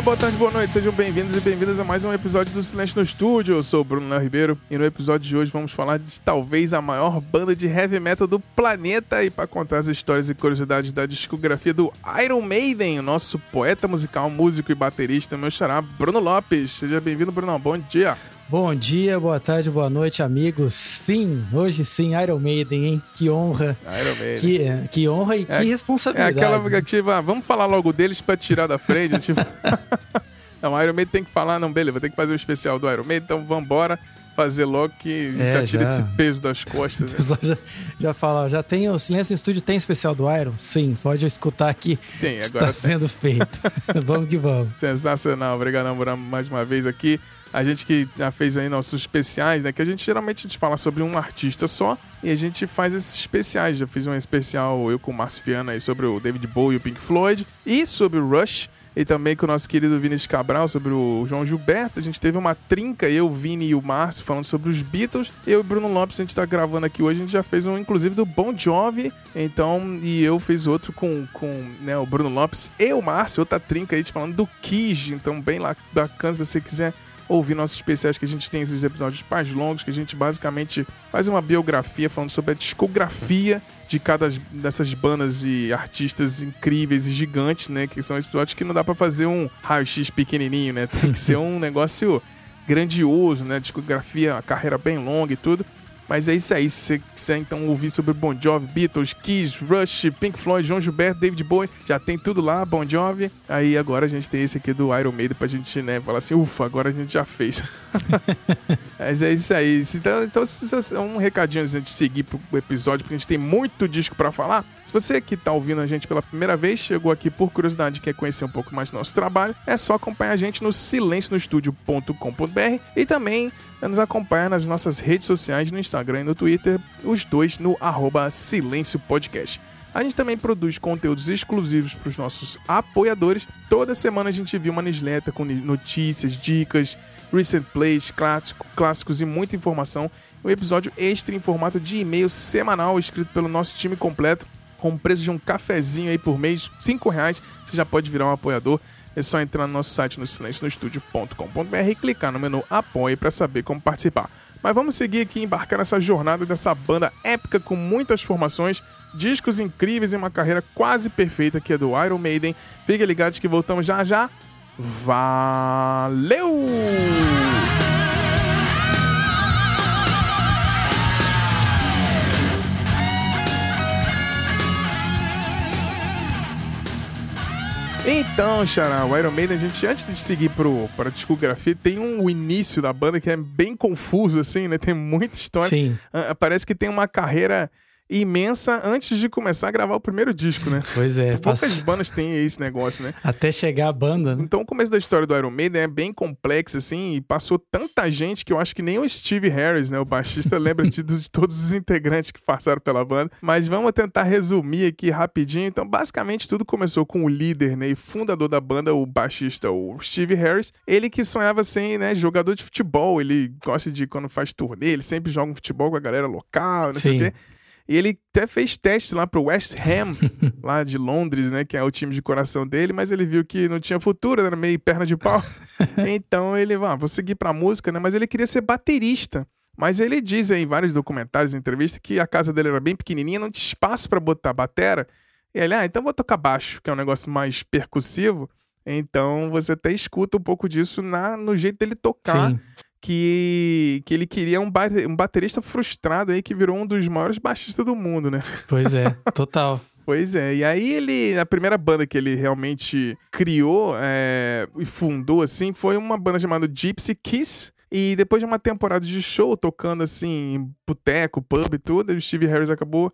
dia, boa tarde, boa noite, sejam bem-vindos e bem-vindas a mais um episódio do Silêncio no Estúdio. Eu sou o Bruno Léo Ribeiro e no episódio de hoje vamos falar de talvez a maior banda de heavy metal do planeta e para contar as histórias e curiosidades da discografia do Iron Maiden, o nosso poeta musical, músico e baterista, meu xará Bruno Lopes. Seja bem-vindo, Bruno. Bom dia. Bom dia, boa tarde, boa noite, amigos. Sim, hoje sim, Iron Maiden, hein? Que honra. Iron Maiden. Que, é, que honra e é, que responsabilidade. É aquela tipo, ah, vamos falar logo deles pra tirar da frente. tipo... não, Iron Maiden tem que falar, não, beleza, vou ter que fazer o um especial do Iron Maiden, então vambora fazer logo que é, já tira já. esse peso das costas. Né? já, já fala, já tem o Silêncio Estúdio, tem especial do Iron? Sim, pode escutar aqui. Sim, agora está sendo feito. vamos que vamos. Sensacional, obrigado por mais uma vez aqui. A gente que já fez aí nossos especiais, né? Que a gente geralmente a gente fala sobre um artista só e a gente faz esses especiais. Já fiz um especial eu com o Márcio Fiana aí sobre o David Bowie e o Pink Floyd e sobre o Rush e também com o nosso querido Vinícius Cabral sobre o João Gilberto. A gente teve uma trinca, eu, Vini e o Márcio, falando sobre os Beatles. Eu e o Bruno Lopes, a gente tá gravando aqui hoje, a gente já fez um, inclusive, do Bon Jovi. Então, e eu fiz outro com, com né, o Bruno Lopes e o Márcio, outra trinca aí, falando do Kiss. Então, bem lá, bacana, se você quiser ouvir nossos especiais que a gente tem esses episódios mais longos, que a gente basicamente faz uma biografia falando sobre a discografia de cada dessas bandas e artistas incríveis e gigantes, né? Que são episódios que não dá para fazer um raio-x pequenininho, né? Tem que ser um negócio grandioso, né? Discografia, carreira bem longa e tudo. Mas é isso aí. Se você quiser então ouvir sobre Bon Jovi, Beatles, Kiss, Rush, Pink Floyd, João Gilberto, David Bowie, já tem tudo lá, Bon Jovi. Aí agora a gente tem esse aqui do Iron Maiden pra gente, né, falar assim, ufa, agora a gente já fez. Mas é isso aí. Então, então um recadinho antes de seguir pro episódio, porque a gente tem muito disco para falar. Se você que tá ouvindo a gente pela primeira vez, chegou aqui por curiosidade e quer conhecer um pouco mais do nosso trabalho, é só acompanhar a gente no silencionostudio.com.br e também nos acompanhar nas nossas redes sociais no Instagram e no Twitter, os dois no arroba Silêncio Podcast. A gente também produz conteúdos exclusivos para os nossos apoiadores. Toda semana a gente viu uma newsletter com notícias, dicas, recent plays, clássicos e muita informação. Um episódio extra em formato de e-mail semanal escrito pelo nosso time completo, com o preço de um cafezinho aí por mês, cinco reais. Você já pode virar um apoiador. É só entrar no nosso site no silencionostudio.com.br e clicar no menu Apoie para saber como participar. Mas vamos seguir aqui e embarcar nessa jornada dessa banda épica com muitas formações, discos incríveis e uma carreira quase perfeita que é do Iron Maiden. Fiquem ligados que voltamos já já. Valeu! Então, Xará, o Iron Maiden, a gente, antes de seguir pro, pra discografia, tem um, o início da banda que é bem confuso, assim, né? Tem muita história. Sim. Uh, parece que tem uma carreira imensa antes de começar a gravar o primeiro disco, né? Pois é. Poucas passa... bandas têm esse negócio, né? Até chegar a banda, né? Então o começo da história do Iron Maiden é bem complexo, assim, e passou tanta gente que eu acho que nem o Steve Harris, né, o baixista, lembra de, de todos os integrantes que passaram pela banda. Mas vamos tentar resumir aqui rapidinho. Então, basicamente, tudo começou com o líder, né, e fundador da banda, o baixista, o Steve Harris. Ele que sonhava ser, né, jogador de futebol. Ele gosta de, quando faz turnê, ele sempre joga um futebol com a galera local, não Sim. sei o quê. E ele até fez teste lá pro West Ham, lá de Londres, né? Que é o time de coração dele, mas ele viu que não tinha futuro, era meio perna de pau. então ele, ah, vou seguir pra música, né? Mas ele queria ser baterista. Mas ele diz em vários documentários, entrevistas, que a casa dele era bem pequenininha, não tinha espaço para botar batera. E ele, ah, então vou tocar baixo, que é um negócio mais percussivo. Então você até escuta um pouco disso na, no jeito dele tocar. Sim que, que ele queria um, um baterista frustrado aí que virou um dos maiores baixistas do mundo, né? Pois é, total. Pois é, e aí ele, a primeira banda que ele realmente criou é, e fundou, assim, foi uma banda chamada Gypsy Kiss, e depois de uma temporada de show, tocando assim, em boteco, pub e tudo, o Steve Harris acabou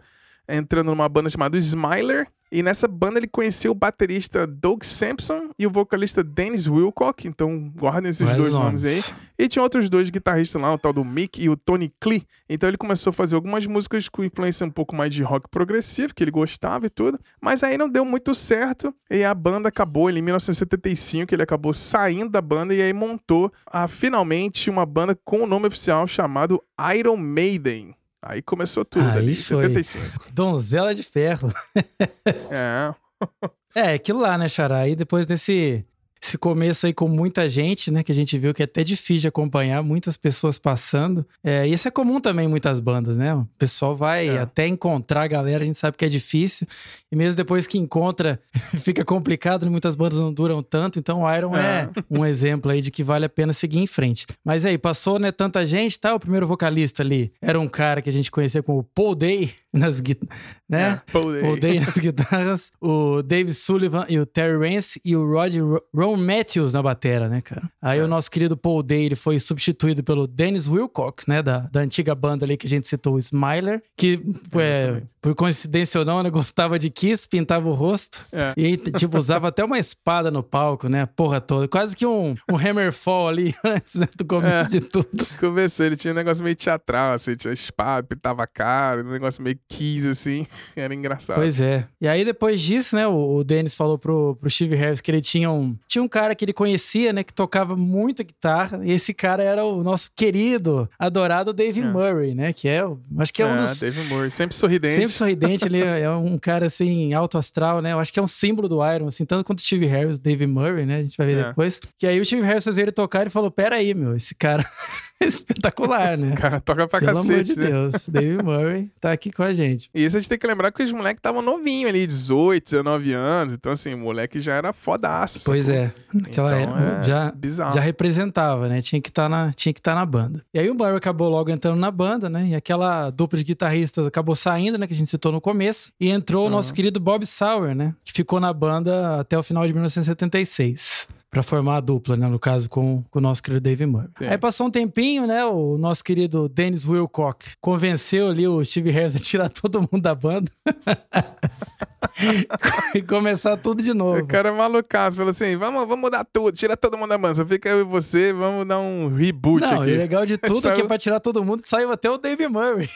entrando numa banda chamada Smiler, e nessa banda ele conheceu o baterista Doug Sampson e o vocalista Dennis Wilcock, então guardem esses dois nomes. nomes aí. E tinha outros dois guitarristas lá, o tal do Mick e o Tony Klee. Então ele começou a fazer algumas músicas com influência um pouco mais de rock progressivo, que ele gostava e tudo. Mas aí não deu muito certo e a banda acabou. Ele, em 1975 ele acabou saindo da banda e aí montou a, finalmente uma banda com o nome oficial chamado Iron Maiden. Aí começou tudo Aí ali, foi. 75. Donzela de ferro. é. é, aquilo lá, né, Xará? Aí depois desse esse começo aí com muita gente, né? Que a gente viu que é até difícil de acompanhar, muitas pessoas passando. É, e isso é comum também em muitas bandas, né? O pessoal vai é. até encontrar a galera, a gente sabe que é difícil. E mesmo depois que encontra, fica complicado, né? muitas bandas não duram tanto. Então o Iron é. é um exemplo aí de que vale a pena seguir em frente. Mas aí, passou, né, tanta gente, tá? O primeiro vocalista ali era um cara que a gente conhecia como Paul Day nas guitarras, né? É, Paul Day. Paul Day nas guitarras, o Dave Sullivan e o Terry Rance e o Rod Ron Matthews na batera, né, cara? Aí é. o nosso querido Paul Day ele foi substituído pelo Dennis Wilcock, né, da, da antiga banda ali que a gente citou, o Smiler, que é, por coincidência ou não, né, gostava de Kiss, pintava o rosto é. e tipo usava até uma espada no palco, né, porra toda, quase que um, um Hammerfall ali antes né, do começo é. de tudo. Começou, ele tinha um negócio meio teatral, assim, tinha espada, pintava a cara, um negócio meio Kiss, assim, era engraçado. Pois é. E aí depois disso, né, o, o Dennis falou pro, pro Steve Harris que ele tinha um, tinha um cara que ele conhecia, né, que tocava muito guitarra, e esse cara era o nosso querido, adorado Dave é. Murray, né, que é, acho que é, é um dos... Dave Murray, sempre sorridente. Sempre sorridente, ele é um cara, assim, alto astral, né, eu acho que é um símbolo do Iron, assim, tanto quanto o Steve Harris, Dave Murray, né, a gente vai ver é. depois. Que aí o Steve Harris fez ele tocar e falou, pera aí, meu, esse cara é espetacular, né? O cara toca pra Pelo cacete, amor de né? Deus, Dave Murray tá aqui com a gente. E isso a gente tem que lembrar que os moleques estavam novinhos ali, 18, 19 anos, então assim, o moleque já era fodaço. Pois sacou? é. Naquela então, época é já, bizarro. já representava, né? Tinha que estar tá estar tá na banda. E aí o Barry acabou logo entrando na banda, né? E aquela dupla de guitarristas acabou saindo, né? Que a gente citou no começo. E entrou uhum. o nosso querido Bob Sauer, né? Que ficou na banda até o final de 1976 para formar a dupla, né? No caso, com, com o nosso querido Dave Murray. Sim. Aí passou um tempinho, né? O nosso querido Dennis Wilcock convenceu ali o Steve Harris a tirar todo mundo da banda. e começar tudo de novo. O cara é malucaço, falou assim: vamos, vamos mudar tudo, tira todo mundo da banda. Fica eu e você, vamos dar um reboot Não, aqui. O legal de tudo saiu... é que pra tirar todo mundo saiu até o Dave Murray.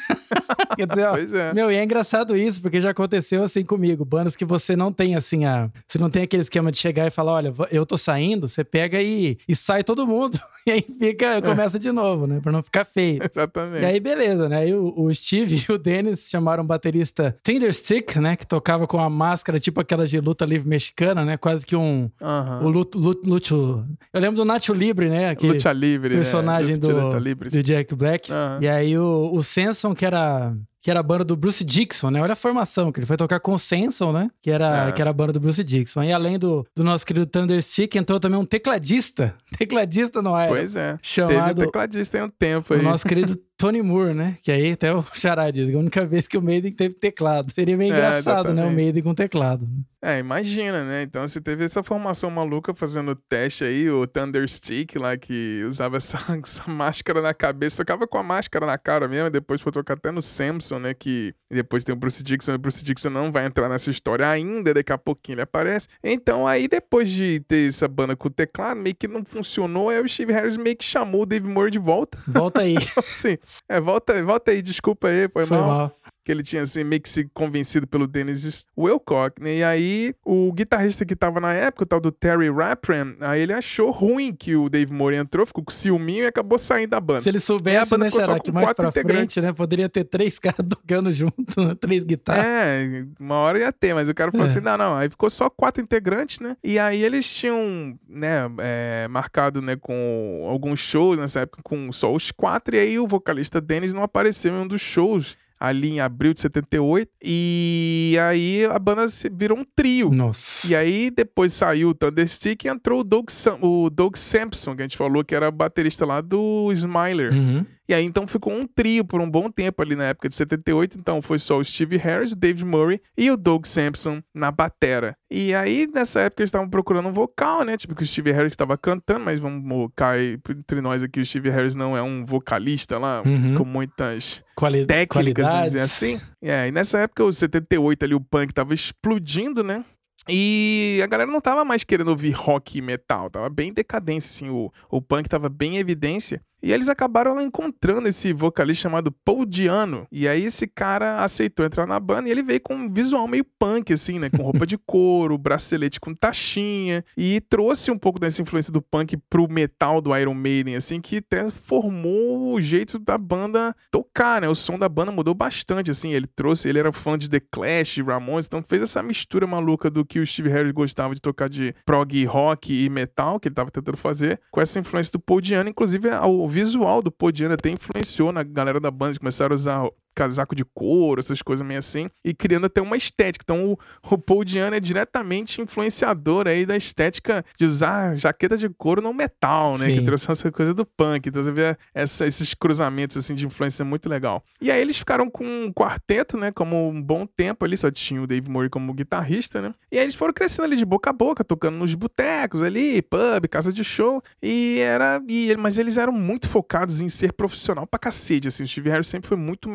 Quer dizer, ó, pois é. meu, e é engraçado isso, porque já aconteceu assim comigo. Bandas que você não tem assim, a. Você não tem aquele esquema de chegar e falar: olha, eu tô saindo, você pega e, e sai todo mundo. E aí fica, começa de novo, né? Pra não ficar feio. Exatamente. E aí, beleza, né? Aí o, o Steve e o Dennis chamaram o baterista Tinderstick, né? Que tocava com a máscara, tipo aquelas de luta livre mexicana, né? Quase que um. Uhum. O luto, luto, luto, Eu lembro do Nacho Libre, né? Aquele Lucha Libre, personagem né? do, do Jack Black. Uhum. E aí o, o Samson, que era que era a banda do Bruce Dixon, né? Olha a formação, que ele foi tocar com o Samson, né? Que era, é. que era a banda do Bruce Dixon. E além do, do nosso querido Thunderstick, entrou também um tecladista. Tecladista no ar. Pois é. Chamado. Teve tecladista em um tempo aí. O nosso querido Tony Moore, né? Que aí até o Xará diz, a única vez que o Maiden teve teclado. Seria meio é, engraçado, né? O Maiden com teclado. É, imagina, né? Então você teve essa formação maluca fazendo teste aí, o Thunderstick lá, que usava essa, essa, máscara na cabeça, tocava com a máscara na cara mesmo, depois foi tocar até no Samson, né? Que depois tem o Bruce Dixon, e o Bruce Dixon não vai entrar nessa história ainda, daqui a pouquinho ele aparece. Então aí depois de ter essa banda com o teclado, meio que não funcionou, aí o Steve Harris meio que chamou o Dave Moore de volta. Volta aí. Sim. É, volta, volta aí, desculpa aí, foi, foi mal. mal que ele tinha assim, meio que se convencido pelo Dennis Wilcock, né? E aí o guitarrista que tava na época, o tal do Terry Rappram, aí ele achou ruim que o Dave Moore entrou, ficou com ciúminho e acabou saindo da banda. Se ele soubesse, né, Xará, que mais pra frente, né, poderia ter três caras tocando junto, né? três guitarras. É, uma hora ia ter, mas o cara falou é. assim, não, não, aí ficou só quatro integrantes, né? E aí eles tinham, né, é, marcado, né, com alguns shows nessa época com só os quatro, e aí o vocalista Dennis não apareceu em um dos shows ali em abril de 78. E aí a banda virou um trio. Nossa. E aí depois saiu o Thunderstick e entrou o Doug, Sam o Doug Sampson, que a gente falou que era baterista lá do Smiler. Uhum. E aí então ficou um trio por um bom tempo ali na época de 78. Então foi só o Steve Harris, o David Murray e o Doug Sampson na batera. E aí nessa época eles estavam procurando um vocal, né? Tipo que o Steve Harris estava cantando, mas vamos cair entre nós aqui, o Steve Harris não é um vocalista lá uhum. com muitas Quali técnicas, qualidades. vamos dizer assim. É, e nessa época, o 78 ali, o punk tava explodindo, né? E a galera não tava mais querendo ouvir rock e metal, tava bem decadência, assim, o, o punk tava bem em evidência. E eles acabaram encontrando esse vocalista chamado Paul Diano. E aí esse cara aceitou entrar na banda e ele veio com um visual meio punk, assim, né? Com roupa de couro, bracelete com taxinha. E trouxe um pouco dessa influência do punk pro metal do Iron Maiden, assim, que até formou o jeito da banda tocar, né? O som da banda mudou bastante, assim. Ele trouxe, ele era fã de The Clash, Ramones, então fez essa mistura maluca do que o Steve Harris gostava de tocar de prog rock e metal, que ele tava tentando fazer, com essa influência do Paul Diano. Inclusive, o visual do Paul Diano até influenciou na galera da banda, de começaram a usar casaco de couro, essas coisas meio assim, e criando até uma estética. Então o, o Paul Diano é diretamente influenciador aí da estética de usar jaqueta de couro no metal, né? Sim. Que trouxe essa coisa do punk. Então você vê essa, esses cruzamentos assim de influência muito legal. E aí eles ficaram com um quarteto, né? Como um bom tempo ali, só tinha o Dave Murray como guitarrista, né? E aí eles foram crescendo ali de boca a boca, tocando nos botecos ali, pub, casa de show. E era. E, mas eles eram muito focados em ser profissional pra cacete. Assim, o Steve Harris sempre foi muito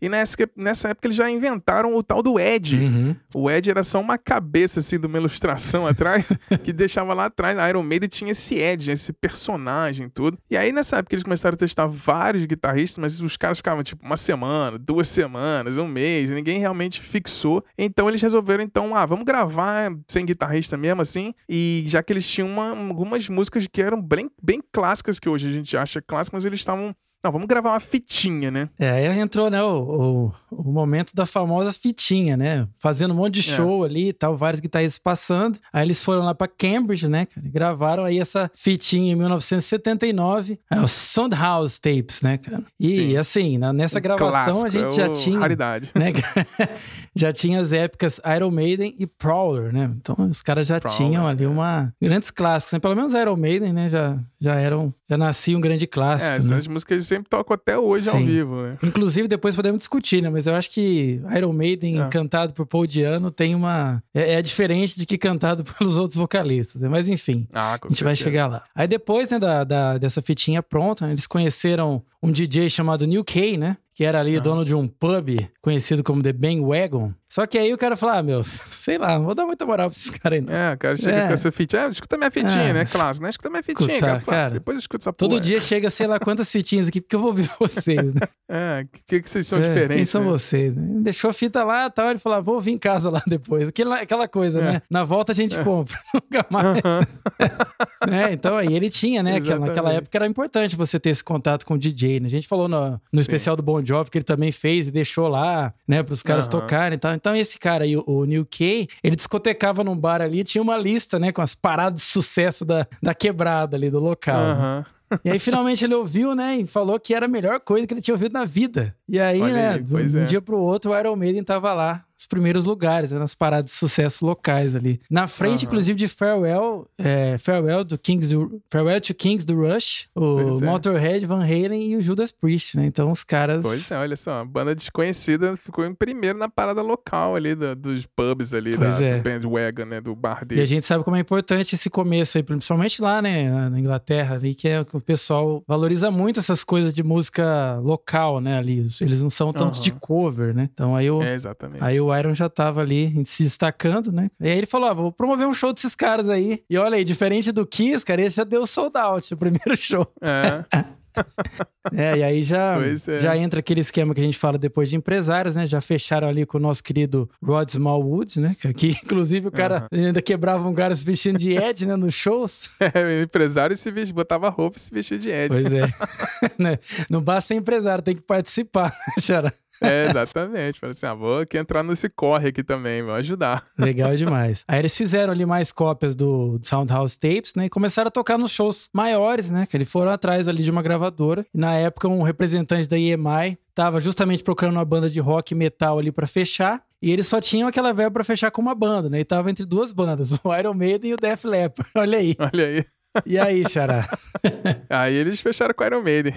e nessa, época eles já inventaram o tal do Ed. Uhum. O Ed era só uma cabeça, assim, de uma ilustração atrás, que deixava lá atrás. A Iron Maiden tinha esse Ed, esse personagem tudo. E aí nessa época eles começaram a testar vários guitarristas, mas os caras ficavam tipo uma semana, duas semanas, um mês, ninguém realmente fixou. Então eles resolveram, então, ah, vamos gravar sem guitarrista mesmo, assim. E já que eles tinham uma, algumas músicas que eram bem, bem clássicas, que hoje a gente acha clássicas, mas eles estavam não, vamos gravar uma fitinha, né? É, aí entrou, né, o, o, o, momento da famosa fitinha, né? Fazendo um monte de é. show é. ali e tal, vários guitarristas passando. Aí eles foram lá pra Cambridge, né, cara? E gravaram aí essa fitinha em 1979. É o Soundhouse Tapes, né, cara? E Sim. assim, nessa um gravação clássico, a gente já é tinha. Raridade. Né, já tinha as épicas Iron Maiden e Prowler, né? Então os caras já Prowler, tinham ali é. uma. Grandes clássicos, né? Pelo menos Iron Maiden, né? Já, já eram. Já nascia um grande clássico. É, né? essas músicas sempre tocam até hoje Sim. ao vivo, né? Inclusive, depois podemos discutir, né? Mas eu acho que Iron Maiden, é. cantado por Paul Diano, tem uma. É, é, diferente de que cantado pelos outros vocalistas. Né? Mas enfim, ah, a gente certeza. vai chegar lá. Aí depois, né, da, da dessa fitinha pronta, né, eles conheceram um DJ chamado New K, né? Que era ali dono de um pub conhecido como The Bang Wagon. Só que aí o cara falou, ah, meu, sei lá, não vou dar muita moral pra esses caras aí. Não. É, o cara chega é. com essa fitinha, ah, escuta minha fitinha, é. né, Clássico, né? Escuta minha fitinha, cara. cara. Depois escuta essa porra. Todo dia chega, sei lá, quantas fitinhas aqui, porque eu vou ouvir vocês, né? é, o que, que vocês são é, diferentes, Quem são né? vocês, né? Deixou a fita lá e tal, ele falou, ah, vou vir em casa lá depois. Aquela, aquela coisa, é. né? Na volta a gente é. compra, nunca mais. é, então aí ele tinha, né? Que naquela época era importante você ter esse contato com o DJ, né? A gente falou no, no especial do Bon Jovi que ele também fez e deixou lá, né, pros caras uhum. tocarem e tal. Então esse cara aí, o New Kay, ele discotecava num bar ali, tinha uma lista, né, com as paradas de sucesso da, da quebrada ali do local. Uhum. Né? E aí finalmente ele ouviu, né, e falou que era a melhor coisa que ele tinha ouvido na vida. E aí, Olha né, aí, de um é. dia pro outro, o Iron Maiden tava lá primeiros lugares, né, nas paradas de sucesso locais ali. Na frente, uhum. inclusive, de Farewell, é, Farewell do Kings do, Farewell to Kings do Rush, o pois é. Motorhead, Van Halen e o Judas Priest, né? Então os caras. Pois é, olha só, a banda desconhecida ficou em primeiro na parada local ali da, dos pubs ali, da, é. do bandwagon, né? Do bar dele. E a gente sabe como é importante esse começo aí, principalmente lá, né, na Inglaterra, ali, que é que o pessoal valoriza muito essas coisas de música local, né? Ali. Eles não são tanto uhum. de cover, né? Então aí o. É, exatamente. Aí o Iron já tava ali se destacando, né? E aí ele falou: ah, vou promover um show desses caras aí. E olha aí, diferente do Kiss, cara, ele já deu sold out o primeiro show. É. é, e aí já, é. já entra aquele esquema que a gente fala depois de empresários, né? Já fecharam ali com o nosso querido Rod Smallwood, né? Que inclusive o cara uhum. ainda quebrava um cara se vestindo de Ed, né? Nos shows. É, o empresário se vestia, botava roupa e se vestia de Ed. Pois é. Né? Não basta ser empresário, tem que participar, né? É, exatamente. Falei assim, ah, vou aqui entrar nesse corre aqui também, vou ajudar. Legal demais. Aí eles fizeram ali mais cópias do Soundhouse Tapes, né? E começaram a tocar nos shows maiores, né? Que eles foram atrás ali de uma gravadora. E na época, um representante da EMI tava justamente procurando uma banda de rock e metal ali para fechar. E eles só tinham aquela verba para fechar com uma banda, né? E tava entre duas bandas, o Iron Maiden e o Def Leppard. Olha aí. Olha aí. E aí, Xará? aí eles fecharam com o Iron Maiden.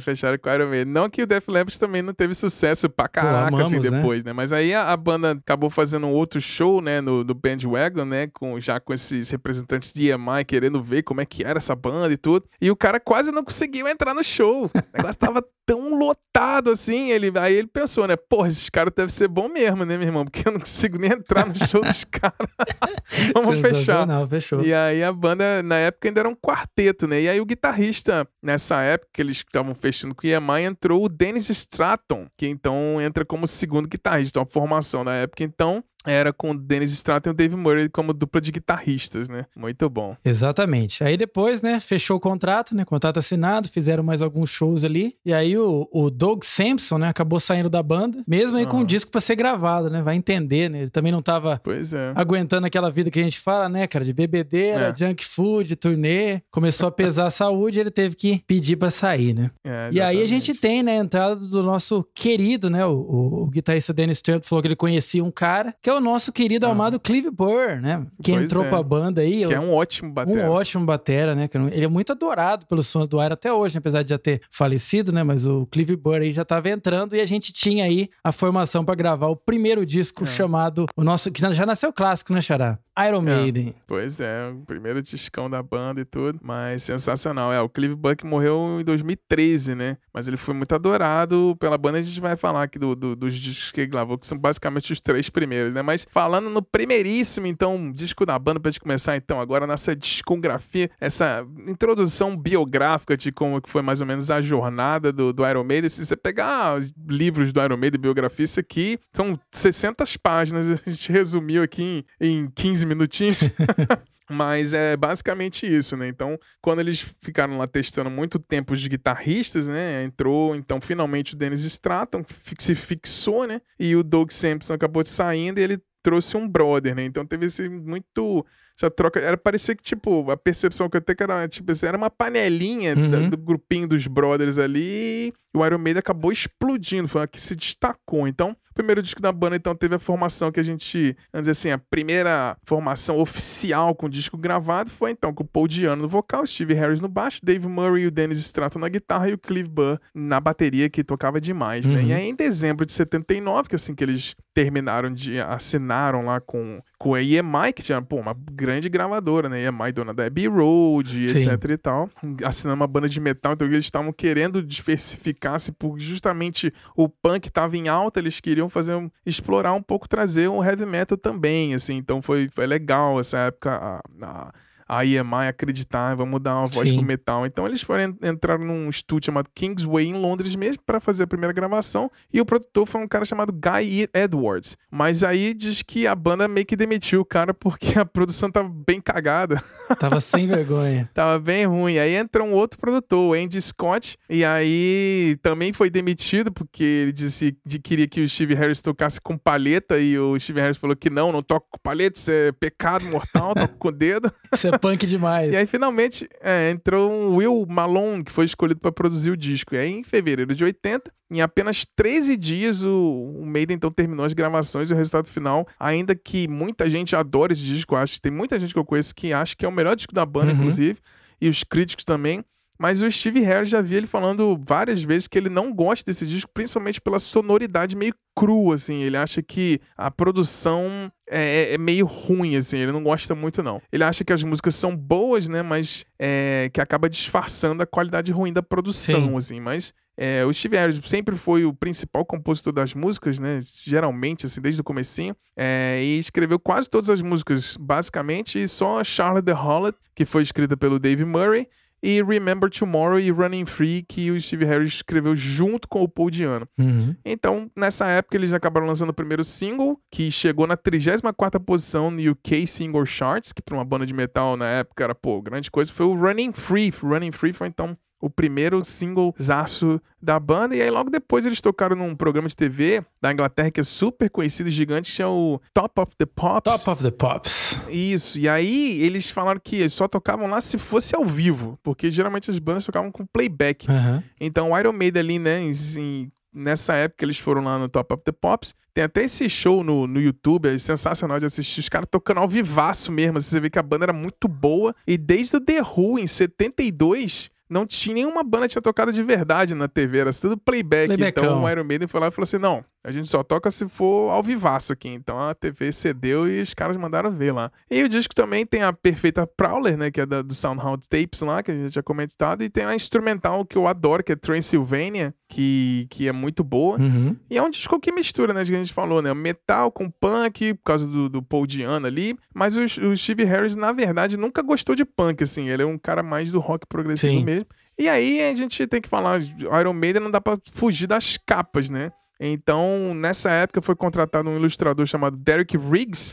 Fecharam com o Iron Maiden. Não que o Def Leppard também não teve sucesso pra caraca, Pô, amamos, assim, né? depois, né? né? Mas aí a, a, banda acabou fazendo um outro show, né, no, do Bandwagon, né? Com, já com esses representantes de EMI querendo ver como é que era essa banda e tudo. E o cara quase não conseguiu entrar no show. O negócio tava tão lotado assim. Ele, aí ele pensou, né? Porra, esses caras devem ser bom mesmo, né, meu irmão? Porque eu não consigo nem entrar no show dos caras. Vamos fechar. Fechou. E aí a banda, na época, ainda era um quarteto, né? E aí o guitarrista, nessa época eles estavam fechando com o EMI, entrou o Dennis Stratton, que então entra como segundo guitarrista. Então a formação na época, então, era com o Dennis Stratton e o Dave Murray como dupla de guitarristas, né? Muito bom. Exatamente. Aí depois, né, fechou o contrato, né? Contrato assinado, fizeram mais alguns shows ali. E aí o, o Doug Sampson, né, acabou saindo da banda, mesmo aí com um disco para ser gravado, né? Vai entender, né? Ele também não tava é. aguentando aquela vida que a gente fala, né, cara, de bebedeira, é. junk food, turnê. Começou a pesar a saúde, ele teve que pedir para sair, né? É, e aí a gente tem, né, a entrada do nosso querido, né, o, o, o guitarrista Dennis Stewart falou que ele conhecia um cara, que é o nosso querido uhum. amado Clive Burr, né? Que pois entrou é. pra banda aí. Que é um ótimo batera. Um ótimo batera, né? Ele é muito adorado pelos sons do Iron até hoje, né? apesar de já ter falecido, né? Mas o Clive Burr aí já tava entrando e a gente tinha aí a formação para gravar o primeiro disco é. chamado o nosso que já nasceu clássico, né, Xará? Iron é. Maiden. Pois é, o primeiro discão da banda e tudo, mas sensacional. É, o Clive Buck morreu em 2013, né? Mas ele foi muito adorado pela banda. A gente vai falar aqui do, do, dos discos que ele gravou, que são basicamente os três primeiros, né? Mas falando no primeiríssimo, então, disco da banda, pra gente começar, então, agora nessa discografia, essa introdução biográfica de como que foi mais ou menos a jornada do, do Iron Maiden. Se você pegar os livros do Iron Maiden, biografia, isso aqui são 60 páginas, a gente resumiu aqui em, em 15 minutinhos. Mas é basicamente isso, né? Então, quando eles ficaram lá testando muito tempo os guitarristas, né? Entrou, então, finalmente o Dennis Stratton se fixou, né? E o Doug Sampson acabou de saindo e trouxe um brother, né? Então teve esse muito essa troca. Era parecia que, tipo, a percepção que eu tenho que era, tipo, assim, era uma panelinha uhum. da, do grupinho dos brothers ali. E o Iron Maiden acabou explodindo, foi a que se destacou. Então, o primeiro disco da banda, então, teve a formação que a gente, vamos dizer assim, a primeira formação oficial com disco gravado foi, então, com o Paul Diano no vocal, Steve Harris no baixo, Dave Murray e o Dennis Stratton na guitarra e o Clive Burr na bateria, que tocava demais, né? E uhum. aí, em dezembro de 79, que assim que eles terminaram de assinaram lá com com a EMI, que tinha, pô, uma grande gravadora, né? EMI, dona da Abbey Road, etc e tal. Assinando uma banda de metal, então eles estavam querendo diversificar-se, porque justamente o punk estava em alta, eles queriam fazer um, explorar um pouco, trazer um heavy metal também, assim. Então foi, foi legal essa época. A, a, a EMI acreditar, vamos dar uma voz Sim. pro metal. Então eles foram entrar num estúdio chamado Kingsway em Londres mesmo para fazer a primeira gravação e o produtor foi um cara chamado Guy Edwards. Mas aí diz que a banda meio que demitiu o cara porque a produção tava bem cagada. Tava sem vergonha. tava bem ruim. Aí entra um outro produtor, o Andy Scott, e aí também foi demitido porque ele disse que queria que o Steve Harris tocasse com palheta e o Steve Harris falou que não, não toco com palheta, isso é pecado mortal, toco com o dedo. Isso é punk demais. E aí, finalmente, é, entrou um Will Malone, que foi escolhido para produzir o disco. E aí, em fevereiro de 80, em apenas 13 dias, o, o Maiden então terminou as gravações e o resultado final, ainda que muita gente adora esse disco, acho tem muita gente que eu conheço que acha que é o melhor disco da banda, uhum. inclusive, e os críticos também. Mas o Steve Harris já vi ele falando várias vezes que ele não gosta desse disco, principalmente pela sonoridade meio crua, assim. Ele acha que a produção é, é, é, meio ruim, assim. Ele não gosta muito, não. Ele acha que as músicas são boas, né? Mas é, que acaba disfarçando a qualidade ruim da produção, Sim. assim. Mas é, o Steve Harris sempre foi o principal compositor das músicas, né? Geralmente, assim, desde o comecinho. É, e escreveu quase todas as músicas, basicamente. E só Charlotte the Hollet, que foi escrita pelo Dave Murray e Remember Tomorrow e Running Free, que o Steve Harris escreveu junto com o Paul Diano. Uhum. Então, nessa época, eles acabaram lançando o primeiro single, que chegou na 34ª posição no UK Single Charts, que para uma banda de metal na época era, pô, grande coisa, foi o Running Free. Running Free foi, então, o primeiro singlezaço da banda. E aí, logo depois, eles tocaram num programa de TV da Inglaterra que é super conhecido, gigante, que chama o Top of the Pops. Top of the Pops. Isso. E aí, eles falaram que só tocavam lá se fosse ao vivo, porque geralmente as bandas tocavam com playback. Uhum. Então, o Iron Maiden ali, né, em, nessa época eles foram lá no Top of the Pops. Tem até esse show no, no YouTube, é sensacional de assistir. Os caras tocando ao vivaço mesmo. Você vê que a banda era muito boa. E desde o The Who, em 72 não tinha nenhuma banda que tinha tocado de verdade na TV, era tudo playback. Playbackão. Então o Iron Maiden foi lá e falou assim: não, a gente só toca se for ao vivaço aqui. Então a TV cedeu e os caras mandaram ver lá. E o disco também tem a perfeita Prowler, né? Que é da, do Soundhound Tapes lá, que a gente já comentado. E tem a instrumental que eu adoro, que é Transylvania, que, que é muito boa. Uhum. E é um disco que mistura, né? Que a gente falou, né? Metal com punk, por causa do, do Paul Diano ali. Mas o, o Steve Harris, na verdade, nunca gostou de punk, assim. Ele é um cara mais do rock progressivo Sim. mesmo. E aí a gente tem que falar, Iron Maiden não dá pra fugir das capas, né? Então, nessa época foi contratado um ilustrador chamado Derek Riggs,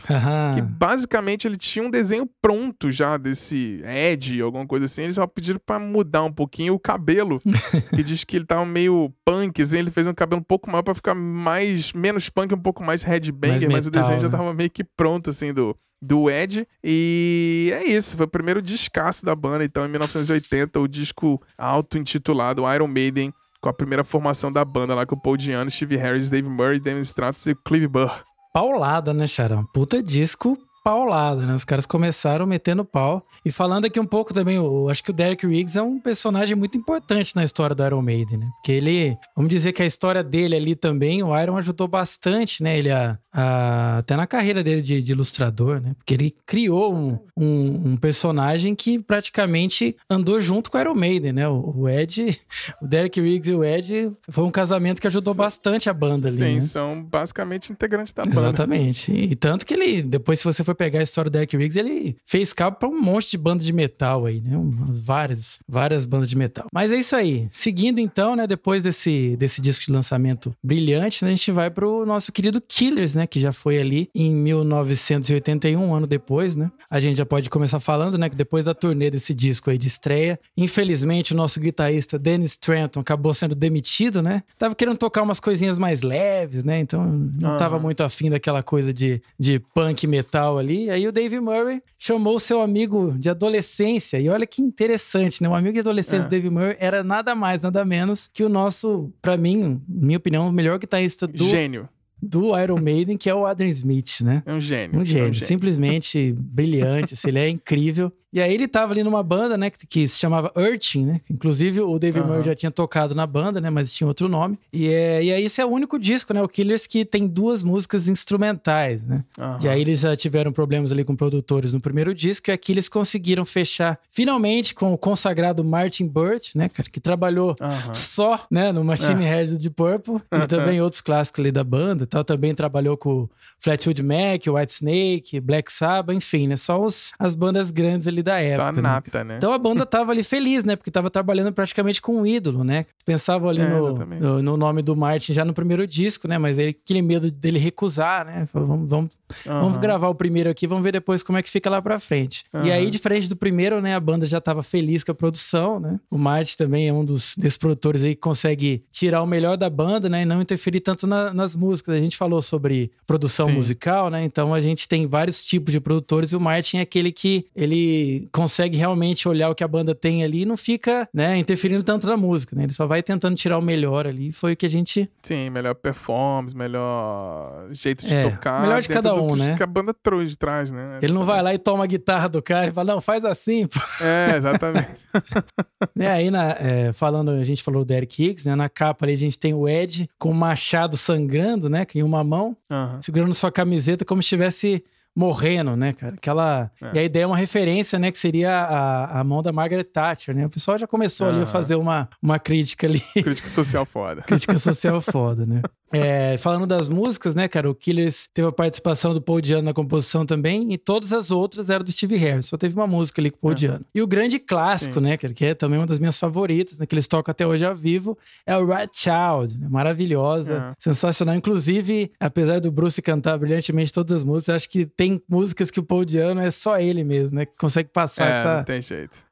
que basicamente ele tinha um desenho pronto já desse Ed, alguma coisa assim. Eles só pediram para mudar um pouquinho o cabelo, que diz que ele tava meio punk, assim, ele fez um cabelo um pouco maior para ficar mais menos punk, um pouco mais headbanger, mas o desenho né? já tava meio que pronto assim do do Ed. E é isso, foi o primeiro descasso da banda, então em 1980, o disco auto-intitulado Iron Maiden com a primeira formação da banda lá com o Paul Diano, Steve Harris, Dave Murray, Dennis Stratus e Clive Burr. Paulada, né, Sharon? Puta disco paulada, né? Os caras começaram metendo pau. E falando aqui um pouco também, eu acho que o Derek Riggs é um personagem muito importante na história do Iron Maiden, né? Porque ele, vamos dizer que a história dele ali também, o Iron ajudou bastante, né? Ele a, a, até na carreira dele de, de, ilustrador, né? Porque ele criou um, um, um, personagem que praticamente andou junto com o Iron Maiden, né? O, o, Ed, o Derek Riggs e o Ed foi um casamento que ajudou Sim. bastante a banda ali. Sim, né? são basicamente integrantes da banda. Exatamente. E tanto que ele, depois, se você for pegar a história do Derek Riggs, ele fez cabo pra um monte de banda de metal aí, né? Várias, várias bandas de metal. Mas é isso aí. Seguindo então, né? Depois desse, desse disco de lançamento brilhante, né, a gente vai pro nosso querido Killers, né? Que já foi ali em 1981, um ano depois, né? A gente já pode começar falando, né? Que depois da turnê desse disco aí de estreia, infelizmente o nosso guitarrista Dennis Trenton acabou sendo demitido, né? Tava querendo tocar umas coisinhas mais leves, né? Então não uhum. tava muito afim daquela coisa de, de punk metal ali ali. Aí o Dave Murray chamou o seu amigo de adolescência. E olha que interessante, né? O amigo de adolescência é. do Dave Murray era nada mais, nada menos que o nosso, para mim, minha opinião, o melhor guitarrista do. Gênio do Iron Maiden, que é o Adam Smith, né? É um gênio. Um gênio, é um gênio. simplesmente brilhante, assim, ele é incrível. E aí ele tava ali numa banda, né, que, que se chamava Urchin, né? Inclusive o David uhum. Murray já tinha tocado na banda, né, mas tinha outro nome. E, é, e aí esse é o único disco, né, o Killers, que tem duas músicas instrumentais, né? Uhum. E aí eles já tiveram problemas ali com produtores no primeiro disco, e aqui eles conseguiram fechar finalmente com o consagrado Martin Burt, né, cara, que trabalhou uhum. só, né, no Machine é. Head do Purple, e também outros clássicos ali da banda tal. Também trabalhou com Flatwood Mac, White Snake, Black Sabbath, enfim, né, só os, as bandas grandes ali da época. Só a né? nata, né? Então a banda tava ali feliz, né? Porque tava trabalhando praticamente com um ídolo, né? Pensavam ali é, no, no, no, nome do Martin já no primeiro disco, né? Mas ele, aquele medo dele recusar, né? Falou, vamos, vamos, uhum. vamos gravar o primeiro aqui, vamos ver depois como é que fica lá pra frente. Uhum. E aí, diferente do primeiro, né? A banda já tava feliz com a produção, né? O Martin também é um dos desses produtores aí que consegue tirar o melhor da banda, né? E não interferir tanto na, nas músicas. A gente falou sobre produção Sim. musical, né? Então a gente tem vários tipos de produtores e o Martin é aquele que ele consegue realmente olhar o que a banda tem ali e não fica, né, interferindo tanto na música, né? Ele só vai tentando tirar o melhor ali. Foi o que a gente. Sim, melhor performance, melhor jeito de é, tocar. Melhor de cada um, né? que a banda trouxe de trás, né? Ele não vai lá e toma a guitarra do cara e fala, não, faz assim. Pô. É, exatamente. é, aí, na, é, falando, a gente falou do Eric Higgs, né? Na capa ali a gente tem o Ed com o machado sangrando, né? Em uma mão, segurando sua camiseta como se estivesse morrendo, né, cara? Aquela. É. E a ideia é uma referência, né? Que seria a, a mão da Margaret Thatcher, né? O pessoal já começou ali a fazer uma, uma crítica ali. Crítica social foda. crítica social foda, né? É, falando das músicas, né, cara? O Killers teve a participação do Paul Diano na composição também, e todas as outras eram do Steve Harris. Só teve uma música ali com o Paul uhum. Diano. E o grande clássico, Sim. né, cara, que é também uma das minhas favoritas, né, que eles tocam até hoje ao vivo, é o Red Child. Né? Maravilhosa, uhum. sensacional. Inclusive, apesar do Bruce cantar brilhantemente todas as músicas, acho que tem músicas que o Paul Diano é só ele mesmo, né? Que consegue passar é, essa.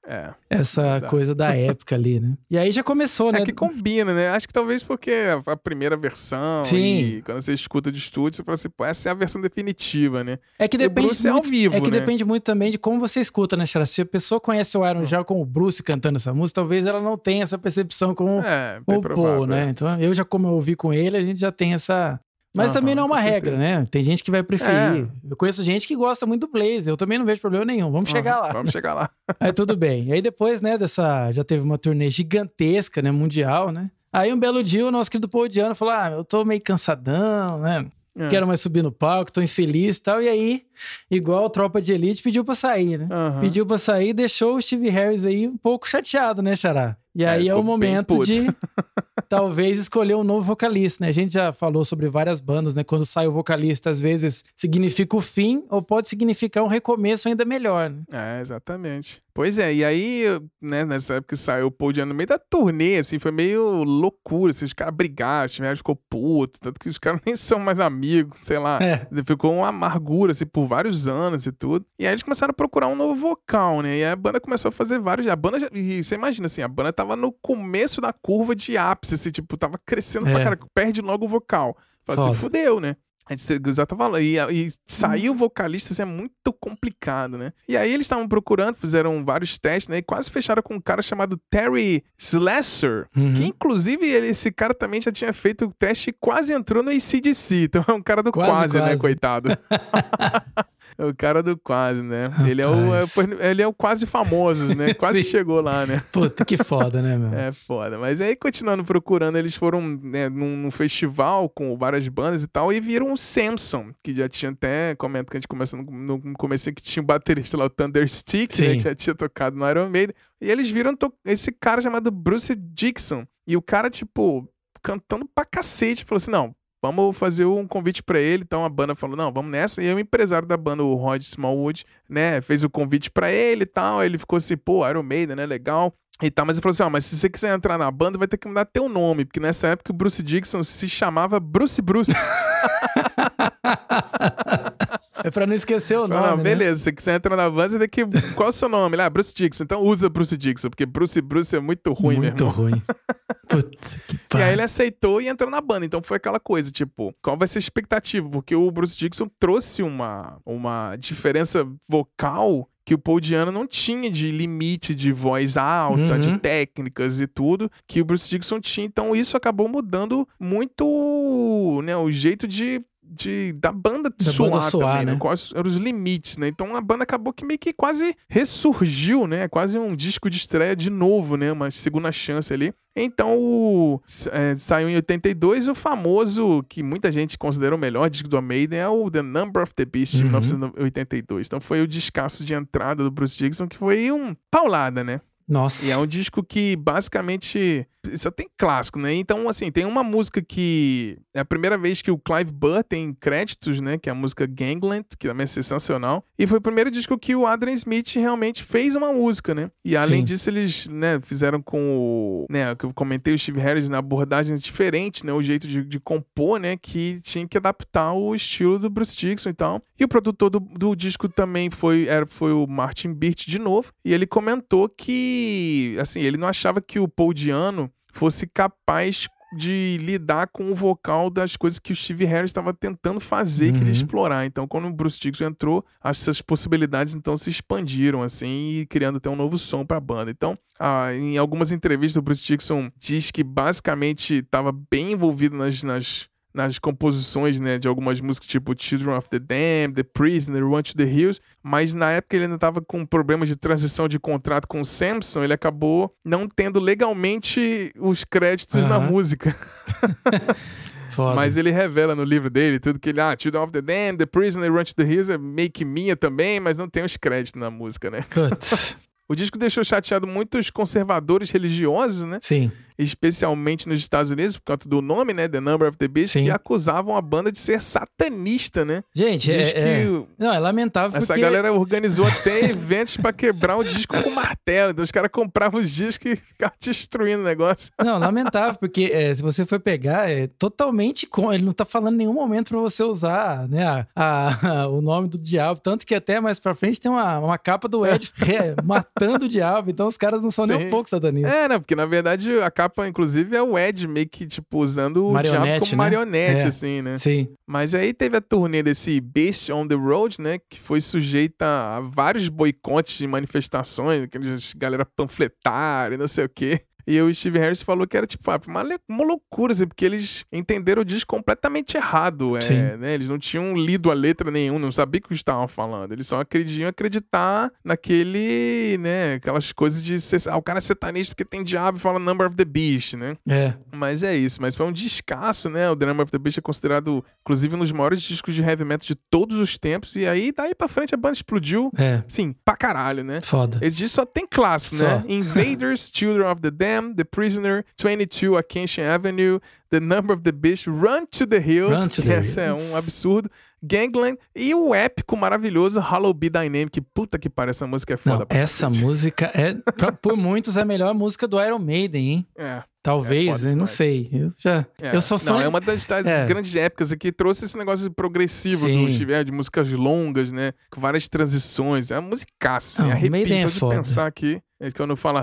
É. Essa coisa da época ali, né? E aí já começou, né? É que combina, né? Acho que talvez porque a primeira versão Sim. e quando você escuta de estúdio, você fala assim, pô, essa é a versão definitiva, né? É que depende muito, é ao vivo, É que né? depende muito também de como você escuta, né, Chara? Se a pessoa conhece o Iron hum. já com o Bruce cantando essa música, talvez ela não tenha essa percepção com, é, com o Paul, né? É. Então, eu já como eu ouvi com ele, a gente já tem essa mas uhum, também não é uma regra, né? Tem gente que vai preferir. É. Eu conheço gente que gosta muito do Blaze. Eu também não vejo problema nenhum. Vamos chegar lá. Vamos chegar lá. Aí tudo bem. E aí depois, né, dessa. Já teve uma turnê gigantesca, né? Mundial, né? Aí um belo dia o nosso querido Paul Diano falou: Ah, eu tô meio cansadão, né? É. Quero mais subir no palco, tô infeliz e tal. E aí, igual tropa de elite, pediu pra sair, né? Uhum. Pediu pra sair e deixou o Steve Harris aí um pouco chateado, né, Xará? E aí é, é o momento de talvez escolher um novo vocalista, né? A gente já falou sobre várias bandas, né? Quando sai o vocalista, às vezes significa o fim ou pode significar um recomeço ainda melhor, né? É, exatamente. Pois é, e aí, né, nessa época que saiu o Paul Diano no meio da turnê, assim, foi meio loucura, assim, os caras brigaram, o ficou puto, tanto que os caras nem são mais amigos, sei lá. É. Ficou uma amargura, assim, por vários anos e tudo. E aí eles começaram a procurar um novo vocal, né, e a banda começou a fazer vários, a banda, já... e você imagina, assim, a banda tava no começo da curva de ápice, assim, tipo, tava crescendo é. pra cara, perde logo o vocal. Fala assim, fudeu, né? Já tá falando. E, e sair o vocalista assim, é muito complicado, né? E aí eles estavam procurando, fizeram vários testes, né? E quase fecharam com um cara chamado Terry Slesser, uhum. que inclusive ele, esse cara também já tinha feito o teste e quase entrou no ACDC. Então é um cara do quase, quase, né, quase. né, coitado? É o cara do quase, né? Ele é, o, é, ele é o quase famoso, né? Quase chegou lá, né? Puta, que foda, né, meu? É foda. Mas aí, continuando procurando, eles foram né, num, num, festival com várias bandas e tal, e viram o Samson, que já tinha até, comenta que a gente começou no, no começo que tinha o um baterista lá, o Thunderstick, né? Que já tinha tocado no Iron Maiden. E eles viram esse cara chamado Bruce Dixon. E o cara, tipo, cantando pra cacete, falou assim: não, vamos fazer um convite para ele. Então a banda falou: não, vamos nessa. E o empresário da banda, o Rod Smallwood, né, fez o convite para ele e tal. Ele ficou assim: pô, Iron Maiden, né, legal. E tal, mas ele falou assim: ó, mas se você quiser entrar na banda, vai ter que mudar teu nome, porque nessa época o Bruce Dixon se chamava Bruce Bruce. É pra não esquecer o nome. Não, né? beleza. Né? Se você entrar na van, você tem que. Qual é o seu nome? Ah, Bruce Dixon. Então usa Bruce Dixon, porque Bruce Bruce é muito ruim, Muito ruim. Putz, que E aí ele aceitou e entrou na banda. Então foi aquela coisa, tipo, qual vai ser a expectativa? Porque o Bruce Dixon trouxe uma, uma diferença vocal que o Paul Diano não tinha de limite de voz alta, uhum. de técnicas e tudo, que o Bruce Dixon tinha. Então isso acabou mudando muito né, o jeito de de, da banda da soar, banda soar também, né? né? Quais eram os limites, né? Então a banda acabou que meio que quase ressurgiu, né? Quase um disco de estreia de novo, né? Uma segunda chance ali. Então o, é, saiu em 82 o famoso, que muita gente considera o melhor disco do Maiden, é o The Number of the Beast, de uhum. 1982. Então foi o descasso de entrada do Bruce Dixon, que foi um paulada, né? Nossa. E é um disco que basicamente só tem clássico, né? Então, assim, tem uma música que é a primeira vez que o Clive Burr tem créditos, né? Que é a música Gangland, que também é sensacional. E foi o primeiro disco que o Adrian Smith realmente fez uma música, né? E além Sim. disso, eles, né, fizeram com o. Né, que eu comentei o Steve Harris na abordagem diferente, né? O jeito de, de, compor, né? Que tinha que adaptar o estilo do Bruce Dixon e tal. E o produtor do, do disco também foi, era, foi o Martin Birch de novo. E ele comentou que, assim, ele não achava que o Paul Diano fosse capaz de lidar com o vocal das coisas que o Steve Harris estava tentando fazer, uhum. queria explorar. Então, quando o Bruce Dixon entrou, essas possibilidades então se expandiram assim e criando até um novo som para a banda. Então, ah, em algumas entrevistas o Bruce Dixon diz que basicamente estava bem envolvido nas, nas nas composições, né, de algumas músicas tipo Children of the Damned, The Prisoner, Run to the Hills, mas na época ele ainda estava com problemas de transição de contrato com o Samson, ele acabou não tendo legalmente os créditos na música. Mas ele revela no livro dele tudo que ele, ah, Children of the Damned, The Prisoner, Run to the Hills é meio que minha também, mas não tem os créditos na música, né? o disco deixou chateado muitos conservadores religiosos, né? Sim especialmente nos Estados Unidos, por conta do nome, né? The Number of the Beast, Sim. que acusavam a banda de ser satanista, né? Gente, Diz é, que é... Não, é lamentável Essa porque... galera organizou até eventos para quebrar o disco com martelo. Então os caras compravam os discos e ficavam destruindo o negócio. Não, lamentável, porque é, se você for pegar, é totalmente com. Ele não tá falando em nenhum momento para você usar né, a, a, o nome do diabo. Tanto que até mais pra frente tem uma, uma capa do Ed é, matando o diabo. Então os caras não são Sim. nem um pouco satanistas. É, né? Porque na verdade a capa capa, inclusive, é o Ed meio que, tipo, usando o diabo como né? marionete, é. assim, né? Sim. Mas aí teve a turnê desse Beast on the Road, né? Que foi sujeita a vários boicotes de manifestações, aqueles galera panfletária, não sei o quê. E o Steve Harris falou que era tipo ah, uma, uma loucura, assim, porque eles entenderam o disco completamente errado. É, né? Eles não tinham lido a letra nenhuma, não sabiam o que estavam falando. Eles só acreditam acreditar naquele, né? Aquelas coisas de ser, ah, o cara é satanista porque tem diabo e fala Number of the Beast, né? É. Mas é isso. Mas foi um descasso, né? O The Number of the Beast é considerado, inclusive, um dos maiores discos de heavy metal de todos os tempos. E aí, daí pra frente, a banda explodiu. É. Sim, pra caralho, né? Foda. Esse disco só tem clássico, né? Invaders, Children of the Dead. Am, The Prisoner, 22 Acacia Avenue, The Number of the Beast, Run to the Hills, Run to the essa é um absurdo, Gangland e o épico maravilhoso Hollow Be Dynamic. Puta que pariu, essa música é foda. Não, essa cacete. música é, pra- por muitos, é a melhor música do Iron Maiden, hein? É. Talvez, É foda eu não sei. Eu já. É. Eu sou fã. Não, é uma das, das É. grandes épocas aqui, trouxe esse negócio progressivo Sim. do Steve Aoki, de músicas longas, né? Com várias transições. É uma musicaça, assim, Não, arrepia é de foda. pensar aqui. É quando fala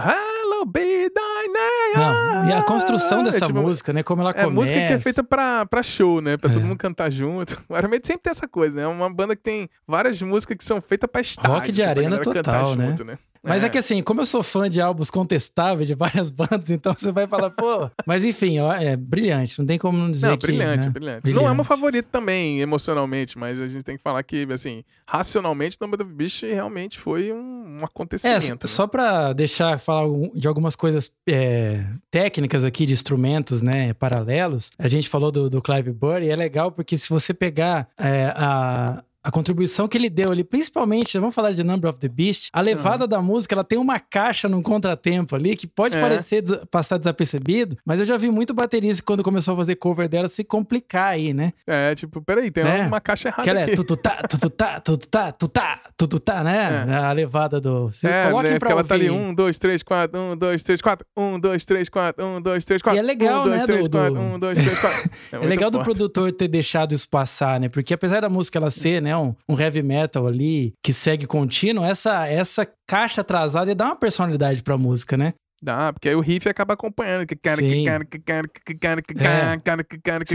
Be thy Não, e a construção É dessa tipo- música, né? Como ela É começa. música que é feita pra, pra show, né? Pra É. todo mundo cantar junto. O Iron Maiden sempre tem essa coisa, né? É uma banda que tem várias músicas que são feitas pra estádio. Rock de arena total, né? junto, né? Mas é. que assim, como eu sou fã de álbuns contestáveis de várias bandas, então você vai falar, pô. Mas enfim, ó, é brilhante, não tem como não dizer Não, que. brilhante, né? brilhante, Não é meu favorito também, emocionalmente, mas a gente tem que falar que, assim, racionalmente, o Number of the Beast realmente foi um, um É, acontecimento. né? só pra deixar falar de algumas coisas é, técnicas aqui de instrumentos, né, paralelos. A gente falou do, do Clive Burr e é legal porque se você pegar é, a a contribuição que ele deu ali, principalmente, vamos falar de Number of the Beast, a levada da música, ela tem uma caixa num contratempo ali que pode É. parecer des- passar desapercebido, mas eu já vi muito baterista quando começou a fazer cover dela se complicar aí, né? É, tipo, peraí, tem É. uma caixa errada Que ela é aqui. tututá, tututá, tututá, tutá, tututá, né? A levada do. Você É, coloquem né, pra ela tá ali, um, dois, três, quatro, um, dois, três, quatro, um, dois, três, quatro, um, dois, três, quatro. E é legal, um, dois, né, três, do- quatro, do- um, dois, três, quatro. É muito legal do forte. produtor ter deixado isso passar, né? Porque apesar da música ela ser, né, um, um heavy metal ali que segue contínuo, essa, essa caixa atrasada ia dar uma personalidade pra música, né? Dá, porque aí o riff acaba acompanhando. Sim. É.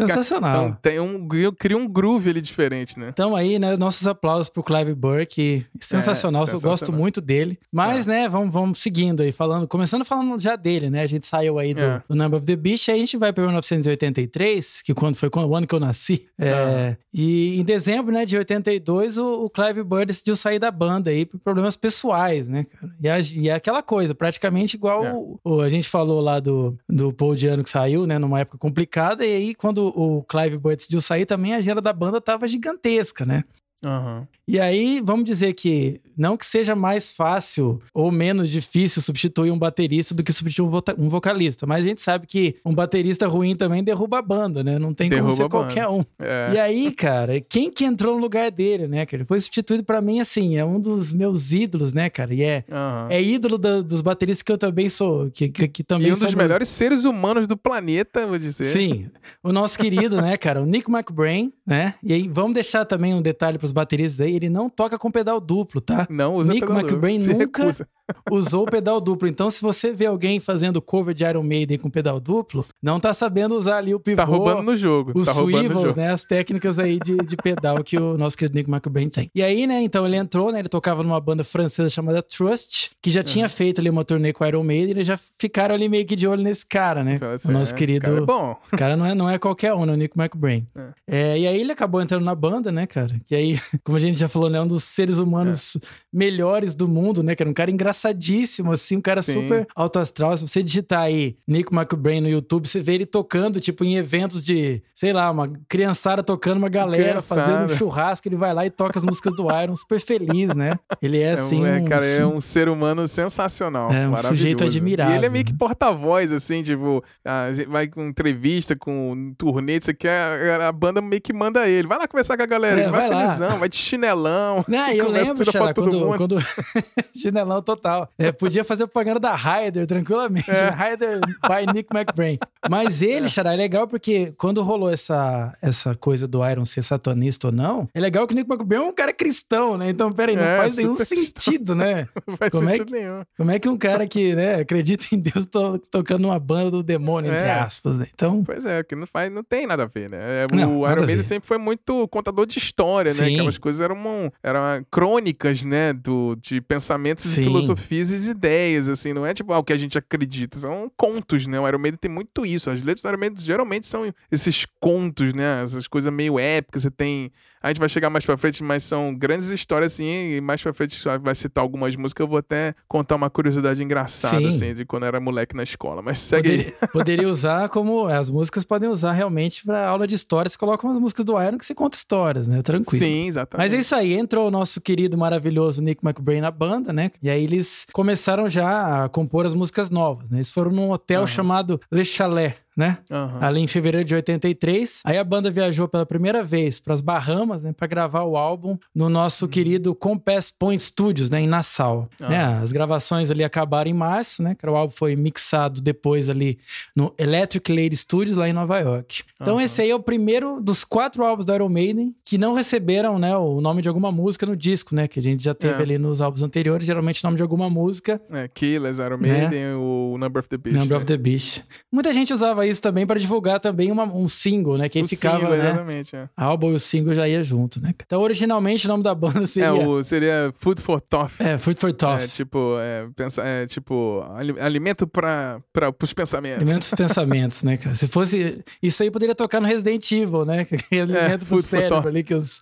Sensacional. Então tem um, cria um groove ali diferente, né? Então aí, né, nossos aplausos pro Clive Burr, que sensacional, eu gosto muito dele. Mas, né, vamos, vamos seguindo aí, falando, começando falando já dele, né? A gente saiu aí do, É. do Number of the Beast, aí a gente vai para 1983, que quando foi o ano que eu nasci. É, E em dezembro, né, de 82, o, o Clive Burr decidiu sair da banda aí por problemas pessoais, né, cara? E, a- e é aquela coisa, praticamente igual É. o, a gente falou lá do, do Paul Diano que saiu, né, numa época complicada, e aí quando o Clive Burr decidiu sair também, a agenda da banda tava gigantesca, né? Aham. E aí, vamos dizer que não que seja mais fácil ou menos difícil substituir um baterista do que substituir um, vocalista, mas a gente sabe que um baterista ruim também derruba a banda, né? Não tem Derruba como ser qualquer um. É. E aí, cara, quem que entrou no lugar dele, né, cara? Ele foi substituído pra mim, assim, é um dos meus ídolos, né, cara? E é, Aham. é ídolo dos bateristas que eu também sou, que, que, que também E um dos do- melhores seres humanos do planeta, vou dizer. Sim, o nosso querido, né, cara, o Nick McBrain, né? E aí, vamos deixar também um detalhe pros bateristas aí, ele não toca com pedal duplo, tá? Não usa Nick pedal duplo, McBrain se nunca recusa. Usou o pedal duplo. Então, se você vê alguém fazendo cover de Iron Maiden com pedal duplo, não tá sabendo usar ali o pivô, Tá roubando no jogo. os tá swivels, jogo. né? As técnicas aí de, de pedal que o nosso querido Nick McBrain tem. E aí, né, então ele entrou, né? Ele tocava numa banda francesa chamada Trust, que já tinha feito ali uma turnê com o Iron Maiden, e eles já ficaram ali meio que de olho nesse cara, né? Fala assim, o nosso é, querido... cara, é bom. O cara não é, não é qualquer um, né? O Nick McBrain. É, e aí ele acabou entrando na banda, né, cara? Que aí, como a gente já falou, né? Um dos seres humanos melhores do mundo, né? Que era um cara engraçadíssimo, assim, um cara Sim. super alto astral. Se você digitar aí Nick McBrain no YouTube, você vê ele tocando, tipo, em eventos de, sei lá, uma criançada tocando, uma galera Criançada. fazendo um churrasco, ele vai lá e toca as músicas do Iron, super feliz, né? Ele é É, assim. um, é, um- cara, é um ser humano sensacional. É, um maravilhoso. sujeito admirável, E ele é meio que né? porta-voz, assim, tipo, a gente vai com entrevista, com turnê, você quer, a, a banda meio que manda ele. Vai lá conversar com a galera, É, vai, vai felizão, vai de chinelão. Não, eu conversa lembro, Xará, quando, quando... Chinelão total. É, podia fazer propaganda da Ryder tranquilamente. É. Ryder by Nick McBrain. Mas ele, Xará, é legal porque quando rolou essa, essa coisa do Iron ser satanista ou não, é legal que o Nick McBrain é um cara cristão, né? Então, peraí, não É, faz nenhum sentido, né? Não faz Como é sentido que- nenhum. Como é que um cara que né, acredita em Deus to- tocando uma banda do demônio, entre É. aspas, né? Então, Pois é, que não, faz, não tem nada a ver, né? É, Não, o nada Iron Maiden sempre foi muito contador de história, né? Sim. Aquelas coisas eram, um- eram crônicas, né? Do, de pensamentos Sim. e filosofias e ideias, assim. Não é tipo ah, o que a gente acredita, são contos, né? O Iron Maiden tem muito isso. As letras do Iron Maiden geralmente são esses contos, né? Essas coisas meio épicas. Você tem... A gente vai chegar mais pra frente, mas são grandes histórias, assim, e mais pra frente vai citar algumas músicas. Eu vou até contar uma curiosidade engraçada, Sim. assim, de quando eu era moleque na escola. Mas segue aí. poderia, poderia usar como. As músicas podem usar realmente pra aula de história. Você coloca umas músicas do Iron que você conta histórias, né? Tranquilo. Sim, exatamente. Mas é isso aí, entrou o nosso querido, maravilhoso Nick McBrain na banda, né? E aí eles eles começaram já a compor as músicas novas. Né? Eles foram num hotel uhum. chamado Le Chalet, né? Uhum. Ali em fevereiro de 83. Aí a banda viajou pela primeira vez para as Bahamas, né, para gravar o álbum no nosso uhum. querido Compass Point Studios, né, em Nassau. Uhum. Né? As gravações ali acabaram em março, né? Que o álbum foi mixado depois ali no Electric Lady Studios lá em Nova York. Então esse aí é o primeiro dos quatro álbuns do Iron Maiden que não receberam, né, o nome de alguma música no disco, né, que a gente já teve é. ali nos álbuns anteriores, geralmente o nome de alguma música. É, Killers, Iron Maiden, né? o Number of the Beast. Number né? of the Beast. Muita gente usava isso também para divulgar também uma, um single, né? Quem o ficava, single, né? Exatamente, é. álbum e o single já ia junto, né? Então, originalmente, o nome da banda seria... É, o, seria Food for Thought. É, Food for Thought. É, tipo, é, pensa, é, tipo alimento para os pensamentos. Alimento para pensamentos, né, cara? Se fosse... Isso aí poderia tocar no Resident Evil, né? alimento é, pro cérebro ali que os,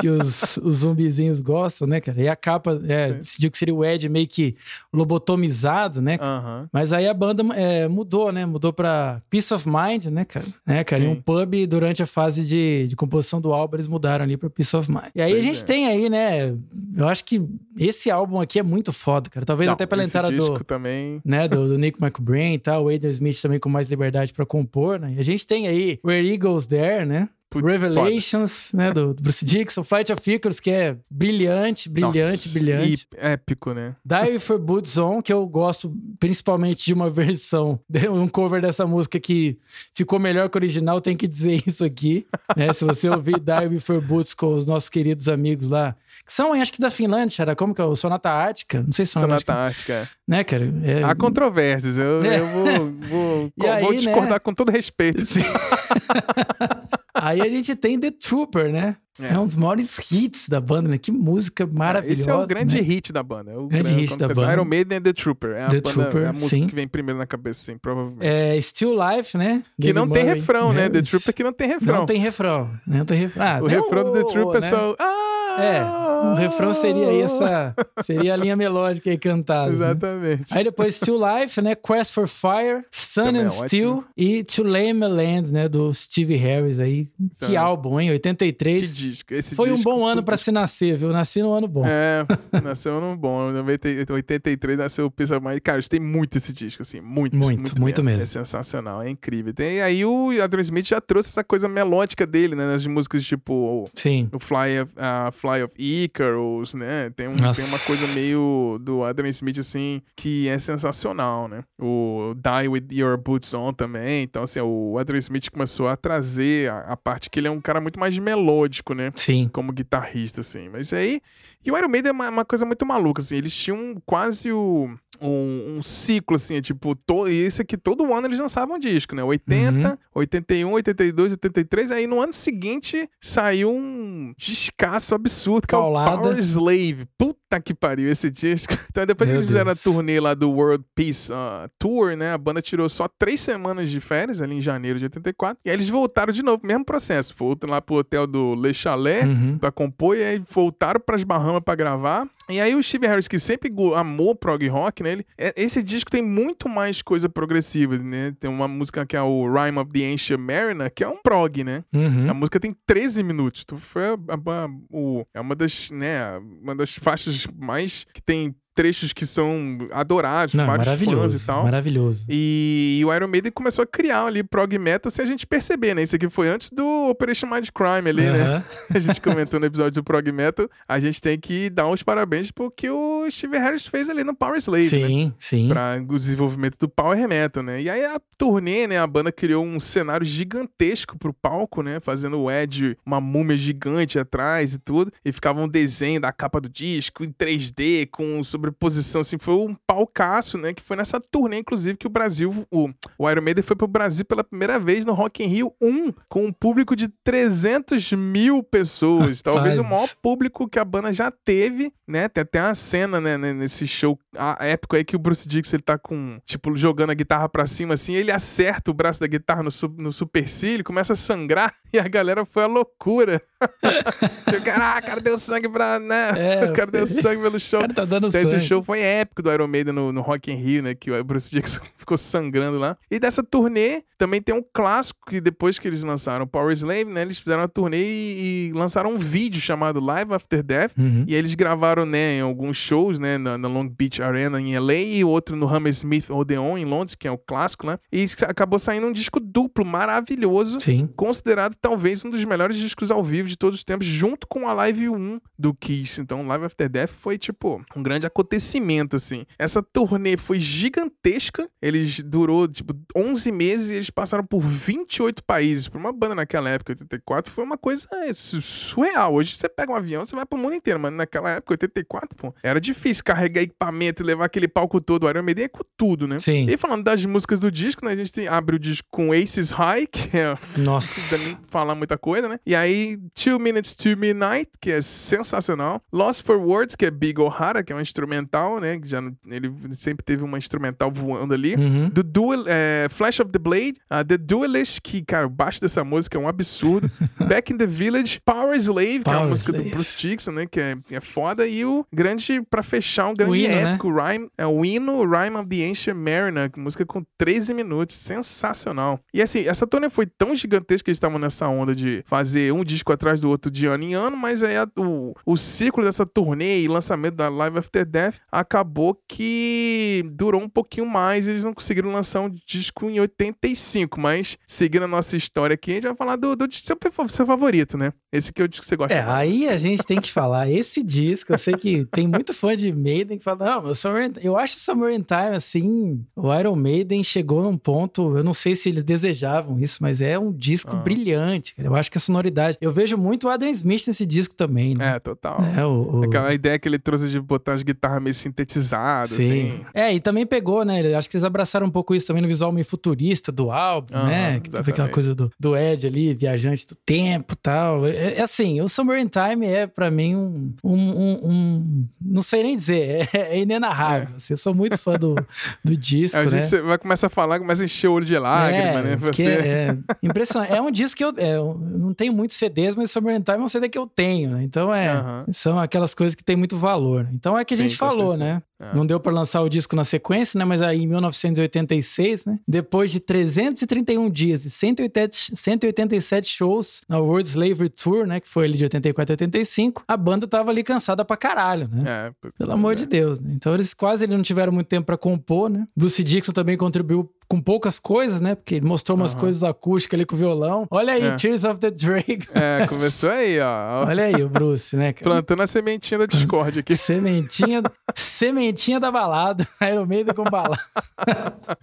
que os, os zumbizinhos gostam, né, cara? E a capa é, decidiu que seria o Ed meio que lobotomizado, né? Uh -huh. Mas aí a banda é, mudou, né? Mudou pra Peace of Mind, né, cara? É, cara, em um pub durante a fase de, de composição do álbum, eles mudaram ali pra Peace of Mind. E aí pois a gente é. tem aí, né? Eu acho que esse álbum aqui é muito foda, cara. Talvez Não, até pela entrada do. também. Né, do, do Nick McBrain e tal, o Aidan Smith também com mais liberdade pra compor, né? E a gente tem aí Where Eagles There, né? Revelations, foda. né, do, Bruce Dixon, Fight of Icarus, que é brilhante, brilhante, Nossa, brilhante. épico, né? Die for Boots On, que eu gosto principalmente de uma versão, um cover dessa música que ficou melhor que o original, tem que dizer isso aqui, né? Se você ouvir Die for Boots com os nossos queridos amigos lá, que são, acho que da Finlândia, cara, como que é? O Sonata Ártica? Não sei se são Sonata Ártica. Né, cara? É... Há controvérsias, eu, é. eu vou, vou, vou aí, discordar né? com todo respeito. Aí a gente tem The Trooper, né? É. é um dos maiores hits da banda, né? Que música maravilhosa. Esse é o grande né? hit da banda. É o grande hit da banda. Iron Maiden e The Trooper. É a, The banda, Trooper, é a música sim. que vem primeiro na cabeça, sim, provavelmente. É Still Life, né? Que não Murray. tem refrão, né? The Trooper que não tem refrão. Não tem refrão. Não tem refrão. Ah, o refrão do The Trooper né? é só... Ah! É, o refrão seria aí essa. Seria a linha melódica aí cantada. Né? Exatamente. Né? Aí depois Still Life, né? Quest for Fire, Sun Também and é Steel ótimo. e To Lame a Land, né? Do Steve Harris aí. Que álbum, hein? 83. Que disco. Esse Foi disco, um bom ano para se nascer, viu? Nasci num ano bom. É, nasceu num ano bom. Em 83 nasceu o Pisa Mais. Cara, tem muito esse disco, assim. Muito, muito, muito, muito mesmo. mesmo. É sensacional, é incrível. Tem aí o Adrian Smith já trouxe essa coisa melódica dele, né? Nas músicas tipo. Sim. O Fly of, uh, Fly of Icarus, né? Tem, um, tem uma coisa meio do Adam Smith, assim, que é sensacional, né? O Die With Your Boots On também. Então, assim, o Adam Smith começou a trazer a, a parte que ele é um cara muito mais melódico, né? Sim. Como guitarrista, assim. Mas aí... E o Iron Maiden é uma, uma coisa muito maluca, assim. Eles tinham quase o um, um, ciclo, assim, é tipo, to, isso aqui todo ano eles lançavam disco, né? 80, uhum. 81, 82, 83, aí no ano seguinte saiu um descasso absurdo, que Paulada. é o Power Slave. Puta que pariu esse disco. Então depois Meu que eles fizeram Deus. a turnê lá do World Peace uh, Tour, né? A banda tirou só três semanas de férias, ali em janeiro de 84, e aí eles voltaram de novo, mesmo processo. Foram lá pro hotel do Le Chalet uhum. pra compor, e aí voltaram pras Bahamas pra gravar. E aí o Steve Harris, que sempre amou prog rock, né? Ele, é, esse disco tem muito mais coisa progressiva, né? Tem uma música que é o Rhyme of the Ancient Mariner, que é um prog, né? Uhum. A música tem 13 minutos. Então foi a, a, a, o, é uma das, né, uma das faixas mais que tem trechos que são adorados Não, vários fãs e tal. Maravilhoso. E, e, o Iron Maiden começou a criar ali prog metal sem a gente perceber, né? Isso aqui foi antes do Operation Mind Crime ali, né? A gente comentou no episódio do prog metal. A gente tem que dar uns parabéns porque o Steve Harris fez ali no Power Slave, sim, né? Sim, Pra o desenvolvimento do Power Metal, né? E aí a turnê, né? A banda criou um cenário gigantesco pro palco, né? Fazendo o Ed, uma múmia gigante atrás e tudo. E ficava um desenho da capa do disco em 3D com sobre sobreposição, assim, foi um palcaço, né? Que foi nessa turnê, inclusive, que o Brasil, o, o Iron Maiden foi pro Brasil pela primeira vez no Rock in Rio 1, com um público de 300 mil pessoas. Talvez o maior público que a banda já teve, né? Tem até uma cena, né, nesse show a época aí que o Bruce Dixon ele tá com, tipo, jogando a guitarra pra cima, assim, ele acerta o braço da guitarra no, no supercílio, começa a sangrar e a galera foi a loucura. Caraca, cara deu sangue pra, né? É, o cara deu sangue pelo show. O cara tá dando sangue. Esse show foi épico do Iron Maiden no, no Rock in Rio, né? Que o Bruce Dixon ficou sangrando lá. E dessa turnê também tem um clássico que depois que eles lançaram Power Slave, né? Eles fizeram a turnê e, e lançaram um vídeo chamado Live After Death. Uhum. E eles gravaram, né, em alguns shows, né, na, na Long Beach Arena em LA e outro no Hammersmith Odeon em Londres, que é o clássico, né? E acabou saindo um disco duplo maravilhoso, Sim. considerado talvez um dos melhores discos ao vivo de todos os tempos, junto com a Live 1 do Kiss. Então, Live After Death foi tipo um grande acontecimento assim. Essa turnê foi gigantesca. Eles durou tipo 11 meses e eles passaram por 28 países. Para uma banda naquela época, 84, foi uma coisa surreal. Hoje você pega um avião, você vai pro mundo inteiro, mas naquela época, 84, pô, era difícil carregar equipamento e levar aquele palco todo. O Iron Maiden é com tudo, né? Sim. E falando das músicas do disco, né? A gente abre o disco com Aces High, que é Nossa. não dá nem falar muita coisa, né? E aí, Two Minutes to Midnight, que é sensacional. Lost for Words, que é Big O'Hara, que é um instrumental, né? Que já ele sempre teve uma instrumental voando ali. Uhum. Do Duel, é, Flash of the Blade, uh, The Duelist, que, cara, o baixo dessa música é um absurdo. Back in the Village, Power Slave, que é Power uma música Slave. do Bruce Dixon, né? Que é, é foda. E o grande, pra fechar, um grande hino, né? épico, Rhyme, é o hino Rhyme of the Ancient Mariner, que música com 13 minutos, sensacional. E assim, essa turnê foi tão gigantesca que eles estavam nessa onda de fazer um disco atrás do outro de ano em ano, mas aí a- o, o ciclo dessa turnê e lançamento da Live After Death acabou que durou um pouquinho mais, eles não conseguiram lançar um disco em 85, mas seguindo a nossa história aqui, a gente vai falar do, do seu, seu favorito, né? Esse que é o disco que você gosta É, mais. aí a gente tem que falar. Esse disco, eu sei que tem muito fã de Maiden que fala, não, mas Summer eu acho Summer in Time, assim, o Iron Maiden chegou num ponto, eu não sei se eles desejavam isso, mas é um disco Ah. brilhante, cara. Eu acho que a sonoridade. Eu vejo muito o Adam Smith nesse disco também, né? É, total. É, o, o- Aquela ideia que ele trouxe de botar as guitarras meio sintetizadas, Sim. assim. É, e também pegou, né? Acho que eles abraçaram um pouco isso também no visual meio futurista do álbum, Aham, né? Que teve aquela coisa do, do Ed ali, viajante do tempo e tal. É, é assim, o Summer in Time é pra mim um. um, um- um- não sei nem dizer, é, é inenarrável. assim, eu sou muito fã do, do disco, A né? gente cê vai começar a falar, começa a encher o olho de lágrima, é, né? porque Você... é impressionante. É um disco que eu, é, eu não tenho muitos CDs, mas Summer in Time é um CD que eu tenho, né? Então é, Aham. são aquelas coisas que têm muito valor. Então é que a Sim, gente falou, né? É. Não deu pra lançar o disco na sequência, né? Mas aí em 1986, né? Depois de 331 dias e 180, 187 shows na World Slavery Tour, né? Que foi ali de 84 a 85, a banda tava ali cansada pra caralho, né? É, Pelo é. amor de Deus, né? Então eles quase não tiveram muito tempo pra compor, né? Bruce Dixon também contribuiu com poucas coisas, né? Porque ele mostrou umas Aham. coisas acústicas ali com o violão. Olha aí, É. Tears of the Dragon. É, começou aí, ó. Olha aí o Bruce, né? cara? Plantando a sementinha da Discord aqui. Sementinha, sementinha da balada, Iron Maiden com balada.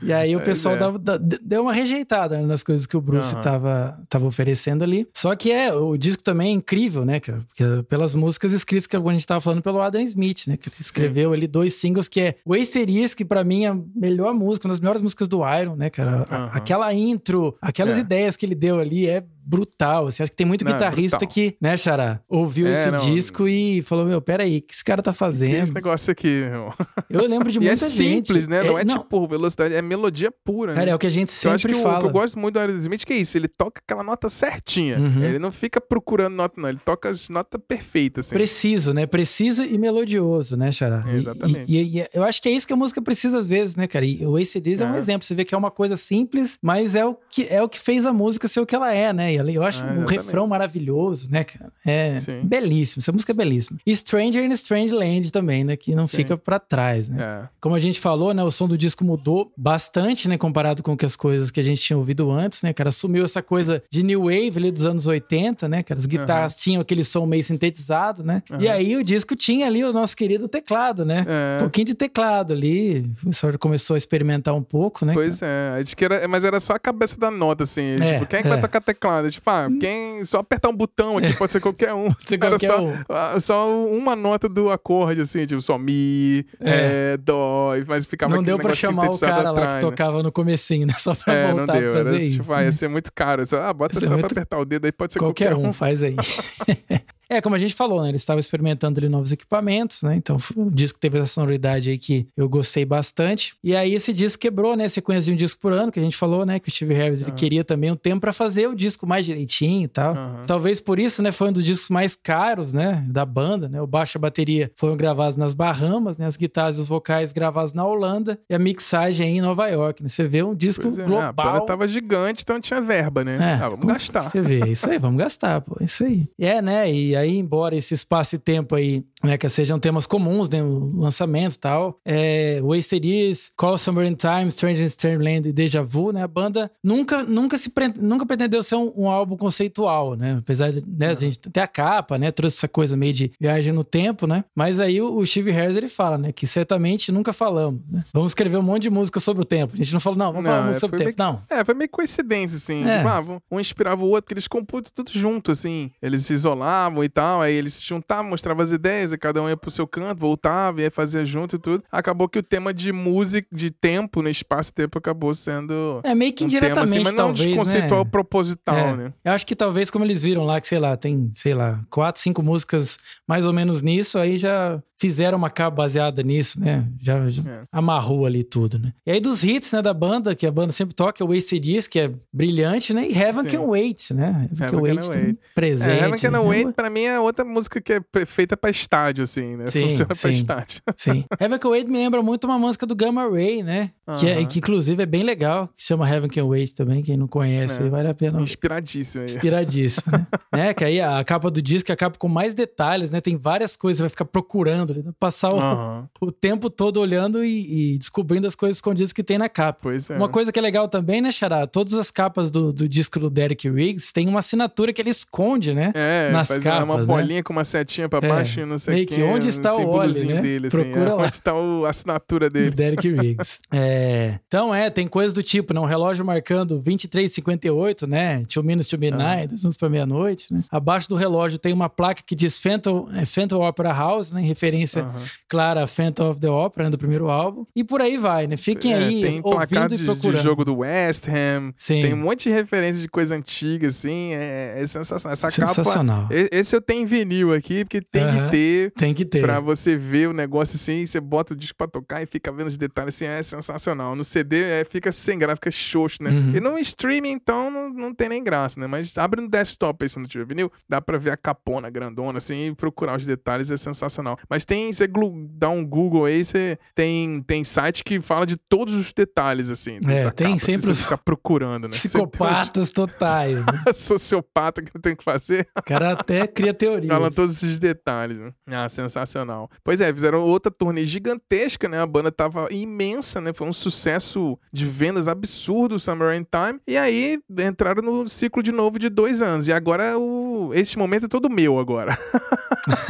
e aí o Pois pessoal é. dava- da- deu uma rejeitada nas coisas que o Bruce Aham. tava, tava oferecendo ali. Só que é, o disco também é incrível, né, cara? Porque pelas músicas escritas que a gente tava falando pelo Adam Smith, né? Que ele escreveu ali dois singles que é Wasted Years, que pra mim é a melhor música, uma das melhores músicas do Iron, né, cara? Aham. Aquela intro, aquelas É. ideias que ele deu ali é brutal. Assim, acho que tem muito Não, é guitarrista brutal. que, né, Xará, ouviu É, esse não. disco e falou: Meu, peraí, o que esse cara tá Que fazendo? esse negócio aqui, meu. Eu lembro de E é muita gente. simples, né? Não é, tipo velocidade, é melodia pura, né? Cara, é o que a gente Eu acho sempre que o, fala. o que eu gosto muito do Aerosmith que é isso, ele toca aquela nota certinha. Uhum. Ele não fica procurando nota, não. Ele toca as notas perfeitas, assim. Preciso, né? Preciso e melodioso, né, Xará? Exatamente. E, e- e eu acho que é isso que a música precisa às vezes, né, cara? E o ACDs é. um É. exemplo. Você vê que é uma coisa simples, mas é o que, é o que fez a música ser o que ela é, né? E ali eu acho É, um refrão maravilhoso, né, cara? É Sim. belíssimo. Essa música é belíssima. E Stranger in Strange Land também, né? Que não Sim. fica pra trás, né? É. Como a gente falou, né, o som do disco mudou bastante, né, comparado com que as coisas que a gente tinha ouvido antes, né, cara, assumiu essa coisa de new wave ali dos anos 80, né, cara, as guitarras tinham aquele som meio sintetizado, né, e Aham. aí o disco tinha ali o nosso querido teclado, né, É. um pouquinho de teclado ali, o pessoal começou a experimentar um pouco, né, Pois é, acho que era, mas era só a cabeça da nota, assim. É, tipo, quem é que é. vai tocar teclado? Tipo, ah, quem só apertar um botão aqui, pode ser qualquer um. ser Era qualquer só, um. ah, só uma nota do acorde, assim, tipo, só mi, É. é, dó, mas ficava não deu pra chamar o cara lá atrás, que né? tocava no comecinho, né, só pra É, não voltar deu. a Era, fazer tipo, isso. ah, né? ia ser muito caro. Só, ah, bota só muito- pra apertar o dedo aí, pode ser Qualquer qualquer, um faz aí. É, como a gente falou, né? Eles estavam experimentando ali novos equipamentos, né? Então o disco teve essa sonoridade aí que eu gostei bastante. E aí esse disco quebrou, né? Sequência de um disco por ano, que a gente falou, né? Que o Steve Harris ele queria também um tempo para fazer o disco mais direitinho e tal. Uhum. Talvez por isso, né? Foi um dos discos mais caros, né? Da banda, né? O baixo e a bateria foram gravados nas Bahamas, né? As guitarras e os vocais gravados na Holanda e a mixagem aí em Nova York, né? Você vê um disco é, global. A banda tava gigante, então tinha verba, né? É, ah, vamos gastar. Você vê, isso aí, vamos gastar, pô. Isso aí. É, né? E aí, embora esse espaço e tempo aí, né, que sejam temas comuns, né? Lançamentos e tal, é, Wasted Years, Call Summer in Time, Strange in Strangeland e Deja Vu, né? A banda nunca, nunca, se, nunca pretendeu ser um, um álbum conceitual, né? Apesar de né, a gente ter a capa, né? Trouxe essa coisa meio de viagem no tempo, né? Mas aí o, o Steve Harris, ele fala, né? Que certamente nunca falamos, né? Vamos escrever um monte de música sobre o tempo. A gente não falou, não, vamos não, falar é, sobre o tempo. Meio, não. É, foi meio coincidência, assim. É. Tipo, ah, um inspirava o outro, que eles compõem tudo junto, assim. Eles se isolavam e tal, aí eles se juntavam, mostravam as ideias, e cada um ia pro seu canto, voltava, ia fazer junto e tudo. Acabou que o tema de música, de tempo, no espaço tempo, acabou sendo. É meio que um indiretamente, tema, assim, mas talvez. Não conceitual né? proposital, é. né? Eu acho que talvez, como eles viram lá, que sei lá, tem, sei lá, quatro, cinco músicas mais ou menos nisso, aí já fizeram uma capa baseada nisso, né? Já, já é. amarrou ali tudo, né? E aí dos hits, né, da banda, que a banda sempre toca, é o ACDs, que é brilhante, né? E Heaven Sim. Can Wait, né? Heaven, Can Wait, wait. presente. É, Heaven Can né? Wait, pra mim, é outra música que é feita pra estádio, assim, né? Sim, Funciona sim. pra estádio. Sim. Heaven Can Wait me lembra muito uma música do Gamma Ray, né? Uh -huh. que, é, que inclusive é bem legal, que chama Heaven Can Wait também, quem não conhece, é. vale a pena. Inspiradíssimo aí. Inspiradíssimo, né? é, que aí a capa do disco é a capa com mais detalhes, né? Tem várias coisas, você vai ficar procurando, né? passar o, uhum. o tempo todo olhando e, e, descobrindo as coisas escondidas que tem na capa. É. Uma coisa que é legal também, né, Xará? Todas as capas do, do disco do Derek Riggs tem uma assinatura que ele esconde, né? É, nas faz capas, uma né? bolinha com uma setinha pra é, baixo e não sei o que. Onde está o Oli, né? Dele, assim, Procura é, lá. Onde está a assinatura dele. Do Derek Riggs. é, então, é, tem coisas do tipo, né? Um relógio marcando 23h58, né? Two minutes to midnight, dois minutos pra meia-noite, né? Abaixo do relógio tem uma placa que diz Phantom, é, Phantom Opera House, né? Em referência uhum. clara a Phantom of the Opera, né? do primeiro álbum. E por aí vai, né? Fiquem é, aí tem ouvindo e procurando. de jogo do West Ham. Sim. Tem um monte de referência de coisa antiga, assim. É, é sensacional. Essa sensacional. capa... Esse eu tenho vinil aqui, porque tem uhum. que ter. Tem que ter. Pra você ver o negócio assim, você bota o disco pra tocar e fica vendo os detalhes assim, é sensacional. No CD é, fica sem graça, fica xoxo, né? Uhum. E no streaming, então, não, não tem nem graça, né? Mas abre no desktop aí se não tiver vinil, dá pra ver a capona grandona, assim, e procurar os detalhes, é sensacional. Mas tem, você dá um Google aí, você tem, tem site que fala de todos os detalhes, assim. É, tem capa, sempre os ficar procurando, né? Psicopatas totais. Né? Sociopata que não tem que fazer. O cara até cria teoria. Fala todos os detalhes, né? Ah, sensacional. Pois é, fizeram outra turnê gigantesca, né? A banda tava imensa, né? Foi um sucesso de vendas absurdo, Summer in Time. E aí entraram no ciclo de novo de dois anos. E agora o... esse momento é todo meu agora.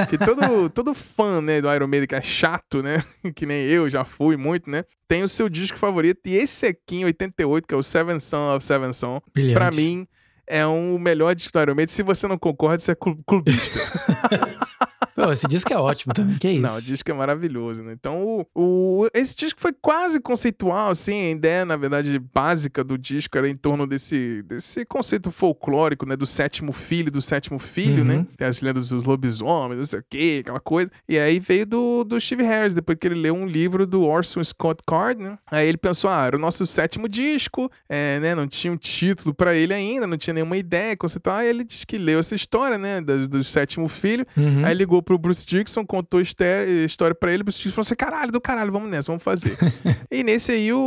que todo, todo fã, né, do Iron Maiden que é chato, né? que nem eu já fui muito, né? Tem o seu disco favorito. E esse aqui, em 88, que é o Seven Son of Seven Son, Brilhante. pra mim é um melhor disco do Iron Maiden. Se você não concorda, você é clubista. Pô, esse disco é ótimo também, que isso? Não, o disco é maravilhoso, né? Então, o, o, esse disco foi quase conceitual, assim, a ideia, na verdade, básica do disco era em torno desse, desse conceito folclórico, né? Do sétimo filho, do sétimo filho, né? uhum. né? Tem as lendas dos lobisomens, não sei o quê, aquela coisa. E aí veio do, do Steve Harris, depois que ele leu um livro do Orson Scott Card, né? Aí ele pensou, ah, era o nosso sétimo disco, é, né? Não tinha um título para ele ainda, não tinha nenhuma ideia conceitual. Aí ele disse que leu essa história, né? Do, do sétimo filho. Uhum. Aí ligou pro Bruce Dixon, contou a história pra ele, o Bruce Dixon falou assim: caralho, do caralho, vamos nessa, vamos fazer. e nesse aí, o,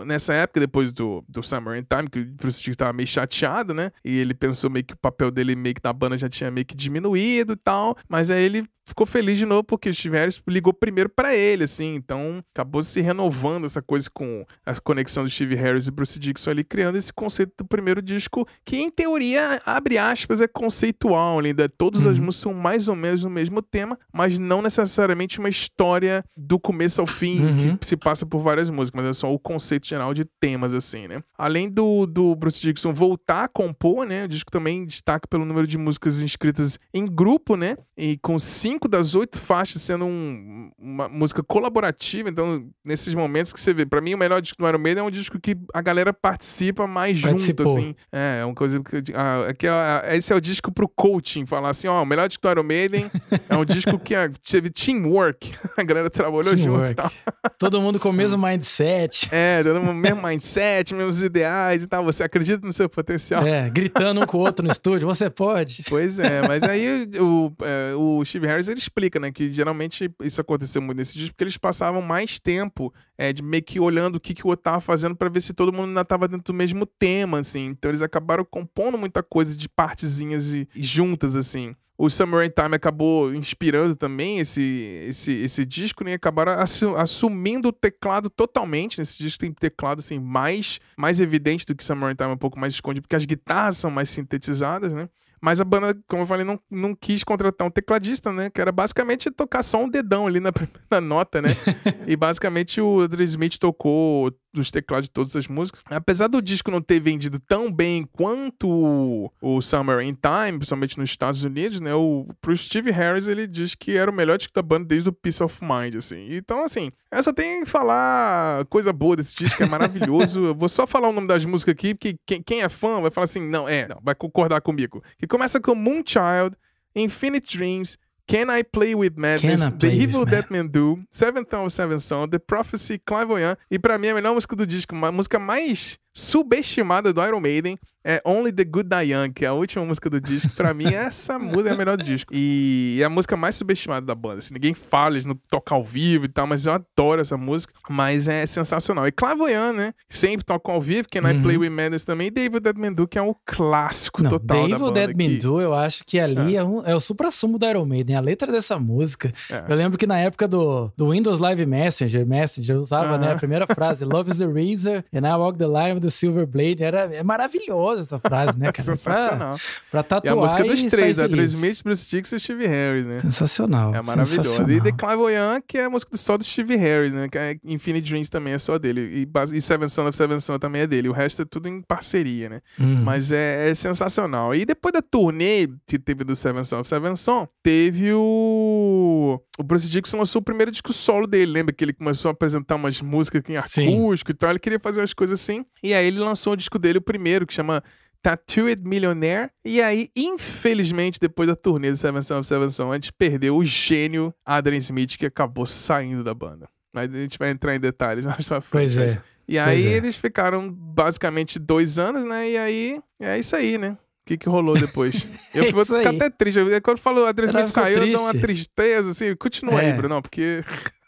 o, nessa época, depois do, do Summer in Time, que o Bruce Dixon tava meio chateado, né? E ele pensou meio que o papel dele meio que na banda já tinha meio que diminuído e tal, mas aí ele ficou feliz de novo porque o Steve Harris ligou primeiro para ele, assim. Então acabou se renovando essa coisa com a conexão do Steve Harris e Bruce Dixon ali, criando esse conceito do primeiro disco, que em teoria, abre aspas, é conceitual. Ainda todas as uhum. músicas são mais ou menos no mesmo tema, mas não necessariamente uma história do começo ao fim uhum. que se passa por várias músicas, mas é só o conceito geral de temas, assim, né? Além do, do Bruce Dixon voltar a compor, né? O disco também destaca pelo número de músicas inscritas em grupo, né? E com cinco cinco das oito faixas sendo um, uma música colaborativa. Então, nesses momentos que você vê, para mim, o melhor disco do Iron Maiden é um disco que a galera participa mais Participou. junto, assim. É, é uma coisa que. Ah, que é, esse é o disco pro coaching, falar assim: ó, o melhor disco do Iron Maiden é um disco que teve teamwork. A galera trabalhou junto e tal. Todo mundo com o mesmo mindset. É, todo mundo mesmo mindset, mesmos ideais e tal. Você acredita no seu potencial. É, gritando um com o outro no estúdio, você pode. Pois é, mas aí o, é, o Steve Harris ele explica, né, que geralmente isso aconteceu muito nesse disco porque eles passavam mais tempo é, de meio que olhando o que, que o outro tava fazendo para ver se todo mundo ainda tava dentro do mesmo tema, assim. Então eles acabaram compondo muita coisa de partezinhas e, e juntas, assim o in Time acabou inspirando também esse, esse, esse disco, né? Acabaram assumindo o teclado totalmente. Nesse disco tem teclado assim, mais, mais evidente do que in Time, um pouco mais escondido, porque as guitarras são mais sintetizadas, né? Mas a banda, como eu falei, não, não quis contratar um tecladista, né? Que era basicamente tocar só um dedão ali na primeira nota, né? e basicamente o Andrew Smith tocou dos teclados de todas as músicas. Apesar do disco não ter vendido tão bem quanto o Summer in Time, principalmente nos Estados Unidos, né? O, pro Steve Harris, ele diz que era o melhor disco da banda desde o Peace of Mind, assim. Então, assim, eu só tenho que falar coisa boa desse disco, é maravilhoso. eu vou só falar o nome das músicas aqui, porque quem, quem é fã vai falar assim, não, é, não, vai concordar comigo. Que começa com Moonchild, Infinite Dreams, Can I Play With Madness, The Evil That Men Do, Seventh of Seven Son, The Prophecy, Clairvoyant, e pra mim a melhor música do disco, a música mais subestimada do Iron Maiden é Only the Good Die Young, que é a última música do disco. Pra mim, essa música é a melhor do disco. E é a música mais subestimada da banda. Assim, ninguém fala, eles não tocam ao vivo e tal, mas eu adoro essa música. Mas é sensacional. E Clairvoyant, né? Sempre tocam ao vivo, Can uhum. I Play With Madness também. E David Dead Man Do, que é um clássico não, total David da banda. David Dead Man Do, eu acho que ali é, é, um, é o supra-sumo do Iron Maiden. A letra dessa música. É. Eu lembro que na época do, do Windows Live Messenger, Messenger, usava, né? A primeira frase, Love is a Razor and I walk the line with the silver blade. Era, é maravilhosa essa frase, né, cara? Sensacional. Pra, pra tatuar e a música dos três, a Dre Smith, Bruce Dixon e Steve Harris, né? Sensacional. É maravilhosa. E The Clairvoyant, que é a música só do Steve Harris, né? Que é Infinite Dreams também é só dele. E, e Seven Son of Seven Son também é dele. O resto é tudo em parceria, né? Uhum. Mas é, é, sensacional. E depois da turnê que teve do Seven Son of Seven Son, teve o... O Bruce Dixon lançou o primeiro disco solo dele. Lembra que ele começou a apresentar umas músicas em acústico Sim. e tal? Ele queria fazer umas coisas assim. E aí ele lançou o disco dele, o primeiro, que chama Tattooed Millionaire. E aí, infelizmente, depois da turnê do Seven Son of Seven Son, a gente perdeu o gênio Adrian Smith, que acabou saindo da banda. Mas a gente vai entrar em detalhes mais pra frente. Pois é. E aí é. eles ficaram basicamente dois anos, né? E aí é isso aí, né? O que, que rolou depois? Eu vou ficar até triste. Quando falou Adrian Smith saiu, triste. dá uma tristeza, assim. Continua é. aí, Bruno, porque.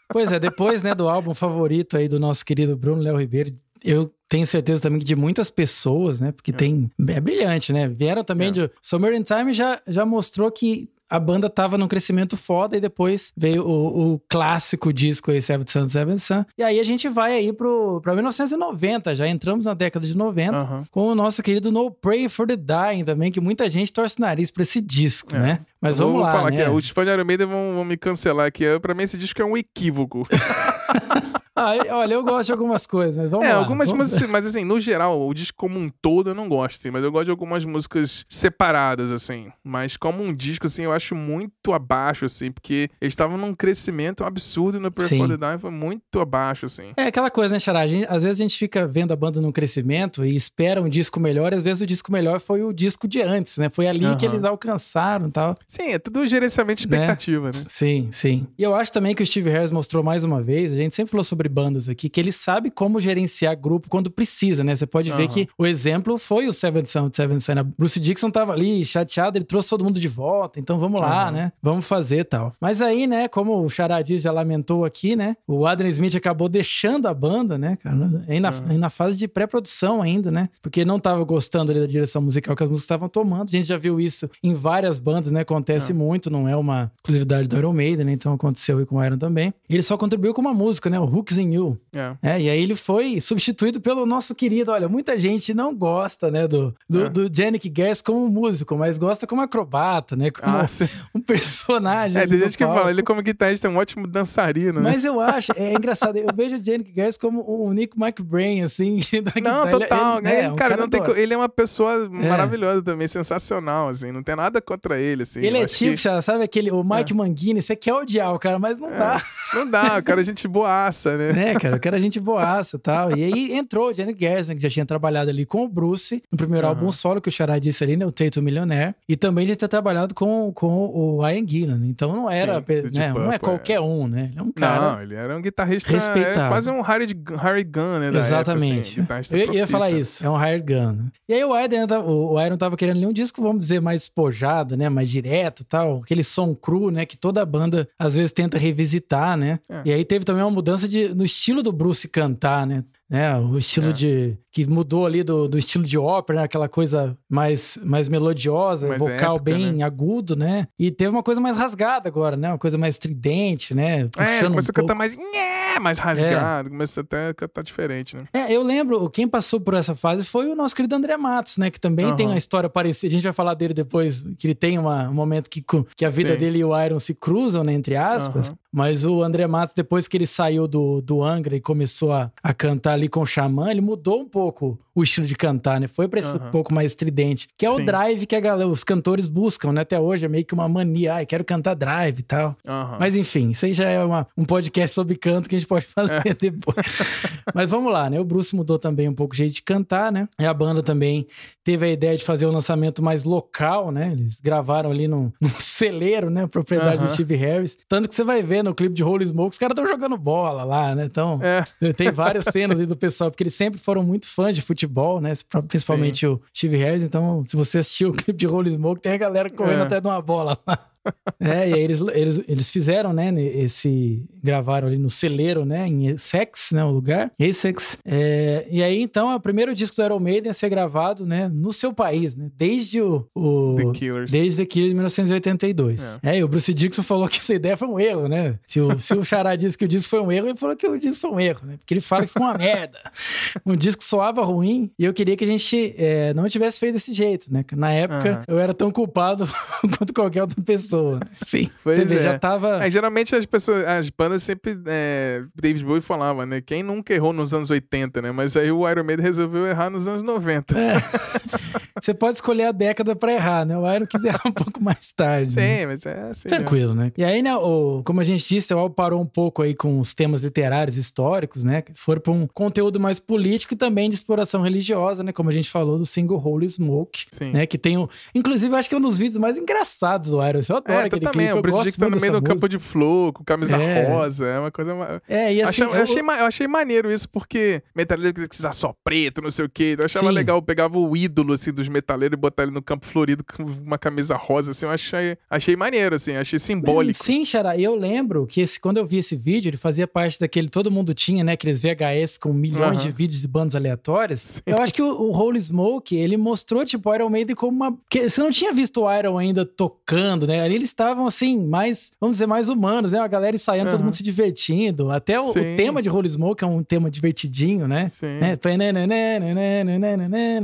Pois é, depois, né, do álbum favorito aí do nosso querido Bruno Léo Ribeiro, eu tenho certeza também que de muitas pessoas, né? Porque é. tem. É brilhante, né? Vieram também é. de. Summer in Time já, já mostrou que a banda tava num crescimento foda e depois veio o, o clássico disco aí, Seven Sun, Seven Sun. E aí a gente vai aí pro, pra 1990, já entramos na década de 90, uhum. com o nosso querido No Pray for the Dying também, que muita gente torce o nariz pra esse disco, é. né? Mas vamos lá, falar né? que fãs de Iron Maiden vão, vão me cancelar aqui. Pra mim esse disco é um equívoco. Ah, olha, eu gosto de algumas coisas, mas vamos é, lá. algumas vamos... músicas, mas assim, no geral, o disco como um todo eu não gosto, assim, mas eu gosto de algumas músicas separadas, assim. Mas como um disco, assim, eu acho muito abaixo, assim, porque eles estavam num crescimento absurdo no the Die, foi muito abaixo, assim. É aquela coisa, né, Xará? Às vezes a gente fica vendo a banda num crescimento e espera um disco melhor, e às vezes o disco melhor foi o disco de antes, né? Foi ali uhum. que eles alcançaram e tal. Sim, é tudo gerenciamento de né? expectativa, né? né? Sim, sim. E eu acho também que o Steve Harris mostrou mais uma vez, a gente sempre falou sobre sobre bandas aqui, que ele sabe como gerenciar grupo quando precisa, né? Você pode uhum. ver que o exemplo foi o Seven Sound, Seven Sound. Bruce Dixon tava ali chateado, ele trouxe todo mundo de volta, então vamos lá, uhum. né? Vamos fazer tal. Mas aí, né, como o Charadiz já lamentou aqui, né? O Adrian Smith acabou deixando a banda, né, cara? Aí na, uhum. aí na fase de pré-produção ainda, né? Porque não tava gostando ali da direção musical que as músicas estavam tomando. A gente já viu isso em várias bandas, né? Acontece muito, não é uma exclusividade do Iron Maiden, né? Então aconteceu aí com o Iron também. Ele só contribuiu com uma música, né? O Hooks in You. É. é. e aí ele foi substituído pelo nosso querido, olha, muita gente não gosta, né, do, do, é. do como músico, mas gosta como acrobata, né, como ah, um personagem. É, tem gente que fala, ele como guitarrista é um ótimo dançarino, né? Mas eu acho, é engraçado, eu vejo o Janik Guess como o Nico McBrain, assim, Não, total, ele, é, um cara, cara não tem, ele é uma pessoa é. maravilhosa também, sensacional, assim, não tem nada contra ele, assim. Ele é tipo, que... sabe aquele, o Mike é. Mangini, você quer odiar o cara, mas não dá. Não dá, o cara é gente boaça, né? É, cara, o cara é gente boaça e tal. E aí entrou o Jenny Gersner, que já tinha trabalhado ali com o Bruce, no primeiro uhum. álbum solo que o Xará disse ali, né, o Tato Millionaire, e também já tinha trabalhado com, com o Ian Gillan, então não era, Sim, né, não é qualquer um, né? Ele é um cara Não, ele era um guitarrista respeitado. É quase um Harry, Harry Gunn, né, Exatamente. Época, assim, eu ia falar isso, é um Harry Gunn. E aí o Iron, o Iron tava querendo ler um disco, vamos dizer, mais espojado, né, mais direto tal, aquele som cru, né, que toda banda às vezes tenta revisitar, né? É. E aí teve também uma mudança de, no estilo do Bruce cantar, né? Né? O estilo é. de. que mudou ali do, do estilo de ópera, né? aquela coisa mais, mais melodiosa, mais vocal bem né? agudo, né? E teve uma coisa mais rasgada agora, né? Uma coisa mais estridente, né? é, começou um a cantar mais. mais rasgado, é. começou até a cantar diferente, né? É, eu lembro, quem passou por essa fase foi o nosso querido André Matos, né? Que também uhum. tem uma história parecida. A gente vai falar dele depois, que ele tem uma, um momento que, que a vida Sim. dele e o Iron se cruzam, né? Entre aspas. Uhum. Mas o André Matos, depois que ele saiu do, do Angra e começou a, a cantar ali com o Xamã, ele mudou um pouco o estilo de cantar, né? Foi pra esse uhum. um pouco mais estridente. Que é Sim. o drive que a galera, os cantores buscam, né? Até hoje é meio que uma mania. Ai, quero cantar drive e tal. Uhum. Mas enfim, isso aí já é uma, um podcast sobre canto que a gente pode fazer é. depois. Mas vamos lá, né? O Bruce mudou também um pouco o jeito de cantar, né? E a banda também teve a ideia de fazer o um lançamento mais local, né? Eles gravaram ali num, num celeiro, né? Propriedade uhum. do Steve Harris. Tanto que você vai ver no clipe de Holy Smoke, os caras estão jogando bola lá, né? Então, é. tem várias cenas do pessoal, porque eles sempre foram muito fãs de futebol né? Principalmente Sim. o Steve Harris. Então, se você assistiu o clipe de Holy Smoke, tem a galera correndo é. até de uma bola lá é, e aí eles, eles, eles fizeram, né, esse... Gravaram ali no celeiro, né, em Essex, né, o lugar. Essex. É, e aí, então, é o primeiro disco do Iron Maiden a ser gravado, né, no seu país, né, desde o... o The Killers. Desde The Killers, 1982. É. é, e o Bruce Dixon falou que essa ideia foi um erro, né? Se o, se o Xará disse que o disco foi um erro, ele falou que o disco foi um erro, né? Porque ele fala que foi uma merda. Um disco soava ruim e eu queria que a gente é, não tivesse feito desse jeito, né? Na época, uhum. eu era tão culpado quanto qualquer outra pessoa pessoa. Pois você vê, é. já tava. É, geralmente as pessoas, as bandas sempre. É, David Bowie falava, né? Quem nunca errou nos anos 80, né? Mas aí o Iron Maiden resolveu errar nos anos 90. É. você pode escolher a década pra errar, né? O Iron quis errar um pouco mais tarde. Sim, né? mas é assim. Tranquilo, né? E aí, né, o, como a gente disse, o Al parou um pouco aí com os temas literários históricos, né? Foram pra um conteúdo mais político e também de exploração religiosa, né? Como a gente falou do single Holy Smoke, Sim. né? Que tem um. Inclusive, acho que é um dos vídeos mais engraçados do Iron. Eu adoro é, aquele também, clipe. O Bruce tá no meio do campo de flor, com camisa é. rosa. É uma coisa. É, e assim. Achei, eu... Eu, achei, eu achei maneiro isso, porque metaleiro que usar só preto, não sei o quê. Eu achava Sim. legal. Eu pegava o ídolo, assim, dos metaleiros e botar ele no campo florido com uma camisa rosa, assim. Eu achei, achei maneiro, assim. Achei simbólico. Sim, Xará. Eu lembro que esse, quando eu vi esse vídeo, ele fazia parte daquele. Todo mundo tinha, né? Aqueles VHS com milhões de vídeos de bandas aleatórias. Sim. Eu acho que o, o Holy Smoke, ele mostrou, tipo, Iron Maiden como uma. Você não tinha visto o Iron ainda tocando, né? Ali eles estavam, assim, mais, vamos dizer, mais humanos, né? A galera ensaiando, uhum. todo mundo se divertindo. Até o, o, tema de Holy Smoke é um tema divertidinho, né? Sim. Né?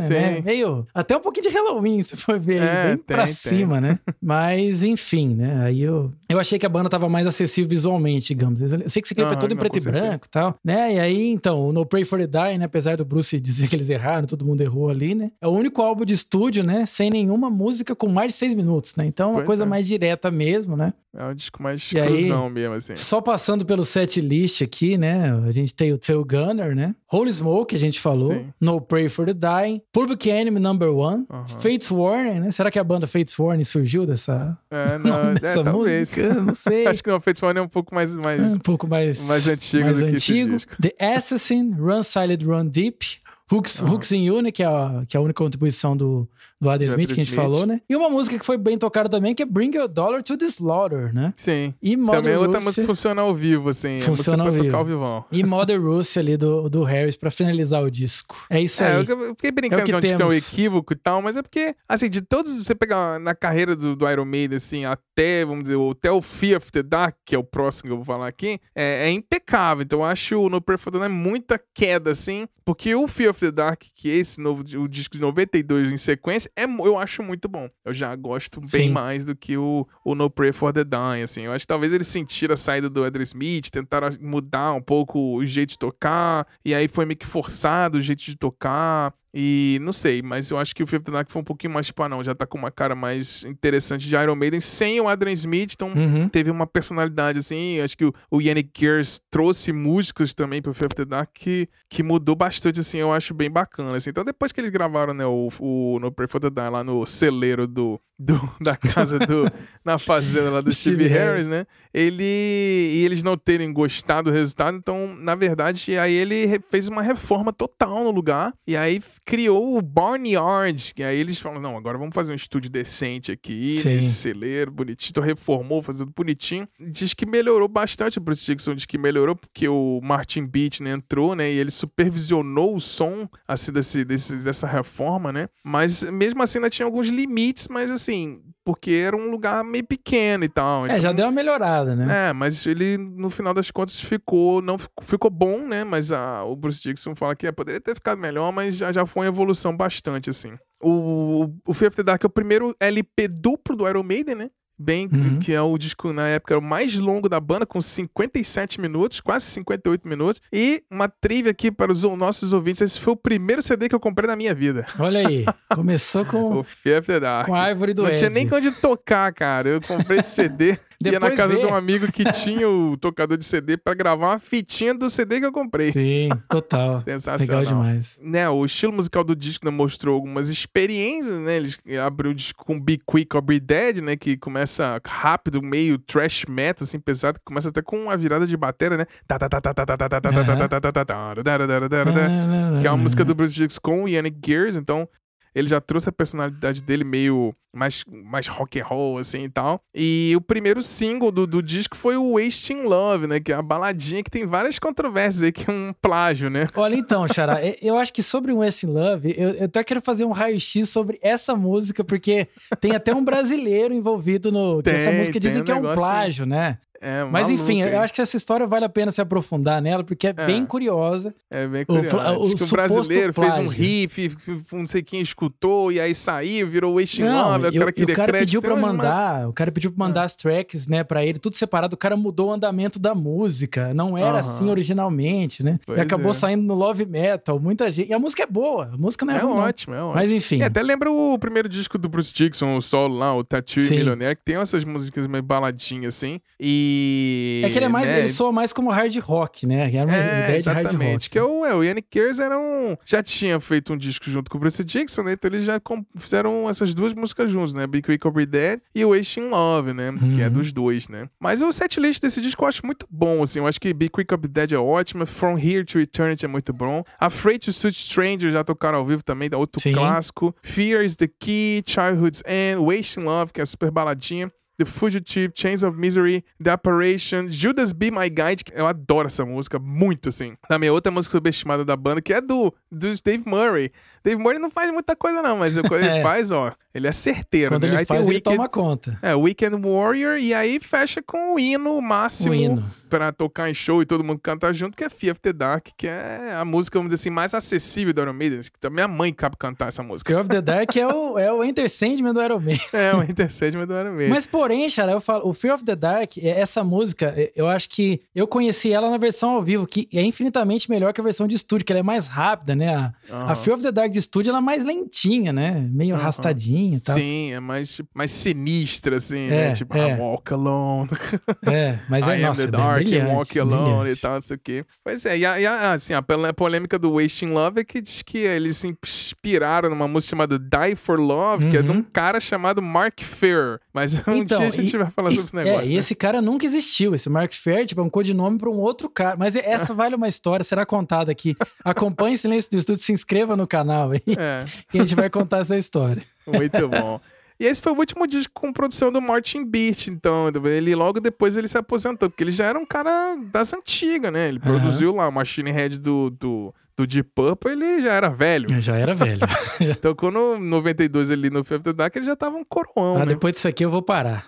Sim. Meio, até um pouquinho de Halloween, se for ver, é, bem tem, pra tem. cima, né? Mas, enfim, né? Aí eu, eu achei que a banda tava mais acessível visualmente, digamos. Eu sei que esse clipe uhum, é todo em preto e branco e tal, né? E aí, então, o No Pray for the Die, né? Apesar do Bruce dizer que eles erraram, todo mundo errou ali, né? É o único álbum de estúdio, né? Sem nenhuma música com mais de seis minutos, né? Então, uma pois coisa é. mais direta mesmo, né? É um disco mais exclusão mesmo, assim. Só passando pelo set list aqui, né? A gente tem o Tail Gunner, né? Holy Smoke, a gente falou. Sim. No Pray for the Dying. Public Enemy Number One. Uh -huh. Fates Warning, né? Será que a banda Fates Warning surgiu dessa, é, não, dessa é, música? Não sei. Acho que não, Fates Warning é um pouco mais... mais é, um pouco mais... Mais antigo mais do antigo. The Assassin, Run Silent, Run Deep. Hooks, uhum. Hooks in You, né, que é, a, que é a única contribuição do, do Adam Smith, que a gente falou, né? E uma música que foi bem tocada também, que é Bring Your Dollar to the Slaughter, né? Sim. E Mother também outra Russia... música funciona ao vivo, assim. Funciona ao vivo. Ao vivão. E Mother Russia ali do, do Harris pra finalizar o disco. É isso é, aí. Eu fiquei brincando é que, que é um equívoco e tal, mas é porque, assim, de todos, você pegar na carreira do, do Iron Maiden, assim, até, vamos dizer, até o Fear of the Dark, que é o próximo que eu vou falar aqui, é, é impecável. Então eu acho o No the Night muita queda, assim, porque o Fear of the Dark, que é esse novo, o disco de 92 em sequência, é, eu acho muito bom. Eu já gosto bem Sim. mais do que o, o No Prayer for the Dying, assim. Eu acho que talvez eles sentiram a saída do Edward Smith, tentaram mudar um pouco o jeito de tocar, e aí foi meio que forçado o jeito de tocar. E não sei, mas eu acho que o the Dark foi um pouquinho mais tipo, ah, não, já tá com uma cara mais interessante de Iron Maiden sem o Adrian Smith, então uhum. teve uma personalidade assim. Acho que o, o Yannick Gears trouxe músicos também pro the Dark que, que mudou bastante, assim, eu acho bem bacana. Assim. Então depois que eles gravaram, né, o, o No Pray for the Dark lá no celeiro do, do, da casa do. na fazenda lá do Steve, Steve Harris, né? Ele. E eles não terem gostado do resultado, então, na verdade, aí ele fez uma reforma total no lugar. E aí criou o Barnyard. E aí eles falam: não, agora vamos fazer um estúdio decente aqui, Sim. nesse celeiro, bonitinho. Então reformou, fazendo bonitinho. Diz que melhorou bastante o Bruce Dixon, diz que melhorou porque o Martin Beach né, entrou, né? E ele supervisionou o som assim, desse, desse, dessa reforma, né? Mas mesmo assim ainda tinha alguns limites, mas assim, porque era um lugar meio pequeno e tal. É, já deu uma melhorada, né? É, mas ele, no final das contas, ficou. Não ficou bom, né? Mas a, o Bruce Dixon fala que é, poderia ter ficado melhor, mas já, já foi uma evolução bastante, assim. O, o Fear of the Dark é o primeiro LP duplo do Iron Maiden, né? Bem uhum. que é o disco na época o mais longo da banda com 57 minutos, quase 58 minutos. E uma trivia aqui para os nossos ouvintes, esse foi o primeiro CD que eu comprei na minha vida. Olha aí, começou com o Fear the Dark. Com a árvore do Não Ed. tinha nem onde tocar, cara. Eu comprei esse CD Ia na casa vê. de um amigo que tinha o tocador de CD para gravar uma fitinha do CD que eu comprei. Sim, total. Sensacional. Legal demais. Né, o estilo musical do disco né, mostrou algumas experiências, né? Eles abriu o disco com Be Quick or Be Dead, né? Que começa rápido, meio trash metal, assim, pesado, que começa até com uma virada de bateria, né? Que é uma música do Bruce Dixon com o Yannick Gears, então ele já trouxe a personalidade dele meio mais, mais rock and roll, assim e tal. E o primeiro single do, do disco foi o Wasting Love, né? Que é uma baladinha que tem várias controvérsias aí, que é um plágio, né? Olha, então, Xará, eu acho que sobre o Wasting Love, eu, eu até quero fazer um raio-x sobre essa música, porque tem até um brasileiro envolvido no. Tem, essa música dizem um que é um plágio, né? É, Mas enfim, eu acho que essa história vale a pena se aprofundar nela, porque é, é. bem curiosa. É bem curiosa. O, o, o, o brasileiro plágio. fez um riff, não sei quem escutou, e aí saiu, virou Wasting Love, o cara queria o cara crédito, pediu pra mandar, o cara pediu pra mandar é. as tracks, né, pra ele, tudo separado, o cara mudou o andamento da música, não era assim originalmente, né? Pois e acabou é. saindo no Love Metal, muita gente, e a música é boa, a música não é, é ruim, ótimo, é ótimo. Mas enfim. até lembra o primeiro disco do Bruce Dixon, o solo lá, o Tattoo Sim. Millionaire, que tem essas músicas meio baladinhas assim, e... É que ele é mais, né? ele soa mais como hard rock, né? Era uma é, ideia de hard rock. Que é o, é, o Yannick Gears era um, já tinha feito um disco junto com o Bruce Dixon, né? Então eles já fizeram essas duas músicas juntos, né? Be Quick Be Dead e Wasting Love, né? Uhum. Que é uhum. dos dois, né? Mas o setlist desse disco eu acho muito bom, assim. Eu acho que Be Quick Be Dead é ótimo, From Here to Eternity é muito bom. Afraid to Suit Stranger já tocaram ao vivo também, outro Sim. clássico. Fear is the Key, Childhood's End, Wasting Love, que é super baladinha. The Fugitive, Chains of Misery, The Apparition, Judas Be My Guide. Eu adoro essa música, muito assim. Também outra música subestimada da banda, que é do, do Dave Murray. Dave Murray não faz muita coisa não, mas quando ele é. faz, ó, ele é certeiro. Quando né? ele aí faz, ele toma conta. É, Weekend Warrior, e aí fecha com o hino máximo o hino. pra tocar em show e todo mundo cantar junto, que é Fear of the Dark, que é a música, vamos dizer assim, mais acessível do Iron Maiden. Que minha mãe cabe cantar essa música. Fear of the Dark é o, é o Enter Sandman do Iron Maiden. É, o Enter Sandman do Iron Maiden. Mas porém, cara, eu falo, o Fear of the Dark, é, essa música, é, eu acho que eu conheci ela na versão ao vivo, que é infinitamente melhor que a versão de estúdio, que ela é mais rápida, né? A, uhum. a Fear of the Dark de estúdio, ela é mais lentinha, né? Meio uhum. arrastadinha e tal. Sim, é mais, mais sinistra, assim, né? é, né? Tipo, é. I walk alone. É, mas é, nossa, é bem, Can Walk Alone brilhante. e tal, não sei o quê. Pois é, e, a, e a, assim, a polêmica do Wasting Love é que diz que eles se inspiraram numa música chamada Die for Love, uhum. que é de um uhum. cara chamado Mark Fair. Mas um então, dia a gente e, vai falar sobre esse negócio. É, né? e esse cara nunca existiu. Esse Mark Fair, tipo, é um codinome para um outro cara. Mas essa vale uma história, será contada aqui. Acompanhe Silêncio do Estúdio, se inscreva no canal aí. É. Que a gente vai contar essa história. Muito bom. E esse foi o último disco com produção do Martin Beach, então. Ele logo depois ele se aposentou, porque ele já era um cara das antigas, né? Ele uhum. produziu lá o Machine Head do, do, do Deep Purple, ele já era velho. Já era velho. então, quando 92 ele no the Dark, ele já tava um coroão, ah, né? depois disso aqui eu vou parar.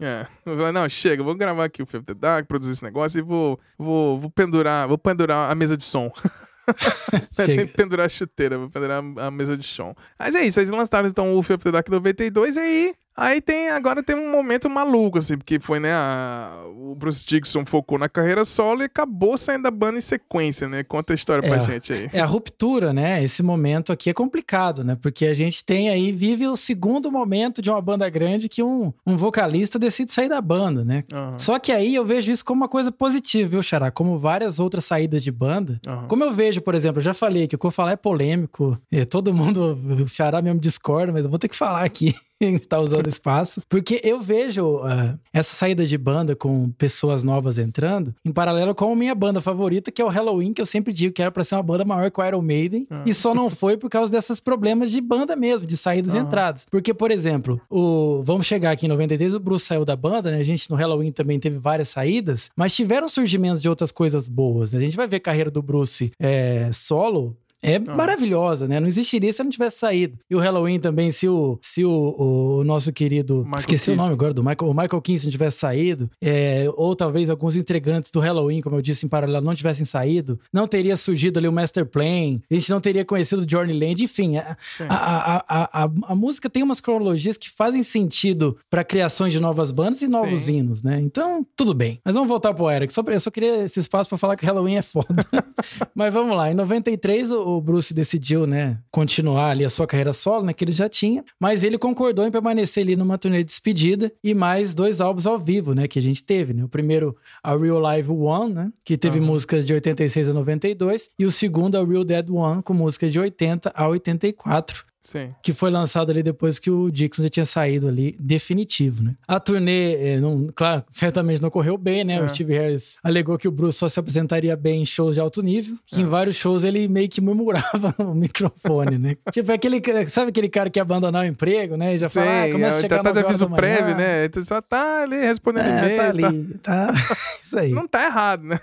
É, não, chega, vou gravar aqui o the Dark, produzir esse negócio e vou, vou, vou pendurar, vou pendurar a mesa de som. Nem pendurar a chuteira, vou pendurar a mesa de som. Mas é isso, eles lançaram então o Fear of the Dark 92 e aí Aí tem, agora tem um momento maluco, assim, porque foi, né, a, o Bruce Dixon focou na carreira solo e acabou saindo da banda em sequência, né? Conta a história é, pra gente aí. É a ruptura, né? Esse momento aqui é complicado, né? Porque a gente tem aí, vive o segundo momento de uma banda grande que um, um vocalista decide sair da banda, né? Uhum. Só que aí eu vejo isso como uma coisa positiva, viu, Xará? Como várias outras saídas de banda. Uhum. Como eu vejo, por exemplo, eu já falei que o que eu falar é polêmico, todo mundo, o Xará mesmo discorda, mas eu vou ter que falar aqui. está usando espaço. Porque eu vejo uh, essa saída de banda com pessoas novas entrando, em paralelo com a minha banda favorita, que é o Halloween, que eu sempre digo que era para ser uma banda maior que o Iron Maiden, ah. e só não foi por causa desses problemas de banda mesmo, de saídas e entradas. Porque, por exemplo, o vamos chegar aqui em 93, o Bruce saiu da banda, né? A gente no Halloween também teve várias saídas, mas tiveram surgimentos de outras coisas boas, né? A gente vai ver a carreira do Bruce é, solo é ah. maravilhosa, né? Não existiria se ela não tivesse saído. E o Halloween também, se o, se o, o nosso querido. Michael esqueci o nome agora do Michael. O Michael Kingston não tivesse saído, é, ou talvez alguns integrantes do Halloween, como eu disse em paralelo, não tivessem saído, não teria surgido ali o Master Plan, a gente não teria conhecido o Journey Land, enfim. A, a, a, a, a, música tem umas cronologias que fazem sentido para criações de novas bandas e novos Sim. hinos, né? Então, tudo bem. Mas vamos voltar pro Eric. Só, eu só queria esse espaço para falar que Halloween é foda. Mas vamos lá. Em 93, o o Bruce decidiu, né, continuar ali a sua carreira solo, né, que ele já tinha, mas ele concordou em permanecer ali numa turnê de despedida e mais dois álbuns ao vivo, né, que a gente teve, né? O primeiro, a Real Live One, né, que teve uhum. músicas de 86 a 92, e o segundo, a Real Dead One, com músicas de 80 a 84. Sim. Que foi lançado ali depois que o Dixon já tinha saído ali, definitivo, né? A turnê, é, não, claro, certamente não correu bem, né? É. O Steve Harris alegou que o Bruce só se apresentaria bem em shows de alto nível, que é. em vários shows ele meio que murmurava no microfone, né? tipo, é aquele, sabe aquele cara que abandonar o emprego, né? E já Sim, fala, ah, começa a chegar tá, tá de aviso prévio, né? Então só tá ali respondendo é, e-mail. Tá ali, tá... tá... Isso aí. Não tá errado, né?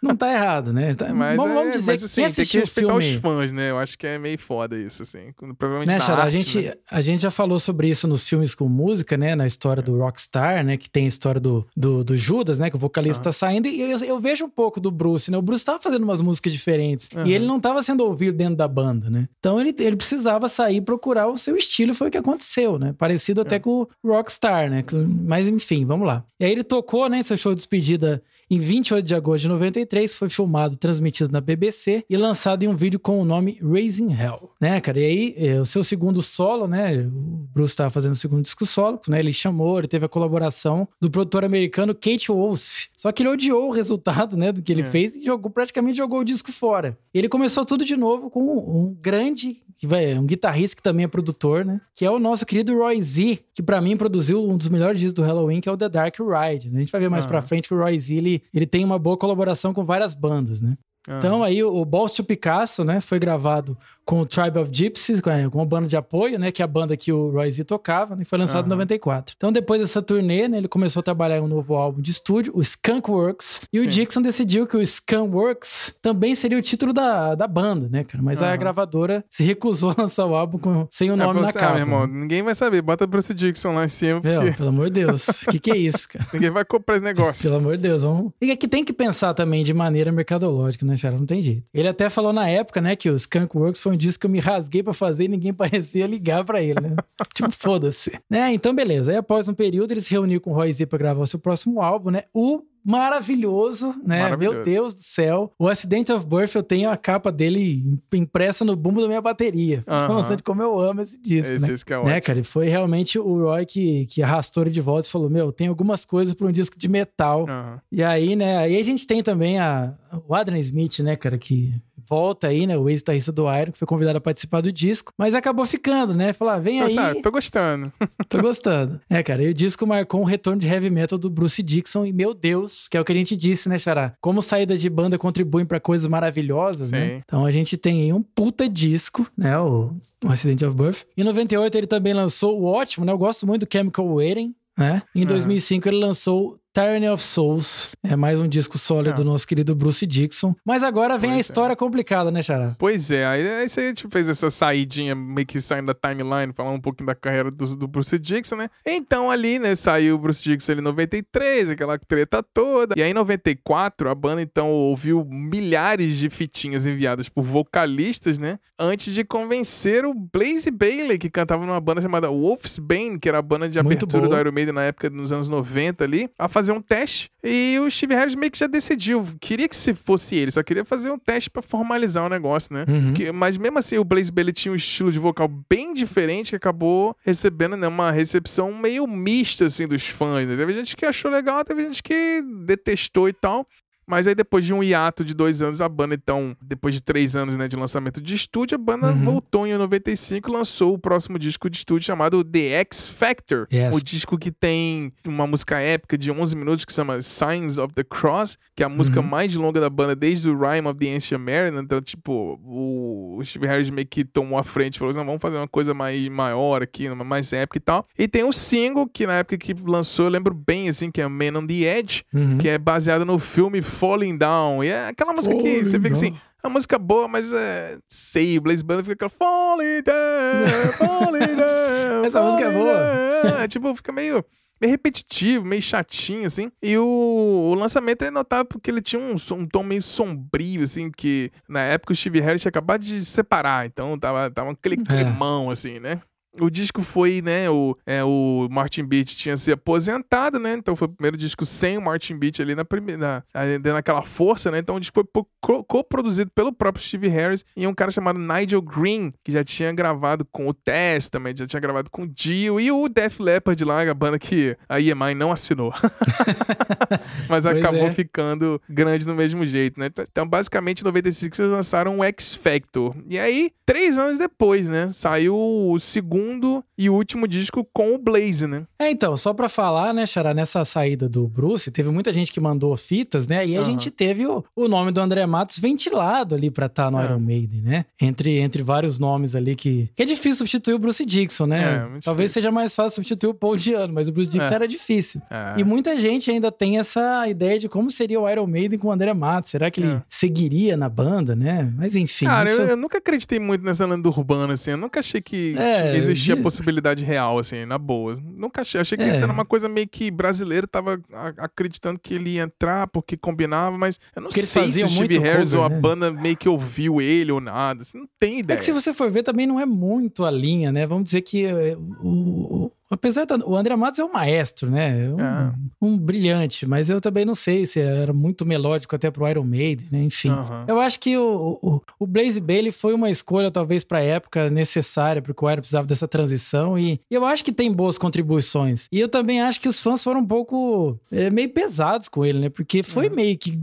Não tá errado, né? Tá, mas, vamos, é, dizer mas, assim, que tem que respeitar os fãs, né? Eu acho que é meio foda isso, assim. Provavelmente né, Xará, a, gente, né? a gente já falou sobre isso nos filmes com música, né? Na história do Rockstar, né? Que tem a história do, do, do Judas, né? Que o vocalista tá saindo. E eu, eu, vejo um pouco do Bruce, né? O Bruce tava fazendo umas músicas diferentes. Uhum. E ele não tava sendo ouvido dentro da banda, né? Então ele, ele precisava sair e procurar o seu estilo. Foi o que aconteceu, né? Parecido até é. com o Rockstar, né? Mas enfim, vamos lá. E aí ele tocou, né? Seu show de despedida em 28 de agosto de 93, foi filmado, transmitido na BBC e lançado em um vídeo com o nome Raising Hell, né, cara? E aí, é, o seu segundo solo, né? O Bruce estava fazendo o segundo disco solo, né? Ele chamou, ele teve a colaboração do produtor americano Kate Wolf. Só que ele odiou o resultado, né, do que ele é. fez e jogou, praticamente jogou o disco fora. Ele começou tudo de novo com um grande que vai, um guitarrista que também é produtor, né? Que é o nosso querido Roy Z, que para mim produziu um dos melhores discos do Halloween, que é o The Dark Ride. Né? A gente vai ver mais ah. pra frente que o Roy Z, ele, ele tem uma boa colaboração com várias bandas, né? Então aí o Balls to Picasso, né, foi gravado com o Tribe of Gypsies, com uma banda de apoio, né, que é a banda que o Roy Z tocava, né, foi lançado uhum. em 94. Então depois dessa turnê, né, ele começou a trabalhar em um novo álbum de estúdio, o Skunk Works, e Sim. o Dixon decidiu que o Skunk Works também seria o título da, da banda, né, cara? Mas uhum. a gravadora se recusou a lançar o álbum com, sem o é, nome é, na assim, capa. Ah, meu irmão, né? ninguém vai saber, bota Bruce Dixon lá em cima, porque... Meu, pelo amor de Deus, o que, que é isso, cara? ninguém vai comprar esse negócio. pelo amor de Deus, vamos... E aqui tem que pensar também de maneira mercadológica, né, cara? Não tem jeito. Ele até falou na época, né, que o Skunk Works foi um disco que eu me rasguei para fazer e ninguém parecia ligar para ele, né? tipo, foda-se. Né? Então, beleza. Aí, após um período, ele se reuniu com o Roy Z pra gravar o seu próximo álbum, né? O maravilhoso, né? Maravilhoso. Meu Deus do céu. O Accident of Birth, eu tenho a capa dele impressa no bumbo da minha bateria. Uh noção de como eu amo esse disco, esse né? disco é né, ótimo. Né, cara? E foi realmente o Roy que, que arrastou ele de volta e falou, meu, tem algumas coisas pra um disco de metal. E aí, né? Aí a gente tem também a, o Adrian Smith, né, cara, que volta aí, né? O ex-guitarrista do Iron, que foi convidado a participar do disco, mas acabou ficando, né? Falar, vem aí. tô gostando. tô gostando. É, cara, e o disco marcou um retorno de heavy metal do Bruce Dixon, e meu Deus, que é o que a gente disse, né, Xará? Como saídas de banda contribuem para coisas maravilhosas, né? Sim. né? Então a gente tem aí um puta disco, né? O, o Accident of Birth. Em 98 ele também lançou o ótimo, né? Eu gosto muito do Chemical Waiting, né? Em 2005 ele lançou Tyranny of Souls. É mais um disco sólido é. do nosso querido Bruce Dixon. Mas agora vem pois a é. história é. complicada, né, Xará? Pois é, aí, aí você tipo, fez essa saidinha, meio que saindo da timeline, falando um pouquinho da carreira do, do, Bruce Dixon, né? Então ali, né, saiu o Bruce Dixon em 93, aquela treta toda. E aí em 94, a banda então ouviu milhares de fitinhas enviadas por vocalistas, né? Antes de convencer o Blaze Bailey, que cantava numa banda chamada Wolf's Bane, que era a banda de abertura do Iron Maiden na época, nos anos 90 ali, a fazer fazer um teste e o Steve Harris meio que já decidiu. Queria que se fosse ele, só queria fazer um teste para formalizar o negócio, né? Uhum. Porque, mas mesmo assim, o Blaze Bailey tinha um estilo de vocal bem diferente que acabou recebendo né, uma recepção meio mista, assim, dos fãs. Né? Teve gente que achou legal, teve gente que detestou e tal. Mas aí depois de um hiato de dois anos, a banda, então, depois de três anos né, de lançamento de estúdio, a banda uhum. voltou em 95 e lançou o próximo disco de estúdio chamado The X Factor. Yes. O disco que tem uma música épica de 11 minutos que se chama Signs of the Cross, que é a música uhum. mais longa da banda desde o Rhyme of the Ancient Mariner. Então, tipo, o Steve Harris meio que tomou a frente e falou assim, vamos fazer uma coisa mais maior aqui, mais épica e tal. E tem o single, que na época que lançou, eu lembro bem, assim, que é Man on the Edge, uhum. que é baseado no filme Falling Down. E é aquela música Falling que você fica assim. É uma música boa, mas é. Sei, Blaze Banda fica aquela. Falling Down, Falling Down. Essa música é boa. É, tipo, fica meio meio repetitivo, meio chatinho, assim. E o, o lançamento é notável porque ele tinha um, um, tom meio sombrio, assim, que na época o Steve Harris tinha acabado de se separar, então tava, tava aquele é. climão, assim, né? O disco foi, né, o, é, o Martin Beach tinha se aposentado, né, então foi o primeiro disco sem o Martin Beach ali na primeira, dando aquela força, né, então o disco foi co-produzido pelo próprio Steve Harris e um cara chamado Nigel Green, que já tinha gravado com o Testament, já tinha gravado com o Dio e o Def Leppard lá, a banda que a EMI não assinou. Mas pois acabou é. ficando grande do mesmo jeito, né, então basicamente em 95 eles lançaram o X Factor, e aí, três anos depois, né, saiu o segundo segundo e último disco com o Blaze, né? É, então, só pra falar, né, Xará, nessa saída do Bruce, teve muita gente que mandou fitas, né? E a uhum. gente teve o, o nome do André Matos ventilado ali pra estar tá no é. Iron Maiden, né? Entre, entre vários nomes ali que. Que é difícil substituir o Bruce Dixon, né? É, Talvez difícil. seja mais fácil substituir o Paul Diano, mas o Bruce Dixon é. era difícil. É. E muita gente ainda tem essa ideia de como seria o Iron Maiden com o André Matos. Será que ele é. seguiria na banda, né? Mas enfim. Cara, isso... eu, eu, nunca acreditei muito nessa lenda urbana, assim. Eu nunca achei que é, existia de... possibilidade real, assim, na boa. Nunca achei. Achei que é. isso era uma coisa meio que brasileiro tava acreditando que ele ia entrar porque combinava, mas eu não porque sei se o Steve Harris cover, ou a né? banda meio que ouviu ele ou nada. Assim, não tem ideia. É que se você for ver, também não é muito a linha, né? Vamos dizer que eh, o, Apesar do o André Matos é um maestro, né? Um, é. um, brilhante, mas eu também não sei se era muito melódico até pro Iron Maiden, né? Enfim. Uhum. Eu acho que o, o, o Blaze Bailey foi uma escolha, talvez, pra época necessária, porque o Iron precisava dessa transição. E eu acho que tem boas contribuições. E eu também acho que os fãs foram um pouco é, meio pesados com ele, né? Porque foi uhum. meio que.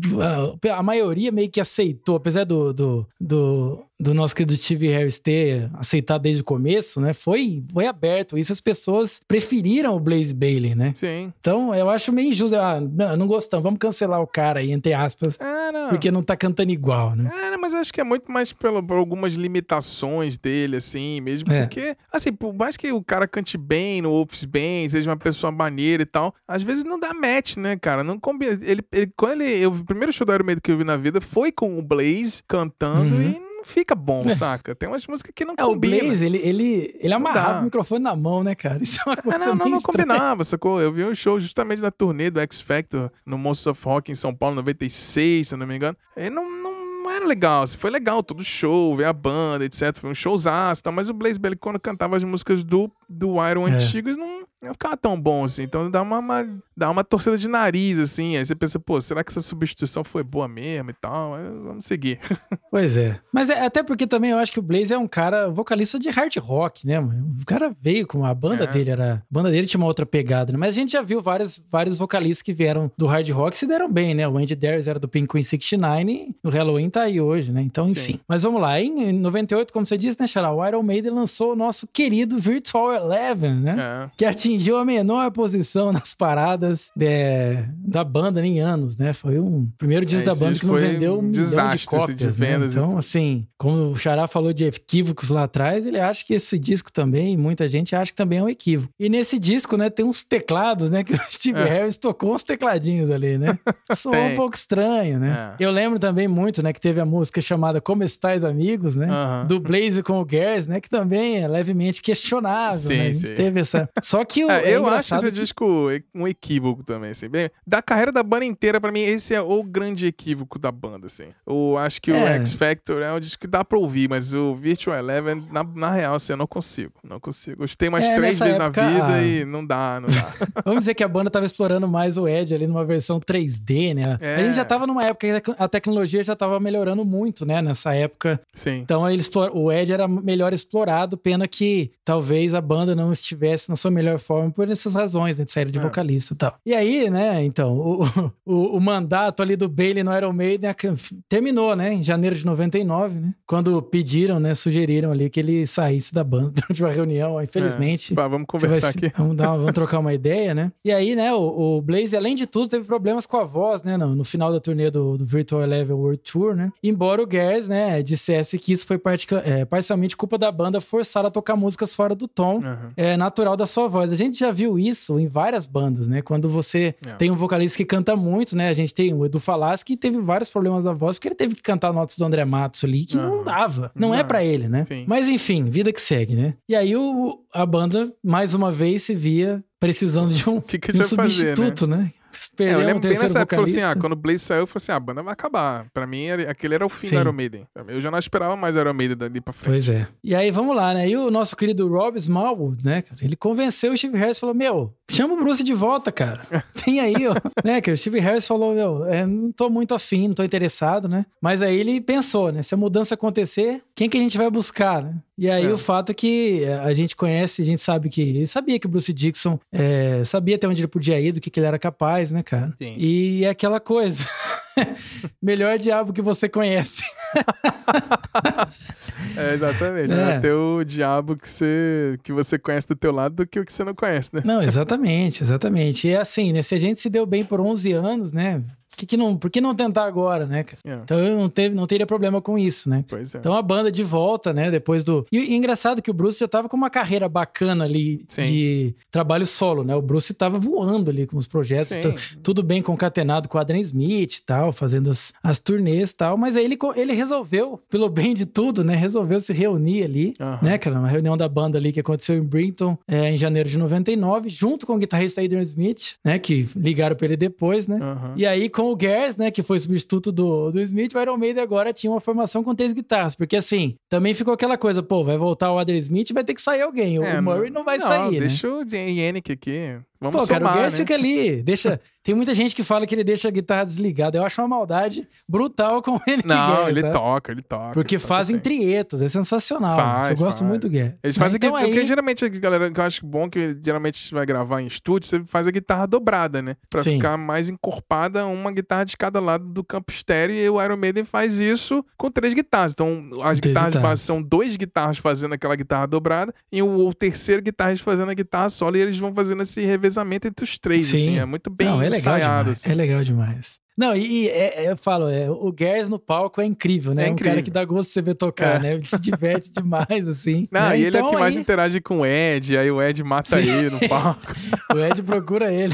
A, a, maioria meio que aceitou, apesar do, do, do do nosso querido Steve Harris ter aceitado desde o começo, né? Foi, foi aberto. Isso as pessoas preferiram o Blaze Bailey, né? Sim. Então, eu acho meio injusto. Ah, não, não gostamos, vamos cancelar o cara aí, entre aspas. É, não. Porque não tá cantando igual, né? É, mas eu acho que é muito mais pelo, por algumas limitações dele, assim, mesmo. É. Porque, assim, por mais que o cara cante bem no Office bem, seja uma pessoa maneira e tal, às vezes não dá match, né, cara? Não combina. Ele, ele, quando ele. Eu, o primeiro show do Iron Maiden que eu vi na vida foi com o Blaze cantando uhum. e não fica bom, é. saca? Tem umas músicas que não é. O Blaze, ele, ele, ele amarrava o microfone na mão, né, cara? Isso é uma coisa é, não, não, não combinava, sacou? Eu vi um show justamente na turnê do X Factor no Monsters of Rock em São Paulo, 96, se eu não me engano. E não, não não era legal, assim, foi legal todo show, ver a banda, etc. Foi um showzaço, tá? mas o Blaze Bailey, quando cantava as músicas do do Iron é. antigos não não ficava tão bom assim. Então dá uma, uma, dá uma torcida de nariz, assim. Aí você pensa, pô, será que essa substituição foi boa mesmo e tal? Vamos seguir. Pois é. Mas é, até porque também eu acho que o Blaze é um cara vocalista de hard rock, né, mano? O cara veio com a banda é. dele, era. A banda dele tinha uma outra pegada, né? Mas a gente já viu vários, vários vocalistas que vieram do hard rock e se deram bem, né? O Andy Darius era do Pink Queen 69 e o Halloween tá aí hoje, né? Então, enfim. Sim. Mas vamos lá. Em 98, como você disse, né, Xará? O Iron Maiden lançou o nosso querido Virtual Eleven, né? É. Que atingiu a menor posição nas paradas de, é, da banda em anos, né? Foi um primeiro disco é, da banda que não vendeu um desastre de cópias, de né? vendas. Né? Então, assim, como o Xará falou de equívocos lá atrás, ele acha que esse disco também, muita gente acha que também é um equívoco. E nesse disco, né, tem uns teclados, né, que o Steve é. Harris tocou uns tecladinhos ali, né? Soou um pouco estranho, né? É. Eu lembro também muito, né, que teve a música chamada Como Estais Amigos, né? Do Blaze com o Gers, né, que também é levemente questionável, sim, né? A gente sim. teve essa... Só que o, é, eu acho esse que... disco um equívoco também, assim. Bem, da carreira da banda inteira, para mim, esse é o grande equívoco da banda, assim. Eu acho que é. o X Factor é um disco que dá pra ouvir, mas o Virtual Eleven, na, na real, assim, eu não consigo. Não consigo. Eu escutei mais é, três vezes época, na vida e não dá, não dá. Vamos dizer que a banda tava explorando mais o Edge ali numa versão 3D, né? É. A gente já tava numa época que a tecnologia já tava melhorando muito, né? Nessa época. Sim. Então ele explora... o Edge era melhor explorado, pena que talvez a banda não estivesse na sua melhor forma por essas razões, né? De série de é. vocalista e tal. E aí, né, então, o, o, o, mandato ali do Bailey no Iron Maiden terminou, né? Em janeiro de 99, né? Quando pediram, né? Sugeriram ali que ele saísse da banda durante uma reunião, infelizmente. É. vamos conversar aqui. Vamos, dar, vamos trocar uma ideia, né? E aí, né, o, o Blaze, além de tudo, teve problemas com a voz, né? No, no final da turnê do, do Virtual Eleven World Tour, né? Embora o Gers, né, dissesse que isso foi é, parcialmente culpa da banda forçar a tocar músicas fora do tom uhum. é, natural da sua voz. A gente já viu isso em várias bandas, né? Quando você é. tem um vocalista que canta muito, né? A gente tem o Edu Falaschi que teve vários problemas na voz, porque ele teve que cantar notas do André Matos ali, que uhum. não dava. Não, não é para ele, né? Sim. Mas enfim, vida que segue, né? E aí o, a banda, mais uma vez, se via precisando de um, que que um substituto, fazer, né? né? É, eu lembro bem nessa época, assim, ah, quando o Blaze saiu, eu falei assim, ah, a banda vai acabar. Pra mim, aquele era o fim Sim. do Iron Maiden. Eu já não esperava mais Iron Maiden dali pra frente. Pois é. E aí, vamos lá, né? E o nosso querido Rob Smallwood, né, ele convenceu o Steve Harris e falou, meu, chama o Bruce de volta, cara. Tem aí, ó. né, que o Steve Harris falou, meu, é, não tô muito afim, não tô interessado, né? Mas aí ele pensou, né, se a mudança acontecer, quem que a gente vai buscar, né? E aí é. o fato é que a gente conhece, a gente sabe que. Ele sabia que o Bruce Dixon é, sabia até onde ele podia ir, do que, que ele era capaz, né, cara? Sim. E é aquela coisa. Melhor diabo que você conhece. é, exatamente. É. é ter o diabo que você, que você conhece do teu lado do que o que você não conhece, né? Não, exatamente, exatamente. E é assim, né? Se a gente se deu bem por 11 anos, né? Que, que não, por que não tentar agora, né? Yeah. É. Então eu não, teve, não teria problema com isso, né? Pois é. Então a banda de volta, né? Depois do. E, e engraçado que o Bruce já tava com uma carreira bacana ali Sim. de trabalho solo, né? O Bruce tava voando ali com os projetos, tudo bem concatenado com o Adrian Smith e tal, fazendo as, as turnês e tal, mas aí ele, ele resolveu, pelo bem de tudo, né? Resolveu se reunir ali, né, cara? Uma reunião da banda ali que aconteceu em Brinton é, em janeiro de 99, junto com o guitarrista Adrian Smith, né? Que ligaram pra ele depois, né? E aí com o Gers, né, que foi substituto do, do Smith, o Iron Maiden agora tinha uma formação com três guitarras. Porque assim, também ficou aquela coisa, pô, vai voltar o Adrian Smith vai ter que sair alguém. É, o Murray não vai não, sair, deixa né? Deixa o Yannick aqui. Vamos Pô, somar, cara, o Gers né? fica ali, deixa... Tem muita gente que fala que ele deixa a guitarra desligada. Eu acho uma maldade brutal com ele. Não, ele tá? toca, ele toca. Porque ele fazem toca trietos, é sensacional. Faz, eu gosto faz. muito do Guerra. Eles fazem então, aí... Porque geralmente, galera, que eu acho bom que geralmente vai gravar em estúdio, você faz a guitarra dobrada, né? Pra Sim. ficar mais encorpada, uma guitarra de cada lado do campo estéreo. E o Iron Maiden faz isso com três guitarras. Então, as guitarras de base são dois guitarras fazendo aquela guitarra dobrada e o, o terceiro guitarrista fazendo a guitarra solo. E eles vão fazendo esse revezamento entre os três, Sim. assim. É muito bem Não, é ensaiado. Assim. É legal demais. Não, e, e é, é, eu falo, é, o Gers no palco é incrível, né? É incrível. um cara que dá gosto de você ver tocar, é. né? Ele se diverte demais, assim. Não, né? e ele é o então, que aí... mais interage com o Ed, aí o Ed mata Sim. ele no palco. o Ed procura ele.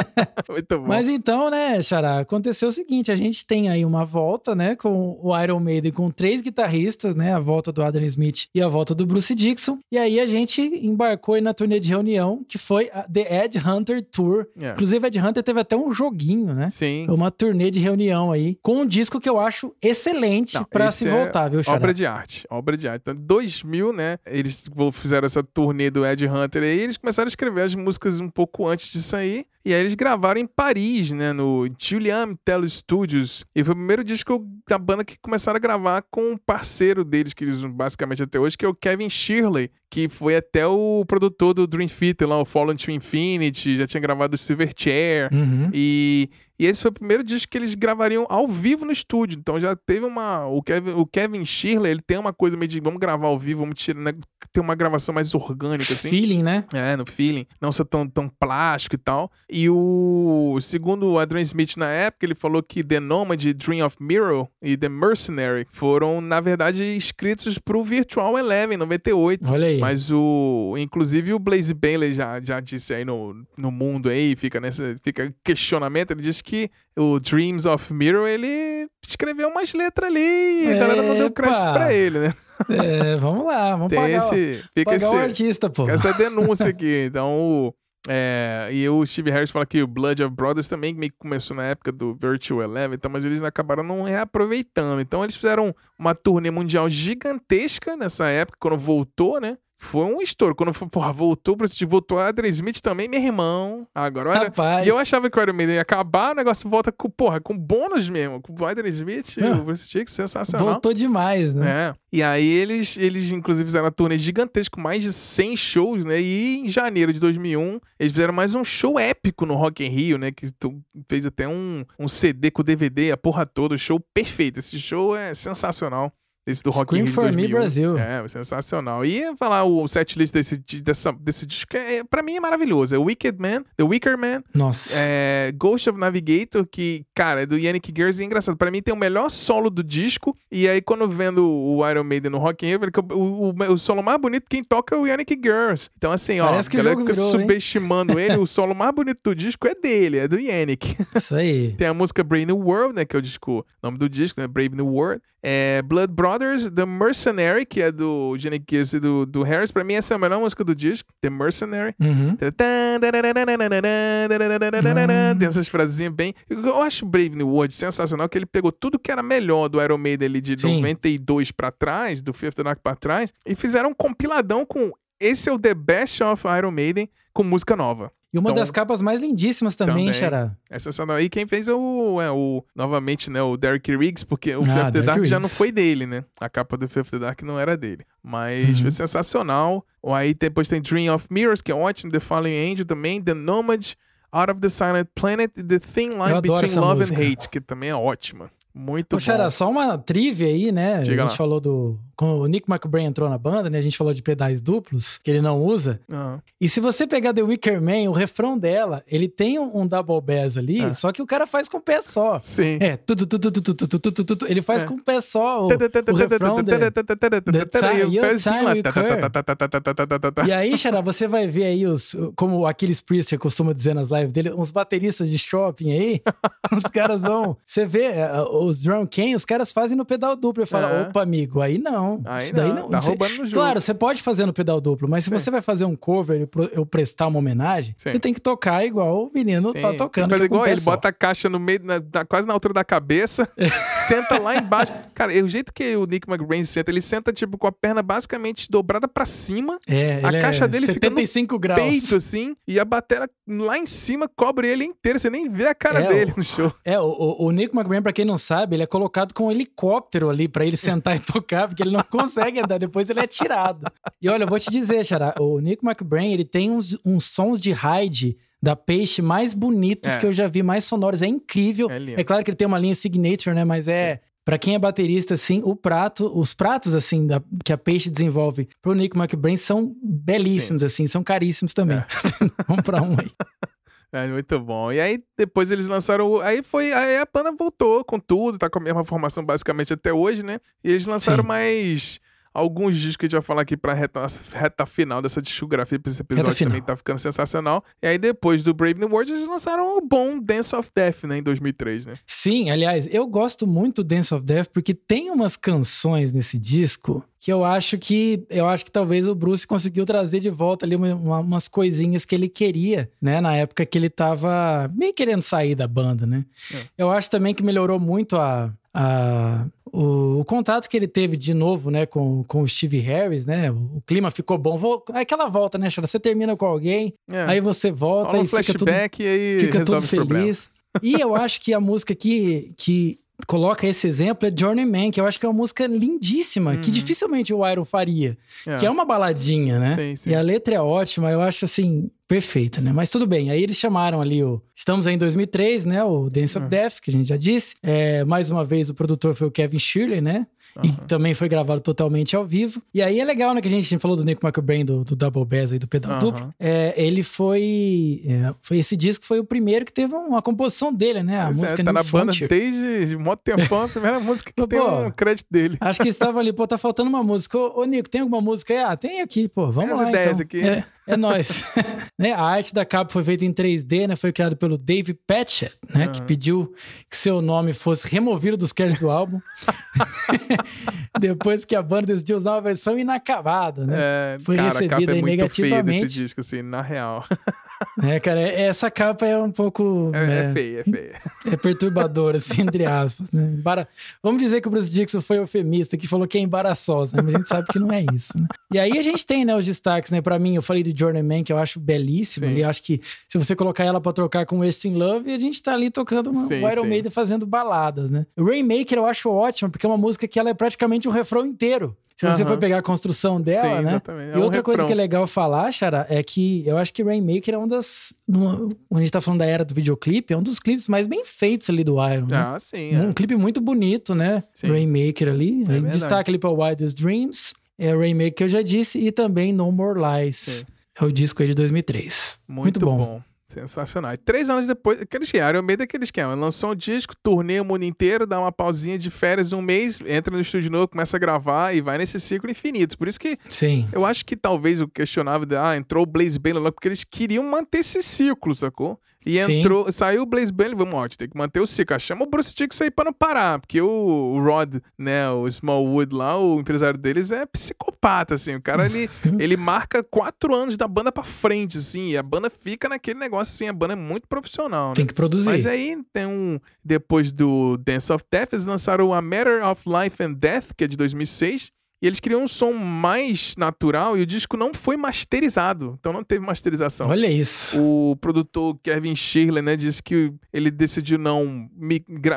Muito bom. Mas então, né, Xará, aconteceu o seguinte, a gente tem aí uma volta, né, com o Iron Maiden com três guitarristas, né, a volta do Adam Smith e a volta do Bruce Dixon, e aí a gente embarcou aí na turnê de reunião, que foi a The Ed Hunter Tour. Yeah. Inclusive, Ed Hunter teve até um joguinho, né? Sim. Uma turnê turnê de reunião aí, com um disco que eu acho excelente para se voltar, é viu, Xará? Obra de arte, obra de arte. Então, 2000, né, eles fizeram essa turnê do Ed Hunter aí, eles começaram a escrever as músicas um pouco antes disso aí, e aí eles gravaram em Paris, né, no Julian Tell Studios. E foi o primeiro disco da banda que começaram a gravar com um parceiro deles, que eles basicamente até hoje, que é o Kevin Shirley, que foi até o produtor do Dream Theater lá, o Fallen to Infinity, já tinha gravado o Silverchair. Uhum. E e esse foi o primeiro disco que eles gravariam ao vivo no estúdio. Então já teve uma. O Kevin, o Kevin Shirley, ele tem uma coisa meio de vamos gravar ao vivo, vamos tirar, né, ter uma gravação mais orgânica, assim. Feeling, né? É, no feeling. Não ser tão, tão plástico e tal. E o. Segundo o Adrian Smith na época, ele falou que The Nomad, Dream of Mirror e The Mercenary foram, na verdade, escritos pro Virtual Eleven 98. Olha aí. Mas o. Inclusive o Blaze Bailey já, já disse aí no, no mundo aí, fica nesse. Fica questionamento, ele disse que o Dreams of Mirror, ele escreveu umas letras ali e a galera não deu crédito pra ele, né? É, vamos lá, vamos Tem pagar, esse, fica pagar esse, o artista, pô. Essa denúncia aqui. Então, o, é, e o Steve Harris fala que o Blood of Brothers também meio que começou na época do Virtual Eleven, então, mas eles acabaram não reaproveitando. Então eles fizeram uma turnê mundial gigantesca nessa época, quando voltou, né? Foi um estouro. Quando porra, voltou pra voltou a Adrian Smith também, meu irmão. Agora, olha. Rapaz. E eu achava que o Iron Maiden ia acabar, o negócio volta com, porra, com bônus mesmo. Com o Adrian Smith, Não. o Bruce Chick, sensacional. Voltou demais, né? É. E aí eles, eles inclusive, fizeram uma turnê gigantesca com mais de 100 shows, né? E em janeiro de 2001, eles fizeram mais um show épico no Rock in Rio, né? Que fez até um, um CD com DVD, a porra toda. Show perfeito. Esse show é sensacional. Esse do Rock in Rio for 2001. Me Brasil. É, sensacional. E falar o setlist desse, dessa, desse disco, é, pra mim é maravilhoso. É Wicked Man, The Wicker Man. Nossa. É, Ghost of Navigator, que, cara, é do Yannick Gers. E é engraçado. Pra mim tem o melhor solo do disco. E aí, quando vendo o Iron Maiden no Rock in Rio, o, o, o solo mais bonito, quem toca é o Yannick Gers. Então, assim, ó, Parece que a galera fica virou, subestimando ele. o solo mais bonito do disco é dele, é do Yannick. Isso aí. tem a música Brave New World, né? Que é o disco, o nome do disco, né? Brave New World. É Blood Brothers, The Mercenary, que é do Jenny Kiss e do, do Harris. Pra mim, essa é a melhor música do disco, The Mercenary. Uhum. Tem essas frasinhas bem. Eu acho Brave New World sensacional, que ele pegou tudo que era melhor do Iron Maiden ali de Sim. 92 pra trás, do Fifth Dark pra trás, e fizeram um compiladão com esse é o The Best of Iron Maiden com música nova. E uma então, das capas mais lindíssimas também, também Xará. É sensacional. E quem fez é o, é, o novamente, né, o Derek Riggs, porque o ah, Fifth Dark Riggs. já não foi dele, né? A capa do Fifth Dark não era dele. Mas uhum. foi sensacional. Aí depois tem Dream of Mirrors, que é ótimo, The Fallen Angel também, The Nomad, Out of the Silent Planet, The Thin Line Between Love música. and Hate, que também é ótima. Muito Poxa, bom. era só uma trivia aí, né? Diga a gente lá. falou do. Quando o Nick McBrain entrou na banda, né? A gente falou de pedais duplos, que ele não usa. Uhum. E se você pegar The Wicker Man, o refrão dela, ele tem um, double bass ali, é. só que o cara faz com o pé só. Sim. É, tudo, tudo, tudo, tudo, tudo, tudo, tudo. Ele faz é. com o pé só o, o refrão dele. E aí, Xará, você vai ver aí os, como aqueles Priester costuma dizer nas lives dele, uns bateristas de shopping aí, os caras vão. Você vê os drum can, os caras fazem no pedal duplo. Eu falo, opa, amigo, aí não. Aí isso daí não. não. Tá roubando no jogo. Claro, você pode fazer no pedal duplo, mas Sim. se você vai fazer um cover e eu prestar uma homenagem, Sim. você tem que tocar igual o menino Sim. tá tocando. Coisa igual ele, bota a caixa no meio, na, na, quase na altura da cabeça, senta lá embaixo. Cara, o jeito que o Nick McBrain senta, ele senta tipo com a perna basicamente dobrada para cima. É, a caixa é dele 75 fica no graus. peito assim, e a bateria lá em cima cobre ele inteiro, você nem vê a cara é, dele no show. É, o, o Nick McBrain, para quem não sabe, ele é colocado com um helicóptero ali para ele sentar e tocar, porque ele não consegue andar, depois ele é tirado. E olha, eu vou te dizer, Xará, o Nick McBrain, ele tem uns, uns sons de ride da Peixe mais bonitos é. que eu já vi, mais sonoros. É incrível. É, é, claro que ele tem uma linha signature, né? Mas é. Para quem é baterista, assim, o prato, os pratos, assim, da, que a Peixe desenvolve pro Nick McBrain são belíssimos, Sim. assim, são caríssimos também. É. Vamos pra um aí. É muito bom. E aí depois eles lançaram. Aí foi. Aí a banda voltou com tudo, tá com a mesma formação basicamente até hoje, né? E eles lançaram Sim. mais alguns discos que a gente vai falar aqui pra reta, reta final dessa discografia pra esse episódio também tá ficando sensacional. E aí depois do Brave New World eles lançaram o bom Dance of Death, né, em 2003, né? Sim, aliás, eu gosto muito do Dance of Death porque tem umas canções nesse disco que eu acho que eu acho que talvez o Bruce conseguiu trazer de volta ali uma, uma, umas coisinhas que ele queria, né? Na época que ele tava meio querendo sair da banda, né? É. Eu acho também que melhorou muito a, a, o, o, contato que ele teve de novo, né, com, com o Steve Harris, né? O, o clima ficou bom. Vou, aquela volta, né, Chara? Você termina com alguém, é. aí você volta e fica tudo, e aí fica tudo feliz. E eu acho que a música que, que coloca esse exemplo é Journeyman, que eu acho que é uma música lindíssima, uhum. que dificilmente o Iron faria. É. Que é uma baladinha, né? Sim, sim. E a letra é ótima, eu acho assim, perfeita, né? Mas tudo bem. Aí eles chamaram ali o. Estamos aí em 2003, né? O Dance of uhum. Death, que a gente já disse. É, mais uma vez, o produtor foi o Kevin Shirley, né? Uhum. E também foi gravado totalmente ao vivo. E aí é legal, né? Que a gente falou do Nick McBrain, do, do Double Bass e do pedal uhum. duplo. É, ele foi, é, foi. Esse disco foi o primeiro que teve uma composição dele, né? A pois é, música é, tá New na Frontier. banda desde de mó tempão, a primeira música que pô, tem um crédito dele. Acho que estava ali, pô, tá faltando uma música. Ô, ô, Nico, tem alguma música aí? Ah, tem aqui, pô, vamos lá. As ideias então. aqui. É. É nóis. né? A arte da capa foi feita em 3D, né? Foi criada pelo Dave Patchett, né? Uhum. Que pediu que seu nome fosse removido dos créditos do álbum. Depois que a banda decidiu usar uma versão inacabada, né? É, foi cara, recebida a capa é negativamente. Desse disco, assim, na real. É, cara, é, essa capa é um pouco. É, é, é feia, é feia. É perturbadora, assim, entre aspas. Né? Embara... Vamos dizer que o Bruce Dixon foi eufemista, que falou que é embaraçosa, né? mas a gente sabe que não é isso. Né? E aí a gente tem, né, os destaques, né? Pra mim, eu falei do Journeyman, que eu acho belíssimo. E acho que se você colocar ela pra trocar com Wasting Love, a gente tá ali tocando uma, sim, o Iron sim. Maiden fazendo baladas, né? O Rainmaker eu acho ótimo, porque é uma música que ela é praticamente um refrão inteiro. Se você uhum. for pegar a construção dela, Sim, né? Exatamente. É e outra coisa que é legal falar, Xara, é que eu acho que Rainmaker é uma das. Quando a gente tá falando da era do videoclipe, é um dos clipes mais bem feitos ali do Iron. Né? Ah, sim. Um é. clipe muito bonito, né? Sim. Rainmaker ali. É destaque ali pra Wildest Dreams. É Rainmaker que eu já disse. E também No More Lies. Sim. É o disco aí de 2003. Muito, muito bom. bom. Sensacional. E três anos depois, aqueles que eram meio daquele esquema. Lançou um disco, turnê o mundo inteiro, dá uma pausinha de férias um mês, entra no estúdio novo, começa a gravar e vai nesse ciclo infinito. Por isso que Sim. eu acho que talvez o questionável de, ah, entrou o Blaze Baylor lá, porque eles queriam manter esse ciclo, sacou? E entrou, Sim. saiu o Blaze Bailey, vamos, ó, tem que manter o ciclo. Chama o Bruce Dixon aí pra não parar, porque o, o, Rod, né, o Smallwood lá, o empresário deles é psicopata, assim. O cara, ele, ele marca quatro anos da banda pra frente, assim, e a banda fica naquele negócio, assim, a banda é muito profissional, né? Tem que produzir. Mas aí tem um, depois do Dance of Death, eles lançaram A Matter of Life and Death, que é de 2006, e eles queriam um som mais natural e o disco não foi masterizado. Então não teve masterização. Olha isso. O produtor Kevin Shirley, né, disse que ele decidiu não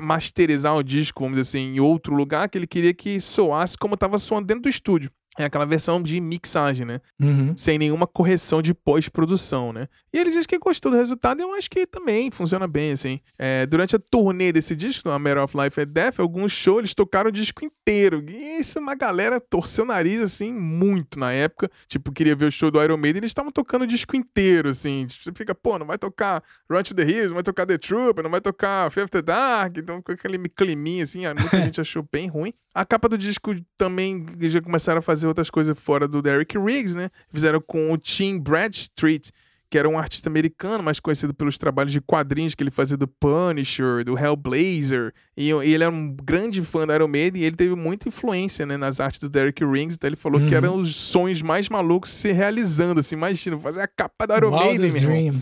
masterizar o disco, vamos dizer assim, em outro lugar, que ele queria que soasse como estava soando dentro do estúdio. É aquela versão de mixagem, né? Uhum. Sem nenhuma correção de pós-produção, né? E ele diz que gostou do resultado e eu acho que também funciona bem, assim. É, durante a turnê desse disco, A Matter of Life and Death, alguns shows eles tocaram o disco inteiro. E isso uma galera torceu o nariz, assim, muito na época. Tipo, queria ver o show do Iron Maiden, eles estavam tocando o disco inteiro, assim. Tipo, você fica, pô, não vai tocar Run to the Hills, não vai tocar The Trooper, não vai tocar Fear of the Dark. Então, com aquele climinha, assim, muita gente achou bem ruim. A capa do disco também já começaram a fazer outras coisas fora do Derek Riggs, né? Fizeram com o Tim Bradstreet, que era um artista americano, mais conhecido pelos trabalhos de quadrinhos que ele fazia do Punisher, do Hellblazer. E, e ele era um grande fã da Iron Maiden e ele teve muita influência né, nas artes do Derek Riggs. Então ele falou uhum. que eram os sonhos mais malucos se realizando. Assim, imagina, fazer a capa da Iron Maiden, meu irmão.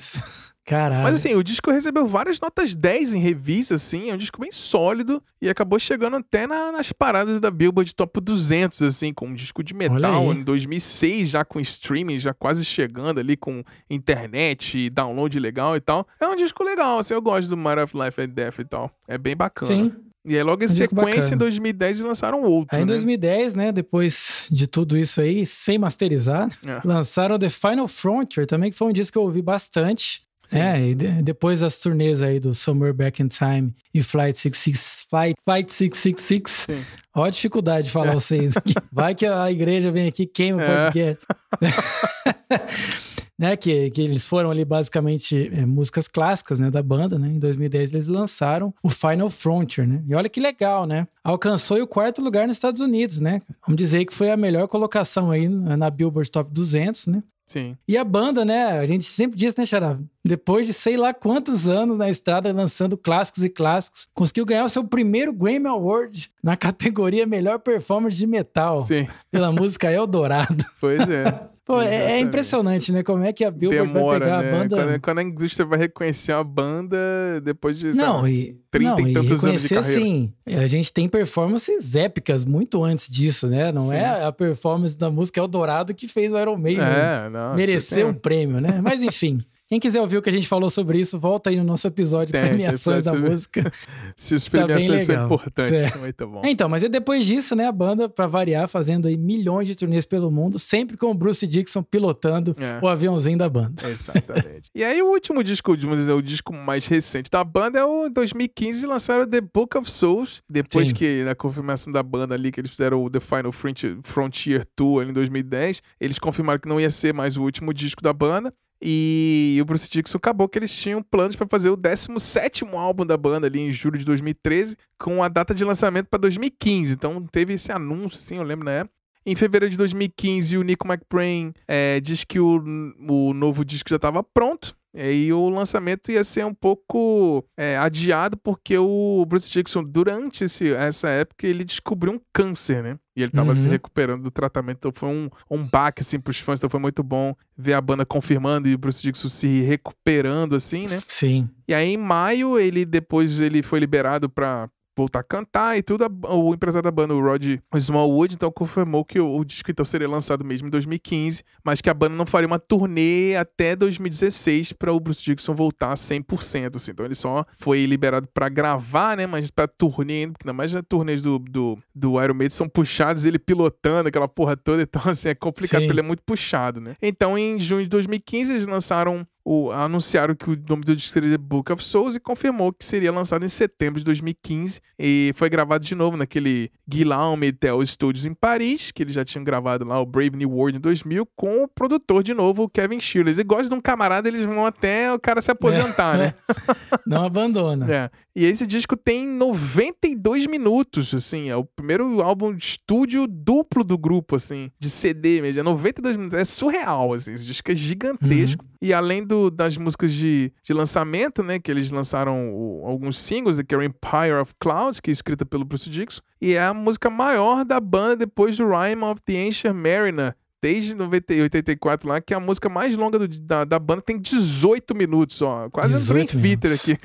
Caralho. Mas assim, o disco recebeu várias notas 10 em revista, assim, é um disco bem sólido e acabou chegando até na, nas paradas da Billboard Top 200, assim, com um disco de metal em 2006, já com streaming, já quase chegando ali com internet e download legal e tal. É um disco legal, assim, eu gosto do Matter of Life and Death e tal. É bem bacana. Sim. E aí, logo em um sequência, em 2010, lançaram outro. Aí, em né? 2010, né? Depois de tudo isso aí, sem masterizar, é. lançaram The Final Frontier também, que foi um disco que eu ouvi bastante. Sim. É, e de, depois das turnês aí do Somewhere Back in Time e Flight 66, Flight, Flight 666, Sim. ó a dificuldade de falar é. vocês aqui. Vai que a igreja vem aqui queima o é. podcast. né, que, que eles foram ali basicamente é, músicas clássicas, né, da banda, né? Em 2010 eles lançaram o Final Frontier, né? E olha que legal, né? Alcançou o quarto lugar nos Estados Unidos, né? Vamos dizer que foi a melhor colocação aí na Billboard Top 200, né? Sim. E a banda, né? A gente sempre diz, né, Xará? Depois de sei lá quantos anos na estrada lançando clássicos e clássicos, conseguiu ganhar o seu primeiro Grammy Award na categoria Melhor Performance de Metal. Sim. Pela música Eldorado. Pois é. Pô, é, é, impressionante, né? Como é que a Billboard Demora, vai pegar né? a banda. Quando, quando, a indústria vai reconhecer a banda depois de não, sabe, e, 30 não, e tantos e anos de carreira. Sim, a gente tem performances épicas muito antes disso, né? Não é sim. é a performance da música Eldorado que fez o Iron Maiden é, merecer um prêmio, né? Mas enfim. Quem quiser ouvir o que a gente falou sobre isso, volta aí no nosso episódio de premiações da sobre... música. Se os tá premiações tá são importantes, é. muito bom. Então, mas é depois disso, né, a banda, para variar, fazendo aí milhões de turnês pelo mundo, sempre com o Bruce Dixon pilotando é. o aviãozinho da banda. Exatamente. e aí o último disco, vamos dizer, o disco mais recente da banda é o 2015, lançaram The Book of Souls, depois Sim. que na confirmação da banda ali, que eles fizeram o The Final Frontier Tour ali em 2010, eles confirmaram que não ia ser mais o último disco da banda. E o Bruce Dixon acabou que eles tinham planos para fazer o 17 álbum da banda ali em julho de 2013, com a data de lançamento para 2015. Então teve esse anúncio, assim, eu lembro na época. Em fevereiro de 2015, o Nico McBrain é, diz que o, o novo disco já estava pronto. E o lançamento ia ser um pouco é, adiado porque o Bruce Dixon, durante esse, essa época, ele descobriu um câncer, né? E ele estava uhum. se recuperando do tratamento. Então foi um, um baque, assim, pros fãs. Então foi muito bom ver a banda confirmando e o Bruce Dixon se recuperando, assim, né? Sim. E aí, em maio, ele depois ele foi liberado para voltar a cantar e tudo. O empresário da banda, o Rod Smallwood, então confirmou que o, o, disco então seria lançado mesmo em 2015, mas que a banda não faria uma turnê até 2016 para o Bruce Dixon voltar 100%. Assim. Então ele só foi liberado para gravar, né? Mas para turnê, porque ainda mais as turnês do, do, do Iron Maiden são puxados, ele pilotando aquela porra toda, então assim, é complicado, porque ele é muito puxado, né? Então em junho de 2015 eles lançaram o, anunciaram que o nome do disco seria The Book of Souls e confirmou que seria lançado em setembro de 2015 e foi gravado de novo naquele Guillaume Metal Studios em Paris, que eles já tinham gravado lá o Brave New World em 2000 com o produtor de novo, o Kevin Shirley. E gosta de um camarada, eles vão até o cara se aposentar, é, né? Não abandona. É. E esse disco tem 92 minutos, assim, é o primeiro álbum de estúdio duplo do grupo, assim, de CD mesmo, é 92 minutos, é surreal, assim, esse disco é gigantesco. Uhum. E além do, das músicas de, de lançamento, né, que eles lançaram o, alguns singles, que é o Empire of Clouds, que é escrita pelo Bruce Dixon, e é a música maior da banda depois do Rhyme of the Ancient Mariner, desde 90, 84 lá, que é a música mais longa do, da, da banda, tem 18 minutos, ó. Quase um Dream Theater aqui.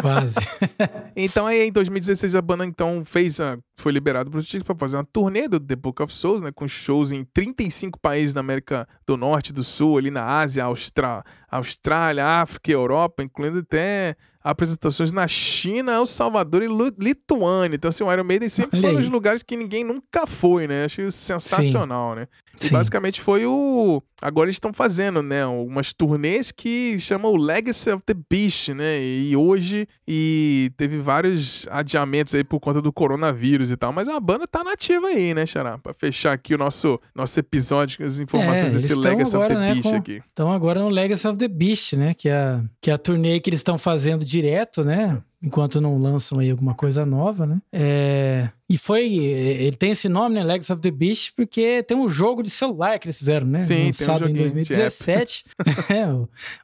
Quase. então aí em 2016 a banda então fez a, foi liberado para os Chiefs para fazer uma turnê do The Book of Souls, né, com shows em 35 países da América do Norte, do Sul, ali na Ásia, Austra, Austrália, África e Europa, incluindo até apresentações na China, El Salvador e Lituânia. Então, assim, o Iron Maiden sempre foi um dos lugares que ninguém nunca foi, né? Achei sensacional, Sim. né? E Sim. basicamente foi o. Agora eles estão fazendo, né? Algumas turnês que chamam o Legacy of the Beast, né? E hoje. E teve vários adiamentos aí por conta do coronavírus e tal. Mas a banda tá nativa aí, né, Xará? Pra fechar aqui o nosso, nosso episódio com as informações é, desse Legacy agora, of the né, Beast com... aqui. Então agora no Legacy of the Beast, né? Que é a, que é a turnê que eles estão fazendo direto, né? Enquanto não lançam aí alguma coisa nova, né? É... E foi. Ele tem esse nome, né? Legacy of the Beast, porque tem um jogo de celular que eles fizeram, né? Sim, Lançado tem um em 2017. é,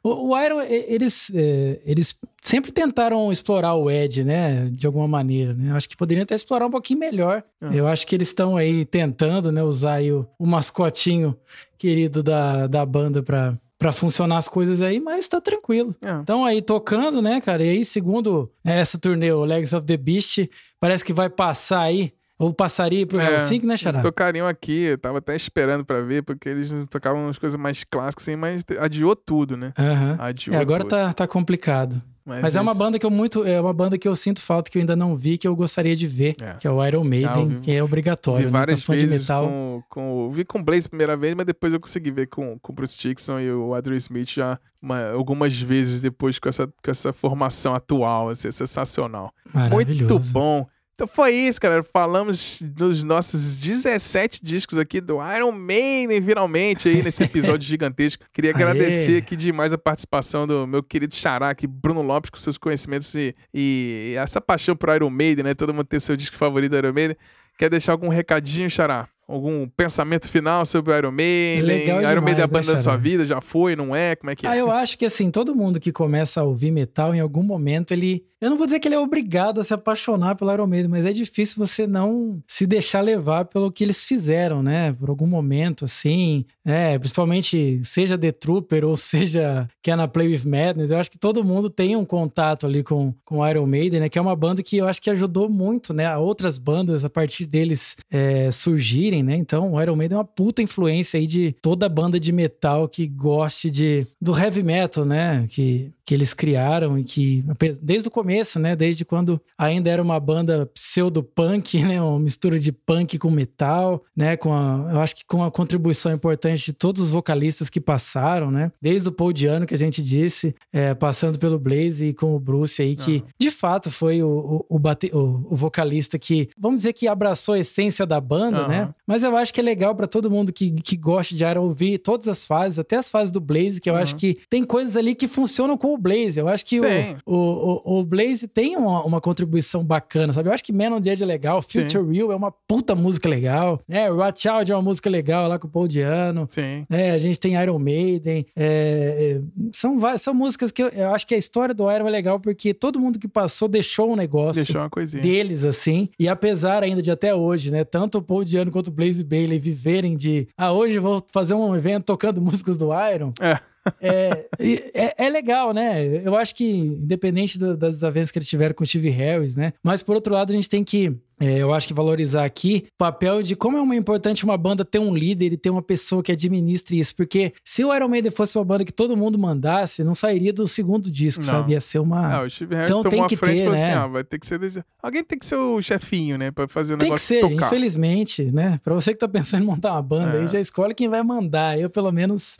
o, o Iron, eles, é, eles sempre tentaram explorar o Ed, né? De alguma maneira, né? Acho que poderiam até explorar um pouquinho melhor. Uhum. Eu acho que eles estão aí tentando, né? Usar aí o, o mascotinho querido da, da banda para para funcionar as coisas aí, mas tá tranquilo. É. Então aí tocando, né, cara? E aí, segundo essa turnê, o Legs of the Beast, parece que vai passar aí ou passaria pro é, Helsinki, né, Xará? Eles tocariam aqui, eu tava até esperando pra ver, porque eles tocavam umas coisas mais clássicas, assim, mas adiou tudo, né? Uhum. Adiou é, agora tudo. Tá, tá complicado. Mas, Mas é uma banda que eu muito. É uma banda que eu sinto falta, que eu ainda não vi, que eu gostaria de ver, é. que é o Iron Maiden, ah, que é obrigatório. Vi né? várias né? vezes com, com. Vi com o Blaze a primeira vez, mas depois eu consegui ver com, com o Bruce Dixon e o Adrian Smith já uma, algumas vezes depois com essa, com essa formação atual. Assim, é sensacional. Muito bom. Então foi isso, galera. Falamos dos nossos 17 discos aqui do Iron Maiden, finalmente, aí nesse episódio gigantesco. Queria agradecer aqui demais a participação do meu querido xará aqui, Bruno Lopes, com seus conhecimentos e, e essa paixão por Iron Maiden, né? Todo mundo tem seu disco favorito do Iron Maiden. Quer deixar algum recadinho, xará? Algum pensamento final sobre o Iron Maiden? Legal Iron Maiden é a demais, banda né, da sua vida? Já foi, não é? Como é que é? Ah, eu acho que assim, todo mundo que começa a ouvir metal, em algum momento, ele. Eu não vou dizer que ele é obrigado a se apaixonar pelo Iron Maiden, mas é difícil você não se deixar levar pelo que eles fizeram, né? Por algum momento, assim. É, principalmente, seja The Trooper ou seja Can I Play With Madness, eu acho que todo mundo tem um contato ali com, com o Iron Maiden, né? Que é uma banda que eu acho que ajudou muito, né? A outras bandas, a partir deles é, surgirem, né? Então, o Iron Maiden é uma puta influência aí de toda banda de metal que goste de, do heavy metal, né? Que, que eles criaram e que, desde o começo, né? Desde quando ainda era uma banda pseudo-punk, né? Uma mistura de punk com metal, né? Com a, eu acho que com a contribuição importante de todos os vocalistas que passaram, né? Desde o Paul Diano, que a gente disse, é, passando pelo Blaze e com o Bruce aí, que de fato foi o, o, o, bate- o- o vocalista que, vamos dizer que abraçou a essência da banda, Aham. né? Mas eu acho que é legal pra todo mundo que, que gosta de Iron ouvir todas as fases, até as fases do Blaze, que eu acho que tem coisas ali que funcionam com o Blaze. Eu acho que o, Sim. o, o, Blaze tem uma, uma contribuição bacana, sabe? Eu acho que Man on the Edge é legal, Future Real é uma puta música legal, né? Watch Out é uma música legal lá com o Paul Diano. Sim. É, a gente tem Iron Maiden. é, é, são, são músicas que eu, eu acho que a história do Iron é legal porque todo mundo que passou deixou um negócio Deixou uma coisinha. deles, assim. E apesar ainda de até hoje, né? Tanto o Paul Diano quanto o Blaze Bailey viverem de. Ah, hoje vou fazer um evento tocando músicas do Iron. É. É, é, é legal, né? Eu acho que, independente do- das desavenças que eles tiveram com o Steve Harris, né? Mas, por outro lado, a gente tem que. É, eu acho que valorizar aqui o papel de como é uma importante uma banda ter um líder e ter uma pessoa que administre isso. Porque se o Iron Maiden fosse uma banda que todo mundo mandasse, não sairia do segundo disco, Não. sabe? Ia ser uma. Ah, o Steve Harris Então tomou tem que frente ter, falou assim: né? ah, vai ter que ser. desse- Alguém tem que ser o chefinho, né? Pra fazer o Tem que negócio ser, tocar. infelizmente, né? Pra você que tá pensando em montar uma banda É. aí, já escolhe quem vai mandar. Eu, pelo menos.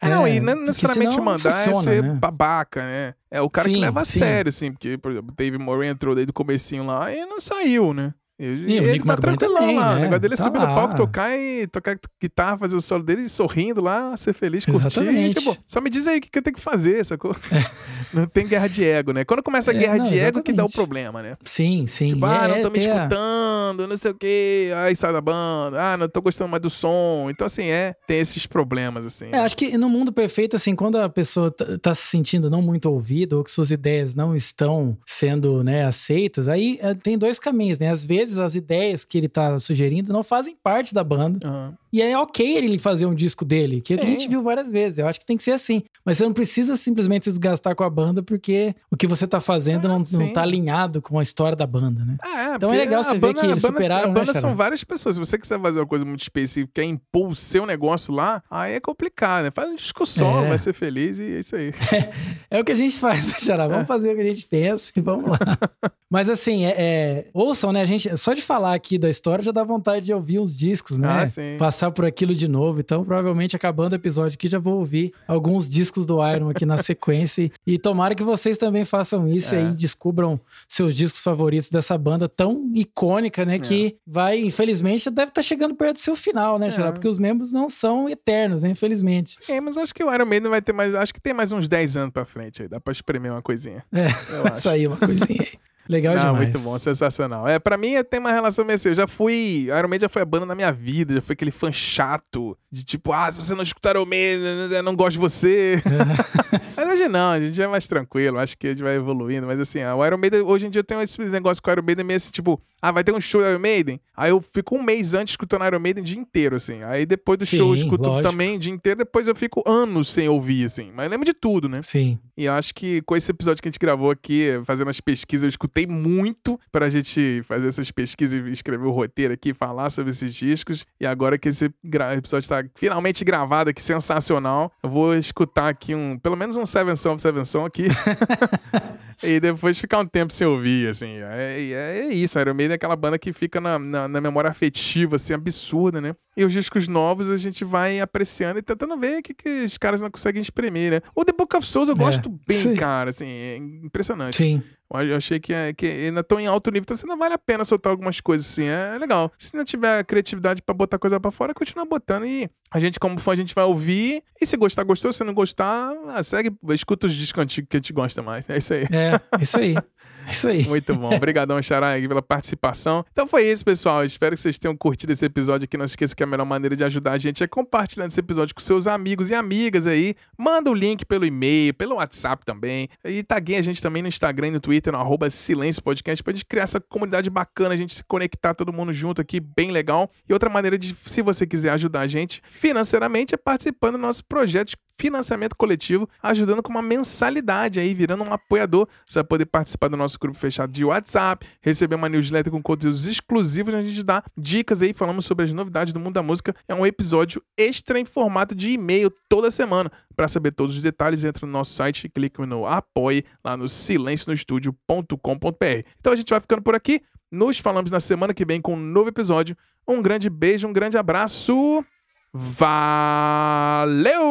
É, não, e não porque necessariamente não mandar é funciona, ser né? babaca, né? É o cara que Sim, leva a sim. sério, assim, porque, por exemplo, o Dave Moore entrou desde o comecinho lá e não saiu, né? E, E o ele Nico tá McBrain tranquilão também, lá. O né? negócio dele é Tá subir no lá. palco, tocar e tocar guitarra, fazer o solo dele e sorrindo lá, ser feliz, curtir. Exatamente. Tipo, só me diz aí o que que eu tenho que fazer, sacou? não tem guerra de ego, né? Quando começa a É, guerra não, de ego que dá o exatamente. problema, né? Sim, sim. Tipo, ah, É, não tô me ter a- escutando, não sei o quê, aí sai da banda, ah, não tô gostando mais do som. Então, assim, é, tem esses problemas, assim. É, acho que no mundo perfeito, assim, quando a pessoa tá, tá se sentindo não muito ouvida ou que suas ideias não estão sendo, né, aceitas, aí é, tem dois caminhos, né? Às vezes as ideias que ele tá sugerindo não fazem parte da banda. Aham. E é ok ele fazer um disco dele, que é que a Sim. gente viu várias vezes. Eu acho que tem que ser assim. Mas você não precisa simplesmente desgastar com a banda porque o que você tá fazendo Ah, não, não sim. tá alinhado com a história da banda, né? Ah, é, Então é legal você ver banda- que eles banda, superaram, A né, banda são Xará? várias pessoas. Se você quiser fazer uma coisa muito específica, quer impor o seu negócio lá, aí é complicado, né? Faz um disco só, É. vai ser feliz e é isso aí. É o que a gente faz, né, Xará? Vamos fazer o que a gente pensa e vamos lá. Mas assim, é, é- ouçam, né? A gente, só de falar aqui da história já dá vontade de ouvir uns discos, né? Ah, sim. Passar por aquilo de novo. Então, provavelmente, acabando o episódio aqui, já vou ouvir alguns discos do Iron aqui na sequência. E, tomara que vocês também façam isso É. e aí descubram seus discos favoritos dessa banda tão icônica, né? Que vai, infelizmente, já deve estar chegando perto do seu final, né, Xará? É. Porque os membros não são eternos, né? Infelizmente. É, mas acho que o Iron Maiden vai ter mais. Acho que tem mais uns 10 anos pra frente aí. Dá pra espremer uma coisinha. É, Eu vai acho. sair uma coisinha aí. Legal Não, demais. muito bom, sensacional. É, pra mim tem uma relação meio assim. Eu já fui. Iron Maiden já foi a banda na minha vida, já foi aquele fã chato. De tipo, ah, se você não escutar Iron Maiden, eu não gosto de você. mas hoje não, a gente é mais tranquilo. Acho que a gente vai evoluindo. Mas assim, o Iron Maiden, hoje em dia eu tenho esse negócio com o Iron Maiden meio assim, tipo, ah, vai ter um show do Iron Maiden. Aí eu fico um mês antes escutando Iron Maiden o dia inteiro, assim. Aí depois do show eu Sim, escuto lógico. também o dia inteiro. Depois eu fico anos sem ouvir, assim. Mas eu lembro de tudo, né? Sim. E eu acho que com esse episódio que a gente gravou aqui, fazendo as pesquisas, eu escutei muito pra gente fazer essas pesquisas e escrever o roteiro aqui, falar sobre esses discos. E agora que esse episódio tá finalmente gravado aqui, sensacional, eu vou escutar aqui um, pelo menos um Seven Song, Seven Song aqui. e depois ficar um tempo sem ouvir, assim. É, é, é isso, Iron Maiden é aquela banda que fica na, na, na memória afetiva, assim, absurda, né? E os discos novos a gente vai apreciando e tentando ver o que, que os caras não conseguem exprimir, né? O The Book of Souls eu É, gosto bem, sim. cara, assim, é impressionante. Sim. Eu achei que, é, que ainda estão em alto nível, então assim, não vale a pena soltar algumas coisas assim, é legal. Se não tiver criatividade pra botar coisa pra fora, continua botando e a gente, como fã, a gente vai ouvir. E se gostar, gostou. Se não gostar, ah, segue, escuta os discos antigos que a gente gosta mais. É isso aí. É, isso aí. Isso aí. Muito bom. Obrigadão, Xarai, pela participação. Então foi isso, pessoal. Espero que vocês tenham curtido esse episódio aqui. Não esqueça que a melhor maneira de ajudar a gente é compartilhando esse episódio com seus amigos e amigas aí. Manda o link pelo e-mail, pelo WhatsApp também. E taguei a gente também no Instagram e no Twitter, no arroba Silêncio Podcast, pra gente criar essa comunidade bacana, a gente se conectar todo mundo junto aqui, bem legal. E outra maneira de, se você quiser ajudar a gente financeiramente, é participando do nosso projeto de financiamento coletivo, ajudando com uma mensalidade aí, virando um apoiador. Você vai poder participar do nosso grupo fechado de WhatsApp, receber uma newsletter com conteúdos exclusivos, a gente dá dicas aí, falamos sobre as novidades do mundo da música. É um episódio extra em formato de e-mail toda semana. Para saber todos os detalhes, entra no nosso site e clique no apoie lá no silencionostudio.com.br. Então a gente vai ficando por aqui. Nos falamos na semana que vem com um novo episódio. Um grande beijo, um grande abraço. Valeu!